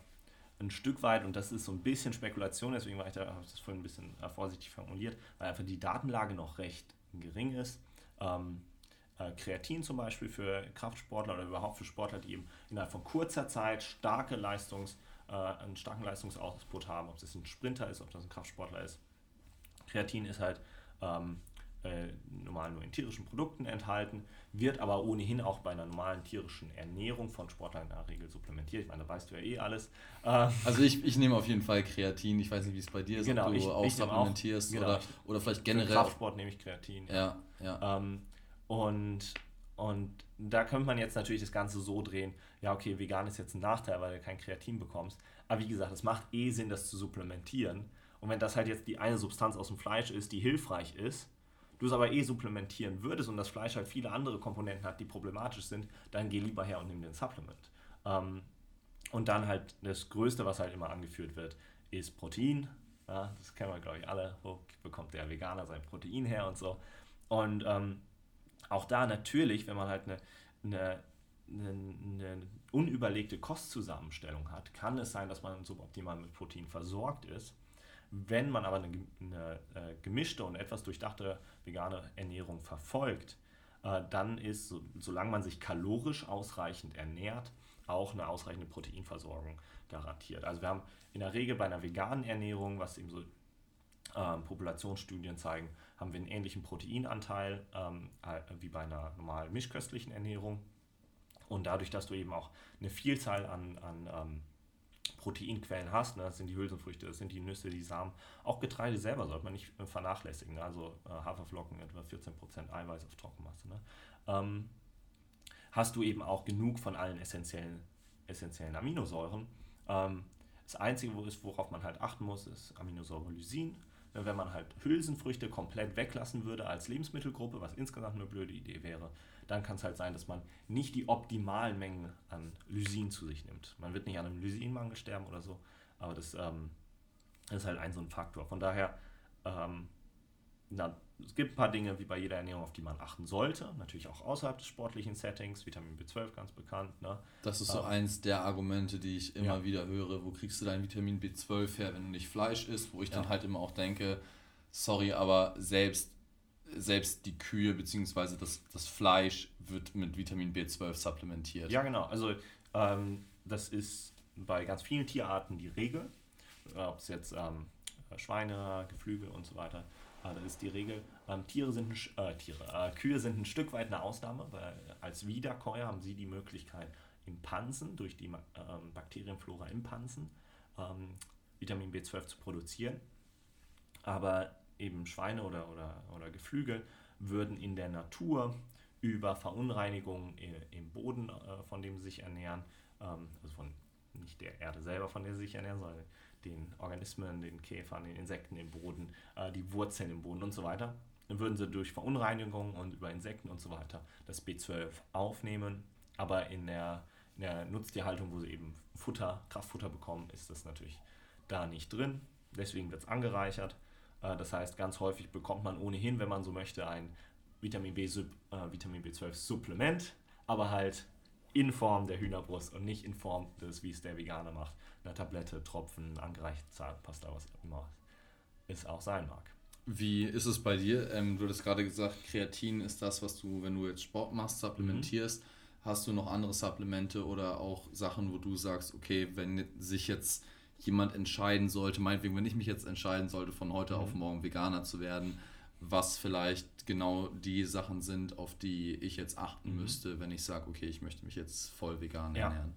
ein Stück weit, und das ist so ein bisschen Spekulation, deswegen war ich da, habe ich das vorhin ein bisschen äh, vorsichtig formuliert, weil einfach die Datenlage noch recht gering ist. Ähm, äh, Kreatin zum Beispiel für Kraftsportler oder überhaupt für Sportler, die eben innerhalb von kurzer Zeit starke Leistungs, äh, einen starken Leistungsoutput haben, ob das ein Sprinter ist, ob das ein Kraftsportler ist. Kreatin ist halt ähm, äh, normal nur in tierischen Produkten enthalten, wird aber ohnehin auch bei einer normalen tierischen Ernährung von Sportlern in der Regel supplementiert. Ich meine, da weißt du ja eh alles. Äh, also ich, ich nehme auf jeden Fall Kreatin. Ich weiß nicht, wie es bei dir ist, genau, ob du ich, auch ich supplementierst auch, genau, oder, oder vielleicht generell. Für Kraftsport nehme ich Kreatin. Ja, ja. ja. Ähm, und, und da könnte man jetzt natürlich das Ganze so drehen, ja okay, vegan ist jetzt ein Nachteil, weil du kein Kreatin bekommst. Aber wie gesagt, es macht eh Sinn, das zu supplementieren. Und wenn das halt jetzt die eine Substanz aus dem Fleisch ist, die hilfreich ist, du es aber eh supplementieren würdest und das Fleisch halt viele andere Komponenten hat, die problematisch sind, dann geh lieber her und nimm den Supplement. Ähm, und dann halt das Größte, was halt immer angeführt wird, ist Protein. Ja, das kennen wir, glaube ich, alle. Wo bekommt der Veganer sein Protein her und so. Und ähm, auch da natürlich, wenn man halt eine, eine, eine, eine, unüberlegte Kostzusammenstellung hat, kann es sein, dass man suboptimal mit Protein versorgt ist. Wenn man aber eine, eine äh, gemischte und etwas durchdachte vegane Ernährung verfolgt, äh, dann ist, so, solange man sich kalorisch ausreichend ernährt, auch eine ausreichende Proteinversorgung garantiert. Also wir haben in der Regel bei einer veganen Ernährung, was eben so ähm, Populationsstudien zeigen, haben wir einen ähnlichen Proteinanteil ähm, äh, wie bei einer normalen mischköstlichen Ernährung. Und dadurch, dass du eben auch eine Vielzahl an, an ähm, Proteinquellen hast, ne, das sind die Hülsenfrüchte, das sind die Nüsse, die Samen, auch Getreide selber sollte man nicht äh, vernachlässigen. Ne? Also äh, Haferflocken, etwa 14% Eiweiß auf Trockenmasse. Ne? Ähm, hast du eben auch genug von allen essentiellen, essentiellen Aminosäuren. Ähm, das Einzige, worauf man halt achten muss, ist Aminosäure Lysin wenn man halt Hülsenfrüchte komplett weglassen würde als Lebensmittelgruppe, was insgesamt eine blöde Idee wäre, dann kann es halt sein, dass man nicht die optimalen Mengen an Lysin zu sich nimmt. Man wird nicht an einem Lysinmangel sterben oder so, aber das, ähm, ist halt ein so ein Faktor. Von daher ähm, na, es gibt ein paar Dinge wie bei jeder Ernährung, auf die man achten sollte. Natürlich auch außerhalb des sportlichen Settings. Vitamin B12 ganz bekannt. Ne? Das ist so ähm, eins der Argumente, die ich immer ja. wieder höre. Wo kriegst du dein Vitamin B12 her, wenn du nicht Fleisch isst? Wo ich ja. dann halt immer auch denke, sorry, aber selbst, selbst die Kühe bzw. Das, das Fleisch wird mit Vitamin B12 supplementiert. Ja, genau. Also ähm, das ist bei ganz vielen Tierarten die Regel. Ob es jetzt ähm, Schweine, Geflügel und so weiter Ah, das ist die Regel. Ähm, Tiere sind ein, äh, Tiere, äh, Kühe sind ein Stück weit eine Ausnahme, weil als Wiederkäuer haben sie die Möglichkeit, im Pansen, durch die ähm, Bakterienflora im Pansen, ähm, Vitamin B12 zu produzieren. Aber eben Schweine oder, oder, oder Geflügel würden in der Natur über Verunreinigungen im Boden, äh, von dem sie sich ernähren, ähm, also von nicht der Erde selber, von der sie sich ernähren, sondern den Organismen, den Käfern, den Insekten im Boden, äh, die Wurzeln im Boden und so weiter. Dann würden sie durch Verunreinigung und über Insekten und so weiter das B12 aufnehmen. Aber in der, in der Nutztierhaltung, wo sie eben Futter, Kraftfutter bekommen, ist das natürlich da nicht drin. Deswegen wird es angereichert. Äh, das heißt, ganz häufig bekommt man ohnehin, wenn man so möchte, ein Vitamin, B, äh, Vitamin B12 Supplement, aber halt in Form der Hühnerbrust und nicht in Form des, wie es der Veganer macht, einer Tablette, Tropfen, angereicht Zahnpasta, was immer es auch sein mag. Wie ist es bei dir? Ähm, du hattest gerade gesagt, Kreatin ist das, was du, wenn du jetzt Sport machst, supplementierst. Mhm. Hast du noch andere Supplemente oder auch Sachen, wo du sagst, okay, wenn sich jetzt jemand entscheiden sollte, meinetwegen, wenn ich mich jetzt entscheiden sollte, von heute mhm. auf morgen Veganer zu werden, was vielleicht genau die Sachen sind, auf die ich jetzt achten mhm. müsste, wenn ich sage, okay, ich möchte mich jetzt voll vegan ja. ernähren.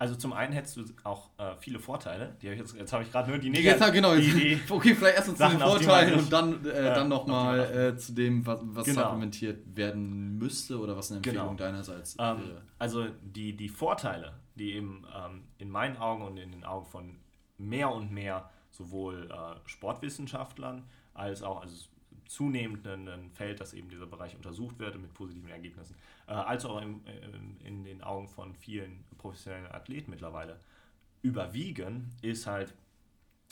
Also zum einen hättest du auch äh, viele Vorteile. Die hab jetzt jetzt habe ich gerade nur die negativen. Ja, genau. Die, die *laughs* okay, vielleicht erst zu den Vorteilen und dann, äh, äh, dann nochmal äh, zu dem, was, was genau. supplementiert werden müsste oder was eine Empfehlung genau. deinerseits ähm, Also die, die Vorteile, die eben ähm, in meinen Augen und in den Augen von mehr und mehr sowohl äh, Sportwissenschaftlern als auch, also zunehmend ein Feld, dass eben dieser Bereich untersucht wird mit positiven Ergebnissen, äh, als auch im, äh, in den Augen von vielen professionellen Athleten mittlerweile überwiegen, ist halt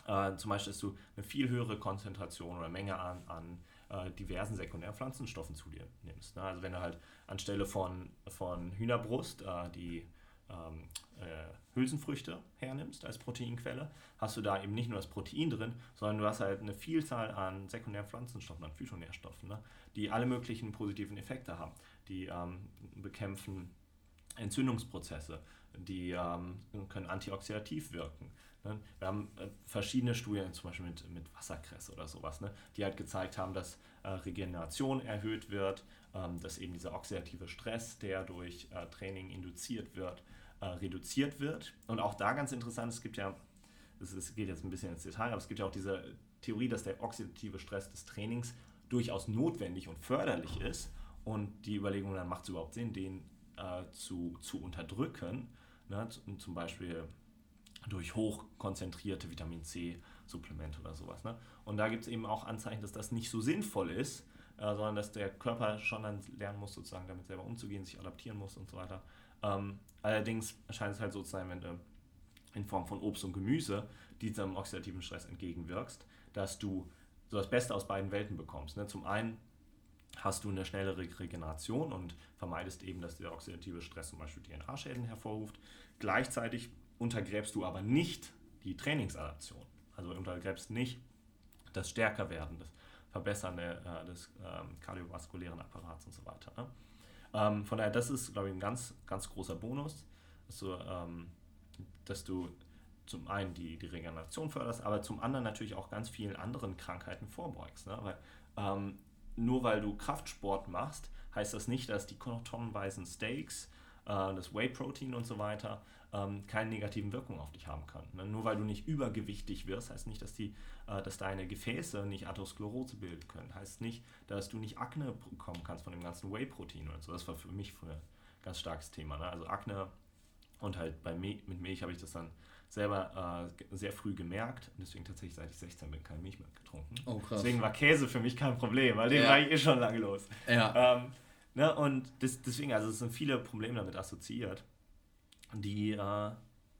äh, zum Beispiel, dass du eine viel höhere Konzentration oder Menge an, an äh, diversen sekundären Pflanzenstoffen zu dir nimmst. Ne? Also wenn du halt anstelle von, von Hühnerbrust, äh, die ähm, äh, Hülsenfrüchte hernimmst als Proteinquelle, hast du da eben nicht nur das Protein drin, sondern du hast halt eine Vielzahl an sekundären Pflanzenstoffen, an Phytonährstoffen, ne, die alle möglichen positiven Effekte haben. Die ähm, bekämpfen Entzündungsprozesse, die ähm, können antioxidativ wirken. Ne? Wir haben äh, verschiedene Studien, zum Beispiel mit, mit Wasserkresse oder sowas, ne, die halt gezeigt haben, dass äh, Regeneration erhöht wird, ähm, dass eben dieser oxidative Stress, der durch äh, Training induziert wird, äh, reduziert wird. Und auch da ganz interessant, es gibt ja, es geht jetzt ein bisschen ins Detail, aber es gibt ja auch diese Theorie, dass der oxidative Stress des Trainings durchaus notwendig und förderlich ist. Und die Überlegung, dann macht es überhaupt Sinn, den äh, zu, zu unterdrücken. Ne? Zum Beispiel durch hochkonzentrierte Vitamin C-Supplemente oder sowas. Ne? Und da gibt es eben auch Anzeichen, dass das nicht so sinnvoll ist, äh, sondern dass der Körper schon dann lernen muss, sozusagen damit selber umzugehen, sich adaptieren muss und so weiter. Ähm, allerdings scheint es halt so zu sein, wenn du in Form von Obst und Gemüse diesem oxidativen Stress entgegenwirkst, dass du so das Beste aus beiden Welten bekommst. Ne? Zum einen hast du eine schnellere Regeneration und vermeidest eben, dass der oxidative Stress zum Beispiel DNA-Schäden hervorruft. Gleichzeitig untergräbst du aber nicht die Trainingsadaption. Also untergräbst nicht das Stärkerwerden, das Verbessern äh, des ähm, kardiovaskulären Apparats und so weiter. Ne? Ähm, von daher, das ist, glaube ich, ein ganz, ganz großer Bonus, dass du, ähm, dass du zum einen die, die Regeneration förderst, aber zum anderen natürlich auch ganz vielen anderen Krankheiten vorbeugst. Ne? Weil, ähm, nur weil du Kraftsport machst, heißt das nicht, dass die tonnenweisen Steaks, äh, das Whey-Protein und so weiter ähm, keine negativen Wirkungen auf dich haben kann. Ne? Nur weil du nicht übergewichtig wirst, heißt nicht, dass, die, äh, dass deine Gefäße nicht Atherosklerose bilden können. Heißt nicht, dass du nicht Akne bekommen kannst von dem ganzen Whey-Protein oder so. Das war für mich früher ein ganz starkes Thema. Ne? Also Akne und halt bei Me mit Milch habe ich das dann selber äh, sehr früh gemerkt und deswegen tatsächlich seit ich 16 bin keine Milch mehr getrunken. Oh. Deswegen war Käse für mich kein Problem, weil den ja. war ich eh schon lange los. Ja. Ähm, ne, und das, deswegen, also es sind viele Probleme damit assoziiert die, äh,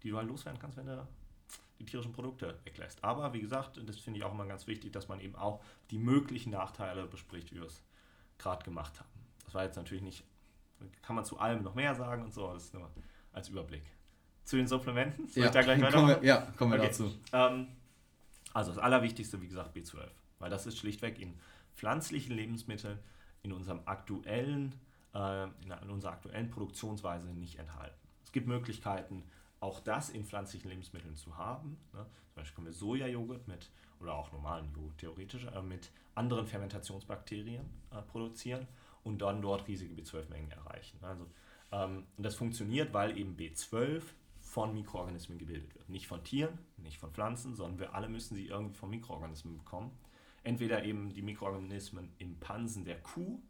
die du halt loswerden kannst, wenn du die tierischen Produkte weglässt. Aber wie gesagt, das finde ich auch immer ganz wichtig, dass man eben auch die möglichen Nachteile bespricht, wie wir es gerade gemacht haben. Das war jetzt natürlich nicht, kann man zu allem noch mehr sagen und so, das ist nur als Überblick. Zu den Supplementen? Soll ja, ich da gleich kommen wir, ja, kommen wir okay. dazu. Ähm, also das Allerwichtigste, wie gesagt, B12. Weil das ist schlichtweg in pflanzlichen Lebensmitteln in unserem aktuellen, äh, in unserer aktuellen Produktionsweise nicht enthalten. Es gibt Möglichkeiten, auch das in pflanzlichen Lebensmitteln zu haben. Ne? Zum Beispiel können wir Sojajoghurt mit, oder auch normalen Joghurt theoretisch, äh, mit anderen Fermentationsbakterien äh, produzieren und dann dort riesige B12-Mengen erreichen. Also, ähm, das funktioniert, weil eben B12 von Mikroorganismen gebildet wird. Nicht von Tieren, nicht von Pflanzen, sondern wir alle müssen sie irgendwie von Mikroorganismen bekommen. Entweder eben die Mikroorganismen im Pansen der Kuh,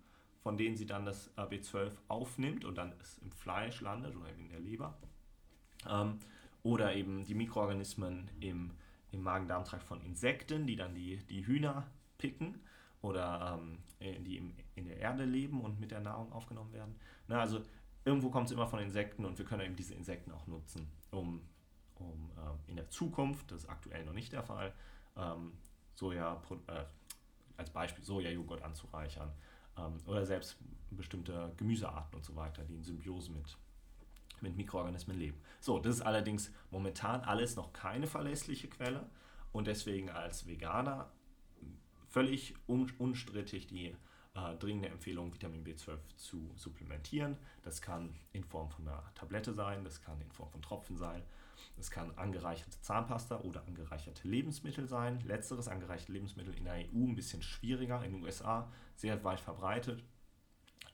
von denen sie dann das B12 aufnimmt und dann es im Fleisch landet oder in der Leber. Ähm, oder eben die Mikroorganismen im, im Magen-Darm-Trakt von Insekten, die dann die, die Hühner picken oder ähm, äh, die im, in der Erde leben und mit der Nahrung aufgenommen werden. Na, also irgendwo kommt es immer von Insekten und wir können eben diese Insekten auch nutzen, um, um äh, in der Zukunft, das ist aktuell noch nicht der Fall, ähm, Soja, äh, als Beispiel Sojajoghurt anzureichern oder selbst bestimmte Gemüsearten und so weiter, die in Symbiose mit, mit Mikroorganismen leben. So, das ist allerdings momentan alles noch keine verlässliche Quelle und deswegen als Veganer völlig un unstrittig die äh, dringende Empfehlung, Vitamin B12 zu supplementieren. Das kann in Form von einer Tablette sein, das kann in Form von Tropfen sein, es kann angereicherte Zahnpasta oder angereicherte Lebensmittel sein. Letzteres, angereicherte Lebensmittel in der EU ein bisschen schwieriger, in den USA sehr weit verbreitet.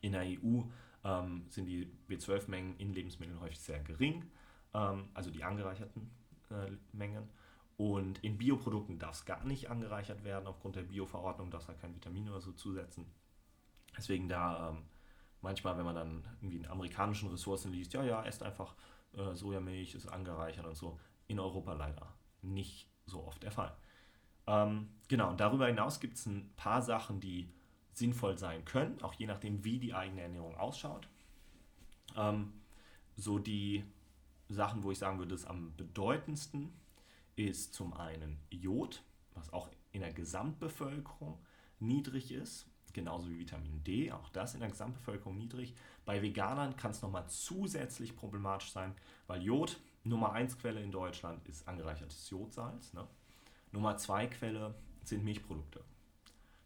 In der EU ähm, sind die B12-Mengen in Lebensmitteln häufig sehr gering, ähm, also die angereicherten äh, Mengen. Und in Bioprodukten darf es gar nicht angereichert werden, aufgrund der Bioverordnung darf es da kein Vitamin oder so zusetzen. Deswegen da ähm, manchmal, wenn man dann irgendwie in amerikanischen Ressourcen liest, ja, ja, esst einfach äh, Sojamilch, ist angereichert und so. In Europa leider nicht so oft der Fall. Ähm, genau, und darüber hinaus gibt es ein paar Sachen, die sinnvoll sein können, auch je nachdem, wie die eigene Ernährung ausschaut. Ähm, so die Sachen, wo ich sagen würde, das am bedeutendsten ist zum einen Jod, was auch in der Gesamtbevölkerung niedrig ist. Genauso wie Vitamin D, auch das in der Gesamtbevölkerung niedrig. Bei Veganern kann es nochmal zusätzlich problematisch sein, weil Jod, Nummer 1 Quelle in Deutschland ist angereichertes Jodsalz. Ne? Nummer 2 Quelle sind Milchprodukte.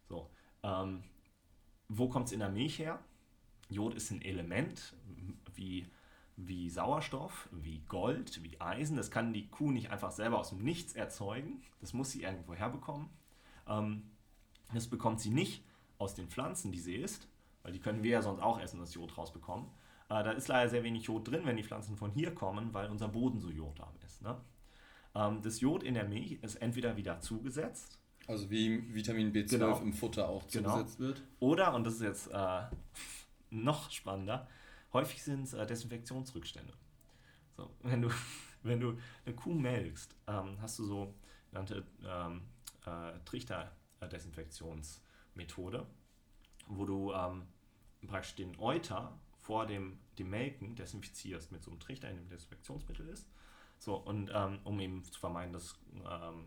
So, ähm, wo kommt es in der Milch her? Jod ist ein Element wie, wie Sauerstoff, wie Gold, wie Eisen. Das kann die Kuh nicht einfach selber aus dem Nichts erzeugen. Das muss sie irgendwo herbekommen. Ähm, das bekommt sie nicht aus den Pflanzen, die sie isst, weil die können wir ja sonst auch essen, das Jod rausbekommen. Äh, da ist leider sehr wenig Jod drin, wenn die Pflanzen von hier kommen, weil unser Boden so jodarm ist. Ne? Ähm, das Jod in der Milch ist entweder wieder zugesetzt. Also wie Vitamin B12 genau. im Futter auch genau. zugesetzt genau. wird. Oder, und das ist jetzt äh, *laughs* noch spannender, häufig sind es äh, Desinfektionsrückstände. So, wenn, du, *laughs* wenn du eine Kuh melkst, ähm, hast du so genannte ähm, äh, Trichter-Desinfektionsmethode, wo du ähm, praktisch den Euter vor dem, dem Melken desinfizierst mit so einem Trichter, in dem Desinfektionsmittel ist. So, und ähm, um eben zu vermeiden, dass, ähm,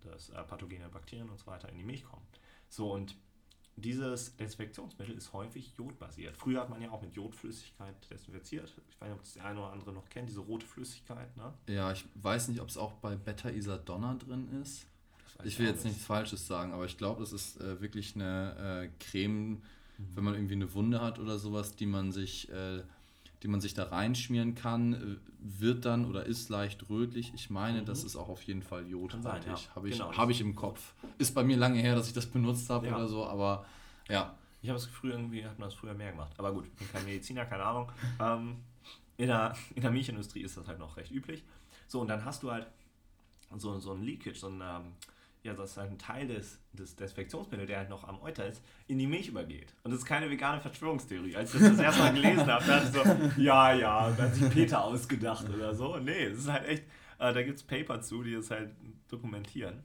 dass äh, pathogene Bakterien und so weiter in die Milch kommen. So, und dieses Desinfektionsmittel ist häufig jodbasiert. Früher hat man ja auch mit Jodflüssigkeit desinfiziert. Ich weiß nicht, ob das der eine oder andere noch kennt, diese rote Flüssigkeit. Ne? Ja, ich weiß nicht, ob es auch bei Beta-Isadonna drin ist. Ich will jetzt nichts Falsches sagen, aber ich glaube, das ist äh, wirklich eine äh, Creme, mhm. wenn man irgendwie eine Wunde hat oder sowas, die man sich, äh, die man sich da reinschmieren kann, äh, wird dann oder ist leicht rötlich. Ich meine, mhm. das ist auch auf jeden Fall jodhaltig. Ja. Habe ich, genau, hab ich im Kopf. Ist bei mir lange her, dass ich das benutzt habe ja. oder so, aber ja. Ich habe es früher irgendwie, hat man das früher mehr gemacht. Aber gut, ich bin kein Mediziner, keine Ahnung. Ähm, in, der, in der Milchindustrie ist das halt noch recht üblich. So, und dann hast du halt so, so ein Leakage, so ein, ähm, ja, dass halt ein Teil des, des Desinfektionsmittels, der halt noch am Euter ist, in die Milch übergeht. Und das ist keine vegane Verschwörungstheorie. Als ich das das erste Mal gelesen habe, dachte ich so, ja, ja, da hat sich Peter ausgedacht oder so. Nee, es ist halt echt, äh, da gibt es Paper zu, die das halt dokumentieren.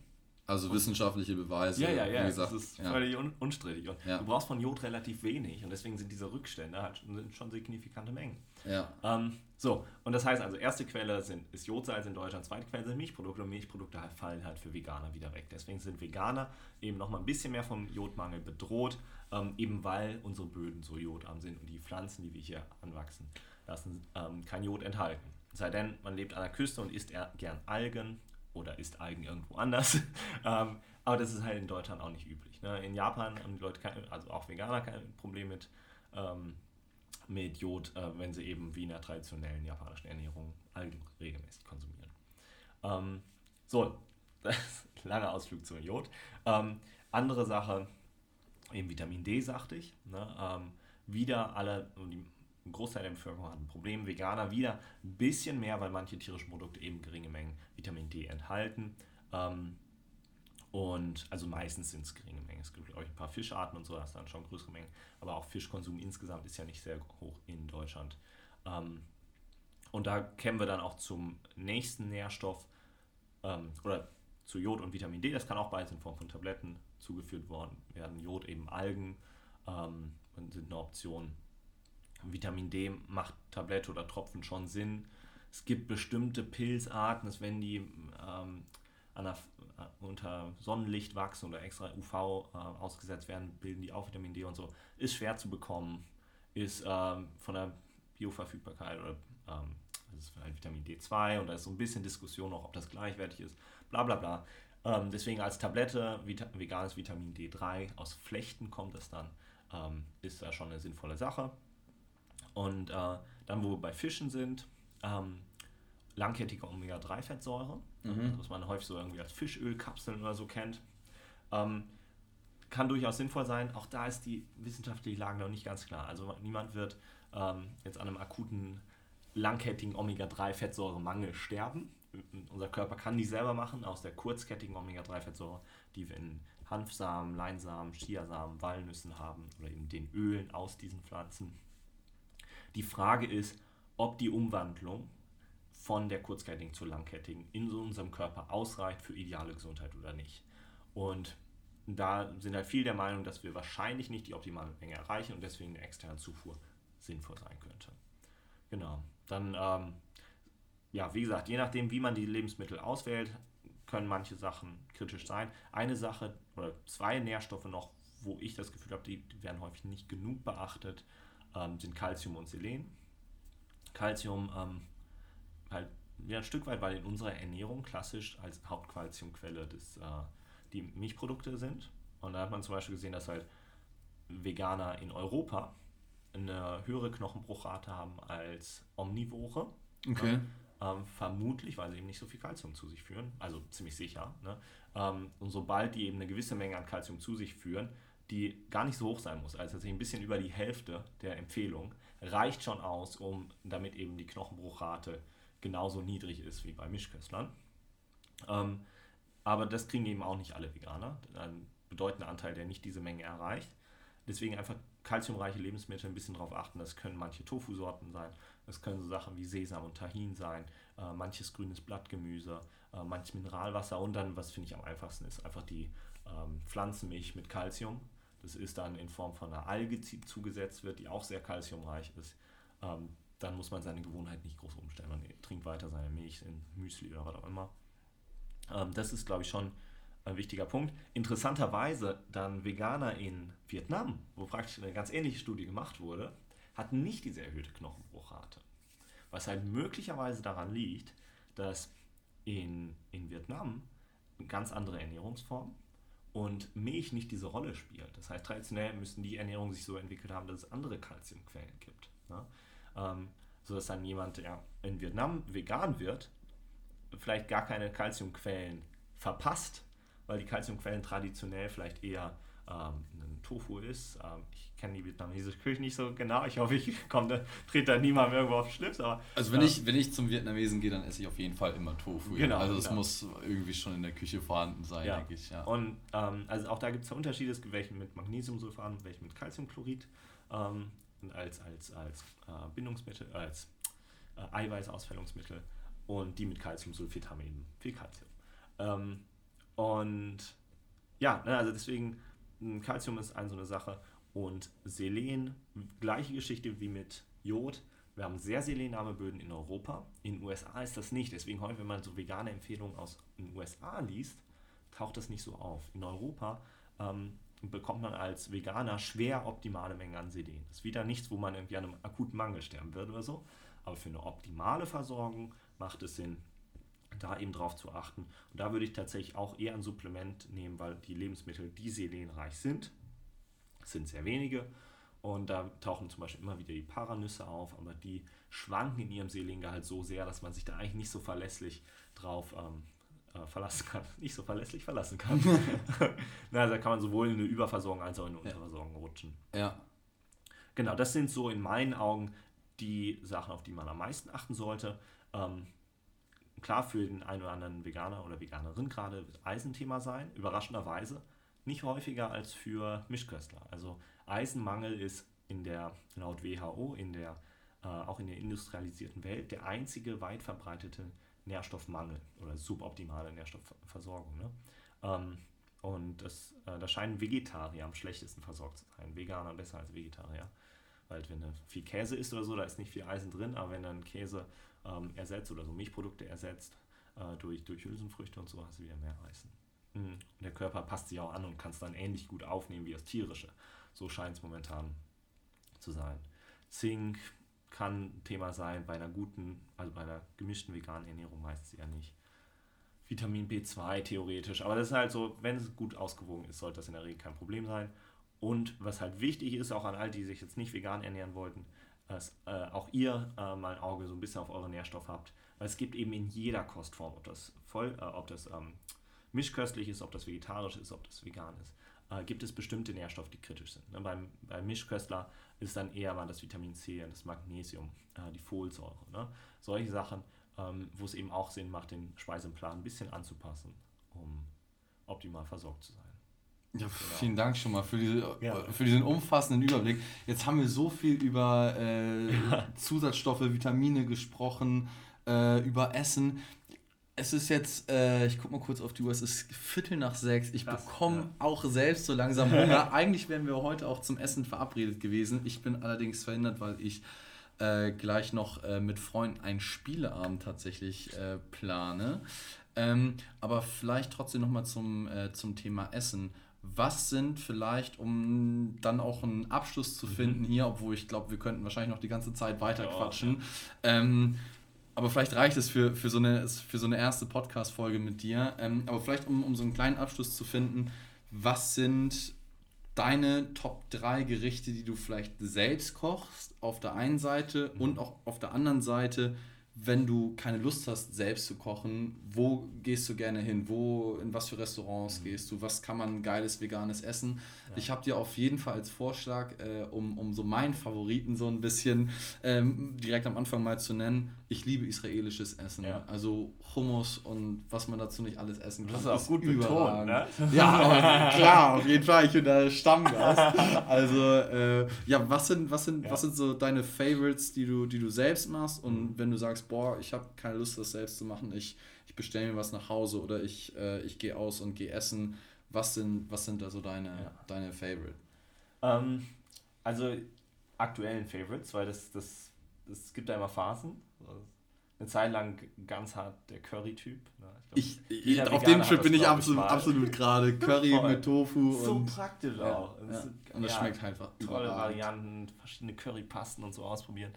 Also wissenschaftliche Beweise. Ja, ja, ja. Wie gesagt, das ist ja. völlig un unstrittig. Und ja. du brauchst von Jod relativ wenig und deswegen sind diese Rückstände halt schon, schon signifikante Mengen. Ja. Ähm, so, und das heißt also, erste Quelle sind, ist Jodsalz in Deutschland, zweite Quelle sind Milchprodukte und Milchprodukte fallen halt für Veganer wieder weg. Deswegen sind Veganer eben nochmal ein bisschen mehr vom Jodmangel bedroht, ähm, eben weil unsere Böden so jodarm sind und die Pflanzen, die wir hier anwachsen lassen, ähm, kein Jod enthalten. Sei denn, man lebt an der Küste und isst gern Algen oder isst Algen irgendwo anders. *laughs* ähm, aber das ist halt in Deutschland auch nicht üblich. Ne? In Japan haben die Leute, kein, also auch Veganer, kein Problem mit, ähm, mit Jod, äh, wenn sie eben wie in der traditionellen japanischen Ernährung Algen regelmäßig konsumieren. Ähm, so, *laughs* ist langer Ausflug zu Jod. Ähm, andere Sache, eben Vitamin D, sagte ich. Ne? Ähm, wieder alle, die ein Großteil der Bevölkerung hat ein Problem. Veganer wieder ein bisschen mehr, weil manche tierischen Produkte eben geringe Mengen Vitamin D enthalten. Ähm, und also meistens sind es geringe Mengen. Es gibt, glaube ich, ein paar Fischarten und so, das dann schon größere Mengen. Aber auch Fischkonsum insgesamt ist ja nicht sehr hoch in Deutschland. Ähm, und da kämen wir dann auch zum nächsten Nährstoff ähm, oder zu Jod und Vitamin D. Das kann auch beides in Form von Tabletten zugeführt worden werden. Jod eben Algen ähm, sind eine Option. Vitamin D macht Tablette oder Tropfen schon Sinn. Es gibt bestimmte Pilzarten, dass wenn die ähm, der, äh, unter Sonnenlicht wachsen oder extra UV äh, ausgesetzt werden, bilden die auch Vitamin D und so. Ist schwer zu bekommen, ist ähm, von der Bioverfügbarkeit oder ähm, das ist halt Vitamin D2 und da ist so ein bisschen Diskussion noch, ob das gleichwertig ist, bla bla bla. Ähm, deswegen als Tablette Vita veganes Vitamin D3 aus Flechten kommt es dann, ähm, ist da schon eine sinnvolle Sache. Und äh, dann, wo wir bei Fischen sind, ähm, langkettige Omega-3-Fettsäure, mhm. was man häufig so irgendwie als Fischölkapseln oder so kennt. Ähm, kann durchaus sinnvoll sein. Auch da ist die wissenschaftliche Lage noch nicht ganz klar. Also niemand wird ähm, jetzt an einem akuten langkettigen Omega-3-Fettsäuremangel sterben. Unser Körper kann die selber machen aus der kurzkettigen Omega-3-Fettsäure, die wir in Hanfsamen, Leinsamen, Chiasamen, Walnüssen haben oder eben den Ölen aus diesen Pflanzen. Die Frage ist, ob die Umwandlung von der kurzkettigen zur langkettigen in unserem Körper ausreicht für ideale Gesundheit oder nicht. Und da sind halt viele der Meinung, dass wir wahrscheinlich nicht die optimale Menge erreichen und deswegen eine externe Zufuhr sinnvoll sein könnte. Genau. Dann, ähm, ja, wie gesagt, je nachdem, wie man die Lebensmittel auswählt, können manche Sachen kritisch sein. Eine Sache oder zwei Nährstoffe noch, wo ich das Gefühl habe, die, die werden häufig nicht genug beachtet, ähm, sind Calcium und Selen. Calcium ähm, halt ja, ein Stück weit, weil in unserer Ernährung klassisch als Hauptkalziumquelle des, äh, die Milchprodukte sind. Und da hat man zum Beispiel gesehen, dass halt Veganer in Europa eine höhere Knochenbruchrate haben als Omnivore. Okay. Ähm, vermutlich, weil sie eben nicht so viel Kalzium zu sich führen, also ziemlich sicher. Ne? Ähm, und sobald die eben eine gewisse Menge an Kalzium zu sich führen, die gar nicht so hoch sein muss, also tatsächlich ein bisschen über die Hälfte der Empfehlung, reicht schon aus, um damit eben die Knochenbruchrate genauso niedrig ist wie bei Mischköstlern. Ähm, aber das kriegen eben auch nicht alle Veganer. Ein bedeutender Anteil, der nicht diese Menge erreicht. Deswegen einfach kalziumreiche Lebensmittel ein bisschen darauf achten. Das können manche Tofu-Sorten sein, das können so Sachen wie Sesam und Tahin sein, äh, manches grünes Blattgemüse, äh, manches Mineralwasser und dann, was finde ich am einfachsten ist, einfach die ähm, Pflanzenmilch mit Kalzium. Das ist dann in Form von einer Alge zugesetzt wird, die auch sehr kalziumreich ist. Ähm, dann muss man seine Gewohnheit nicht groß umstellen. Man trinkt weiter seine Milch in Müsli oder was auch immer. Ähm, das ist, glaube ich, schon ein wichtiger Punkt. Interessanterweise dann Veganer in Vietnam, wo praktisch eine ganz ähnliche Studie gemacht wurde, hatten nicht diese erhöhte Knochenbruchrate. Was halt möglicherweise daran liegt, dass in, in Vietnam eine ganz andere Ernährungsform und Milch nicht diese Rolle spielt. Das heißt, traditionell müssten die Ernährungen sich so entwickelt haben, dass es andere Kalziumquellen gibt. Ne? Ähm, sodass dann jemand, der in Vietnam vegan wird, vielleicht gar keine Kalziumquellen verpasst, weil die Kalziumquellen traditionell vielleicht eher ein Tofu ist. Ähm, ich kenne die vietnamesische Küche nicht so genau. Ich hoffe, ich *laughs* komme, trete da niemand irgendwo auf den Schlips. Aber, also wenn, äh, ich, wenn ich zum Vietnamesen gehe, dann esse ich auf jeden Fall immer Tofu. Genau. Also es genau. muss irgendwie schon in der Küche vorhanden sein, ja. denke ich. Ja. Und ähm, also auch da gibt es Unterschiede. Es gibt welche mit Magnesiumsulfan, welche mit Calciumchlorid ähm, als, als, als äh, Bindungsmittel, als äh, Eiweißausfällungsmittel und die mit Calciumsulfid haben eben viel Calcium. Ähm, und ja, ne, also deswegen, Calcium ist eine so eine Sache. Und Selen, gleiche Geschichte wie mit Jod. Wir haben sehr selenarme Böden in Europa. In den USA ist das nicht. Deswegen häufig, wenn man so vegane Empfehlungen aus den USA liest, taucht das nicht so auf. In Europa ähm, bekommt man als Veganer schwer optimale Mengen an Selen. Das ist wieder nichts, wo man irgendwie an einem akuten Mangel sterben wird oder so. Aber für eine optimale Versorgung macht es Sinn, da eben drauf zu achten. Und da würde ich tatsächlich auch eher ein Supplement nehmen, weil die Lebensmittel, die selenreich sind, sind sehr wenige. Und da tauchen zum Beispiel immer wieder die Paranüsse auf, aber die schwanken in ihrem Selengehalt so sehr, dass man sich da eigentlich nicht so verlässlich drauf ähm, äh, verlassen kann. *laughs* Nicht so verlässlich verlassen kann. *laughs* Na, also da kann man sowohl in eine Überversorgung als auch in eine Unterversorgung ja. rutschen. Ja. Genau, das sind so in meinen Augen die Sachen, auf die man am meisten achten sollte. Ähm, klar, für den einen oder anderen Veganer oder Veganerin gerade wird Eisen sein, überraschenderweise nicht häufiger als für Mischköstler. Also Eisenmangel ist in der, laut WHO, in der, äh, auch in der industrialisierten Welt der einzige weit verbreitete Nährstoffmangel oder suboptimale Nährstoffversorgung. Ne? Ähm, und das, äh, da scheinen Vegetarier am schlechtesten versorgt zu sein. Veganer besser als Vegetarier. Weil wenn du viel Käse isst oder so, da ist nicht viel Eisen drin, aber wenn dann Käse ähm, ersetzt oder so Milchprodukte ersetzt äh, durch, durch Hülsenfrüchte und so, hast du wieder mehr Eisen. Mhm. Und der Körper passt sich auch an und kann es dann ähnlich gut aufnehmen wie das tierische. So scheint es momentan zu sein. Zink kann Thema sein bei einer guten, also bei einer gemischten veganen Ernährung meistens eher nicht. Vitamin B2 theoretisch, aber das ist halt so, wenn es gut ausgewogen ist, sollte das in der Regel kein Problem sein. Und was halt wichtig ist, auch an all die, die sich jetzt nicht vegan ernähren wollten, dass äh, auch ihr äh, mal ein Auge so ein bisschen auf eure Nährstoffe habt. Weil es gibt eben in jeder Kostform, ob das voll, äh, ob das ähm, mischköstlich ist, ob das vegetarisch ist, ob das vegan ist, äh, gibt es bestimmte Nährstoffe, die kritisch sind. Ne? Beim, beim Mischköstler ist dann eher mal das Vitamin C und das Magnesium, äh, die Folsäure. Ne? Solche Sachen, ähm, wo es eben auch Sinn macht, den Speiseplan ein bisschen anzupassen, um optimal versorgt zu sein. Ja, genau. vielen Dank schon mal für, diese, ja. für diesen umfassenden Überblick. Jetzt haben wir so viel über äh, Zusatzstoffe, Vitamine gesprochen, äh, über Essen. Es ist jetzt, äh, ich guck mal kurz auf die Uhr, es ist Viertel nach sechs. Ich bekomme ja. auch selbst so langsam *laughs* Hunger. Eigentlich wären wir heute auch zum Essen verabredet gewesen. Ich bin allerdings verhindert, weil ich äh, gleich noch äh, mit Freunden einen Spieleabend tatsächlich äh, plane. Ähm, aber vielleicht trotzdem nochmal zum, zum Thema Essen. Was sind vielleicht, um dann auch einen Abschluss zu finden mhm. hier, obwohl ich glaube, wir könnten wahrscheinlich noch die ganze Zeit weiter ja, quatschen. Ja. Ähm, aber vielleicht reicht es für, für, so, eine, für so eine erste Podcast-Folge mit dir. Ähm, aber vielleicht, um, um so einen kleinen Abschluss zu finden, was sind deine Top 3 Gerichte, die du vielleicht selbst kochst, auf der einen Seite mhm. und auch auf der anderen Seite, wenn du keine Lust hast, selbst zu kochen, wo gehst du gerne hin? Wo, in was für Restaurants mhm. gehst du? Was kann man geiles veganes essen? Ja. Ich habe dir auf jeden Fall als Vorschlag, äh, um, um so meinen Favoriten so ein bisschen ähm, direkt am Anfang mal zu nennen, ich liebe israelisches Essen. Ja. Also Hummus und was man dazu nicht alles essen kann. Das ist auch gut betont, ne? Ja, klar, auf jeden Fall. Ich bin da Stammgast. Also, äh, ja, was sind, was, sind, ja. was sind so deine Favorites, die du, die du selbst machst? Und mhm. wenn du sagst, boah, ich habe keine Lust, das selbst zu machen, ich, ich bestelle mir was nach Hause oder ich, äh, ich gehe aus und gehe essen. Was sind, was sind da so deine, ja. deine Favorite? Ähm, also aktuellen Favorites, weil das, das, das gibt da immer Phasen eine Zeit lang ganz hart der Curry-Typ. Ne? Ich, ich auf dem Trip bin ich absolut, absolut gerade. *laughs* Curry mit Tofu. So und, praktisch ja, auch. Ja. Ist, und das ja, schmeckt halt einfach Tolle Varianten, verschiedene Currypasten und so ausprobieren.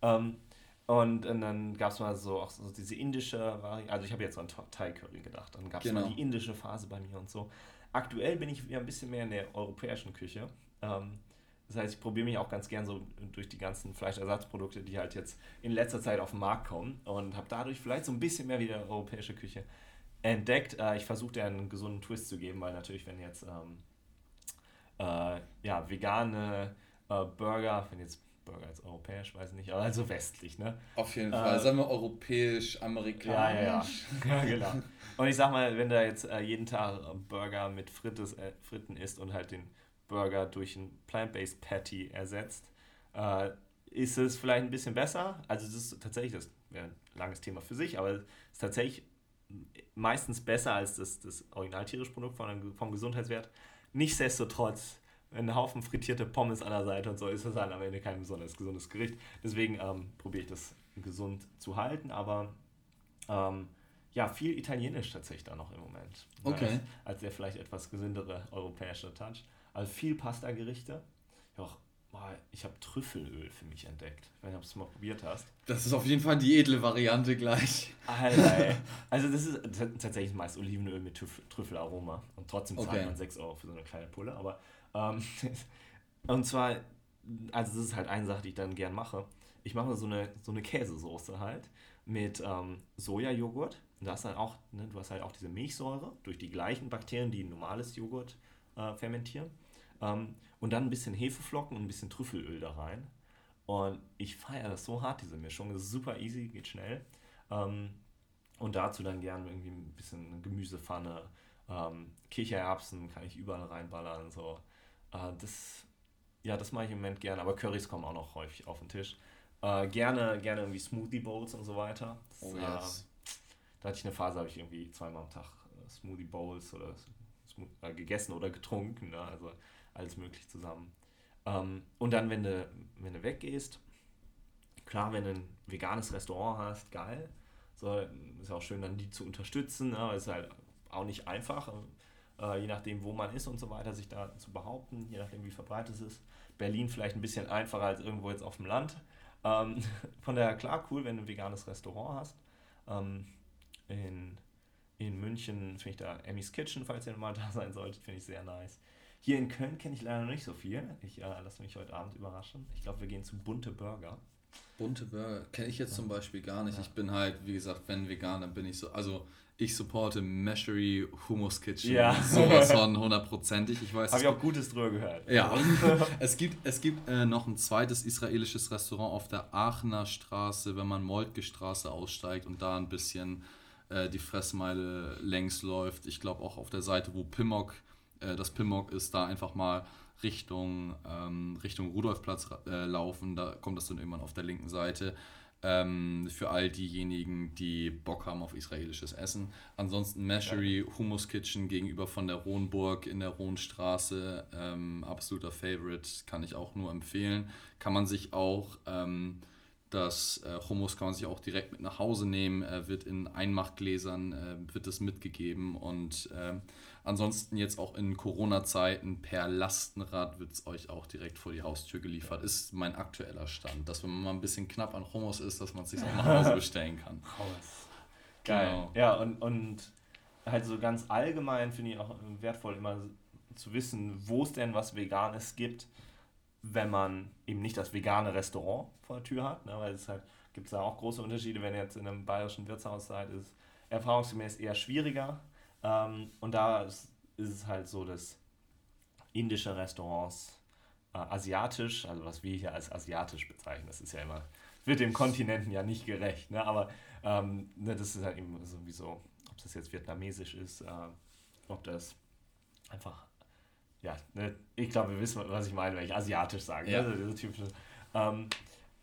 Ähm, und, und, dann gab es mal so auch so diese indische Variante. Also ich habe jetzt an Thai-Curry gedacht. Dann gab es genau. mal die indische Phase bei mir und so. Aktuell bin ich wieder ein bisschen mehr in der europäischen Küche. Ähm, das heißt, ich probiere mich auch ganz gern so durch die ganzen Fleischersatzprodukte, die halt jetzt in letzter Zeit auf den Markt kommen und habe dadurch vielleicht so ein bisschen mehr wieder europäische Küche entdeckt. Äh, ich versuche dir einen gesunden Twist zu geben, weil natürlich, wenn jetzt ähm, äh, ja, vegane äh, Burger, wenn jetzt Burger als europäisch, weiß ich nicht, aber also westlich, ne? Auf jeden Fall, äh, sagen wir europäisch, amerikanisch. Ja, ja, ja. *laughs* ja, genau. Und ich sag mal, wenn da jetzt äh, jeden Tag Burger mit Frittes, äh, Fritten isst und halt den Burger durch ein Plant-Based Patty ersetzt, äh, ist es vielleicht ein bisschen besser. Also es ist tatsächlich, das wäre ein langes Thema für sich, aber es ist tatsächlich meistens besser als das, das original tierische Produkt von, vom Gesundheitswert. Nichtsdestotrotz, ein Haufen frittierte Pommes an der Seite und so, ist das halt am Ende kein besonders gesundes Gericht. Deswegen ähm, probiere ich das gesund zu halten, aber ähm, ja, viel Italienisch tatsächlich da noch im Moment. Okay. Als, als der vielleicht etwas gesündere europäische Touch. Also viel Pasta-Gerichte. Ja, ich habe Trüffelöl für mich entdeckt. Ich weiß nicht, ob du es mal probiert hast. Das ist auf jeden Fall die edle Variante gleich. Alter, *laughs* also das ist tatsächlich meist Olivenöl mit Trüffelaroma. Und trotzdem zahlt okay. man 6 Euro für so eine kleine Pulle. Aber ähm, *laughs* und zwar, also das ist halt eine Sache, die ich dann gern mache. Ich mache so eine, so eine Käsesoße halt mit ähm, Sojajoghurt. Und da hast dann auch, ne, du hast halt auch diese Milchsäure durch die gleichen Bakterien, die ein normales Joghurt äh, fermentieren. Ähm, und dann ein bisschen Hefeflocken und ein bisschen Trüffelöl da rein. Und ich feiere das so hart, diese Mischung. Das ist super easy, geht schnell. Ähm, und dazu dann gerne irgendwie ein bisschen Gemüsepfanne, ähm, Kichererbsen kann ich überall reinballern. So. Äh, das, ja, das mache ich im Moment gerne, aber Currys kommen auch noch häufig auf den Tisch. Äh, gerne, gerne irgendwie Smoothie Bowls und so weiter. Das, oh yes. äh, da hatte ich eine Phase, habe ich irgendwie zweimal am Tag äh, Smoothie Bowls oder äh, gegessen oder getrunken, ne? also alles möglich zusammen. Ähm, und dann, wenn du, wenn du weggehst, klar, wenn du ein veganes Restaurant hast, geil. So, ist auch schön, dann die zu unterstützen. Ne? Ist halt auch nicht einfach, äh, je nachdem, wo man ist und so weiter, sich da zu behaupten, je nachdem, wie verbreitet es ist. Berlin vielleicht ein bisschen einfacher als irgendwo jetzt auf dem Land. Ähm, *laughs* von daher, klar, cool, wenn du ein veganes Restaurant hast. Ähm, in in München finde ich da Emmys Kitchen, falls ihr mal da *laughs* sein solltet, finde ich sehr nice. Hier in Köln kenne ich leider noch nicht so viel. Ich äh, lasse mich heute Abend überraschen. Ich glaube, wir gehen zu Bunte Burger. Bunte Burger kenne ich jetzt zum Beispiel gar nicht. Ja. Ich bin halt, wie gesagt, wenn vegan, dann bin ich so. Also, ich supporte Meshery Hummus Kitchen. Ja. Sowas von hundertprozentig. Ich weiß. Habe ich auch Gutes drüber gehört. Ja. *laughs* es gibt, es gibt äh, noch ein zweites israelisches Restaurant auf der Aachener Straße, wenn man Moltke Straße aussteigt und da ein bisschen äh, die Fressmeile längs läuft. Ich glaube auch auf der Seite, wo Pimmock, äh, das Pimmock ist, da einfach mal Richtung, ähm, Richtung Rudolfplatz äh, laufen. Da kommt das dann irgendwann auf der linken Seite. Ähm, für all diejenigen, die Bock haben auf israelisches Essen. Ansonsten Meshery Hummus Kitchen gegenüber von der Rohnburg in der Rohnstraße. Ähm, absoluter Favorite, kann ich auch nur empfehlen. Kann man sich auch ähm, Das äh, Hummus kann man sich auch direkt mit nach Hause nehmen, äh, wird in Einmachgläsern äh, wird es mitgegeben und äh, ansonsten jetzt auch in Corona-Zeiten per Lastenrad wird es euch auch direkt vor die Haustür geliefert. Ist mein aktueller Stand, dass wenn man mal ein bisschen knapp an Hummus ist, dass man es sich auch nach Hause *laughs* bestellen kann. Hummus. Geil. Genau. Ja, und, und halt so ganz allgemein finde ich auch wertvoll, immer zu wissen, wo es denn was Veganes gibt wenn man eben nicht das vegane Restaurant vor der Tür hat, ne, weil es halt gibt es da auch große Unterschiede, wenn ihr jetzt in einem bayerischen Wirtshaus seid, ist erfahrungsgemäß eher schwieriger. Ähm, und da ist, ist, es halt so, dass indische Restaurants äh, asiatisch, also was wir hier als asiatisch bezeichnen, das ist ja immer, wird dem Kontinenten ja nicht gerecht, ne, aber ähm, ne, das ist halt eben sowieso, ob das jetzt vietnamesisch ist, äh, ob das einfach ja, ne, ich glaube, wir wissen, was ich meine, wenn ich asiatisch sage. Ne? Ja. Ne? Also typische, ähm,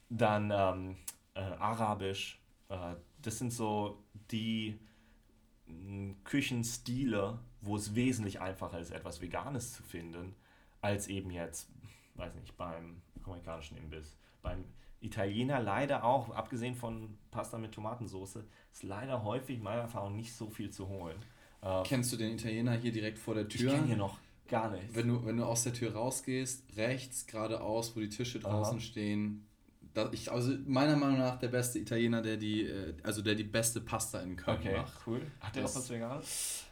dann ähm, äh, arabisch. Äh, das sind so die Küchenstile, wo es wesentlich einfacher ist, etwas Veganes zu finden, als eben jetzt, weiß nicht, beim amerikanischen Imbiss. Beim Italiener leider auch, abgesehen von Pasta mit Tomatensauce, ist leider häufig meiner Erfahrung nicht so viel zu holen. Äh, Kennst du den Italiener hier direkt vor der Tür? Ich kenne hier noch Gar nicht. Wenn du, wenn du aus der Tür rausgehst, rechts, geradeaus, wo die Tische draußen Aha. stehen. Ich, also meiner Meinung nach der beste Italiener, der die, äh, also der die beste Pasta in Köln okay, macht. cool. Hat der auch was Veganes?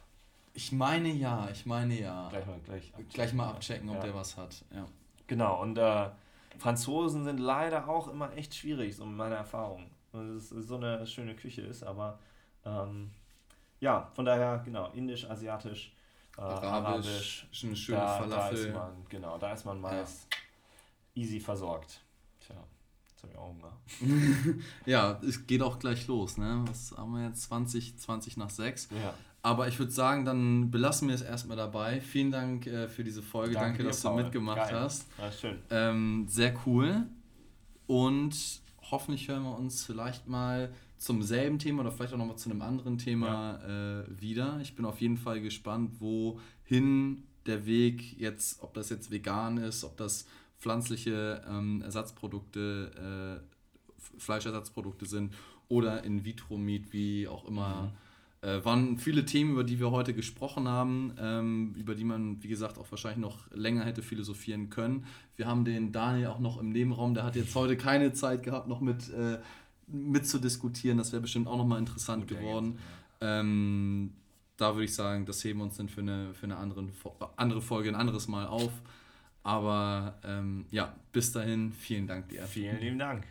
Ich meine ja, ich meine ja. Gleich mal, gleich abchecken, gleich mal abchecken ob ja. der was hat. Ja. Genau, und äh, Franzosen sind leider auch immer echt schwierig, so meine Erfahrung. Es ist so eine schöne Küche ist, aber ähm, ja, von daher, genau, indisch, asiatisch äh, Arabisch, Arabisch, eine schöne da, Falafel. Da ist man, genau, da ist man meist ja. easy versorgt. Jetzt habe ich auch Hunger. *laughs* ja, es geht auch gleich los, ne? Was haben wir jetzt? 20, 20 nach 6. Ja. Aber ich würde sagen, dann belassen wir es erstmal dabei. Vielen Dank äh, für diese Folge. Danke, Danke dir, dass Paul. du mitgemacht Geil. hast. Ja, schön. Ähm, sehr cool. Und hoffentlich hören wir uns vielleicht mal zum selben Thema oder vielleicht auch nochmal zu einem anderen Thema ja. äh, wieder. Ich bin auf jeden Fall gespannt, wohin der Weg jetzt, ob das jetzt vegan ist, ob das pflanzliche ähm, Ersatzprodukte, äh, Fleischersatzprodukte sind oder in vitro Meat, wie auch immer. Mhm. Äh, waren viele Themen, über die wir heute gesprochen haben, ähm, über die man, wie gesagt, auch wahrscheinlich noch länger hätte philosophieren können. Wir haben den Daniel auch noch im Nebenraum, der hat jetzt heute keine Zeit gehabt, noch mit äh, mitzudiskutieren. Das wäre bestimmt auch nochmal interessant Gut, geworden. Ja. Ähm, da würde ich sagen, das heben wir uns dann für eine, für eine andere, andere Folge ein anderes Mal auf. Aber ähm, ja, bis dahin, vielen Dank dir. Vielen lieben Dank.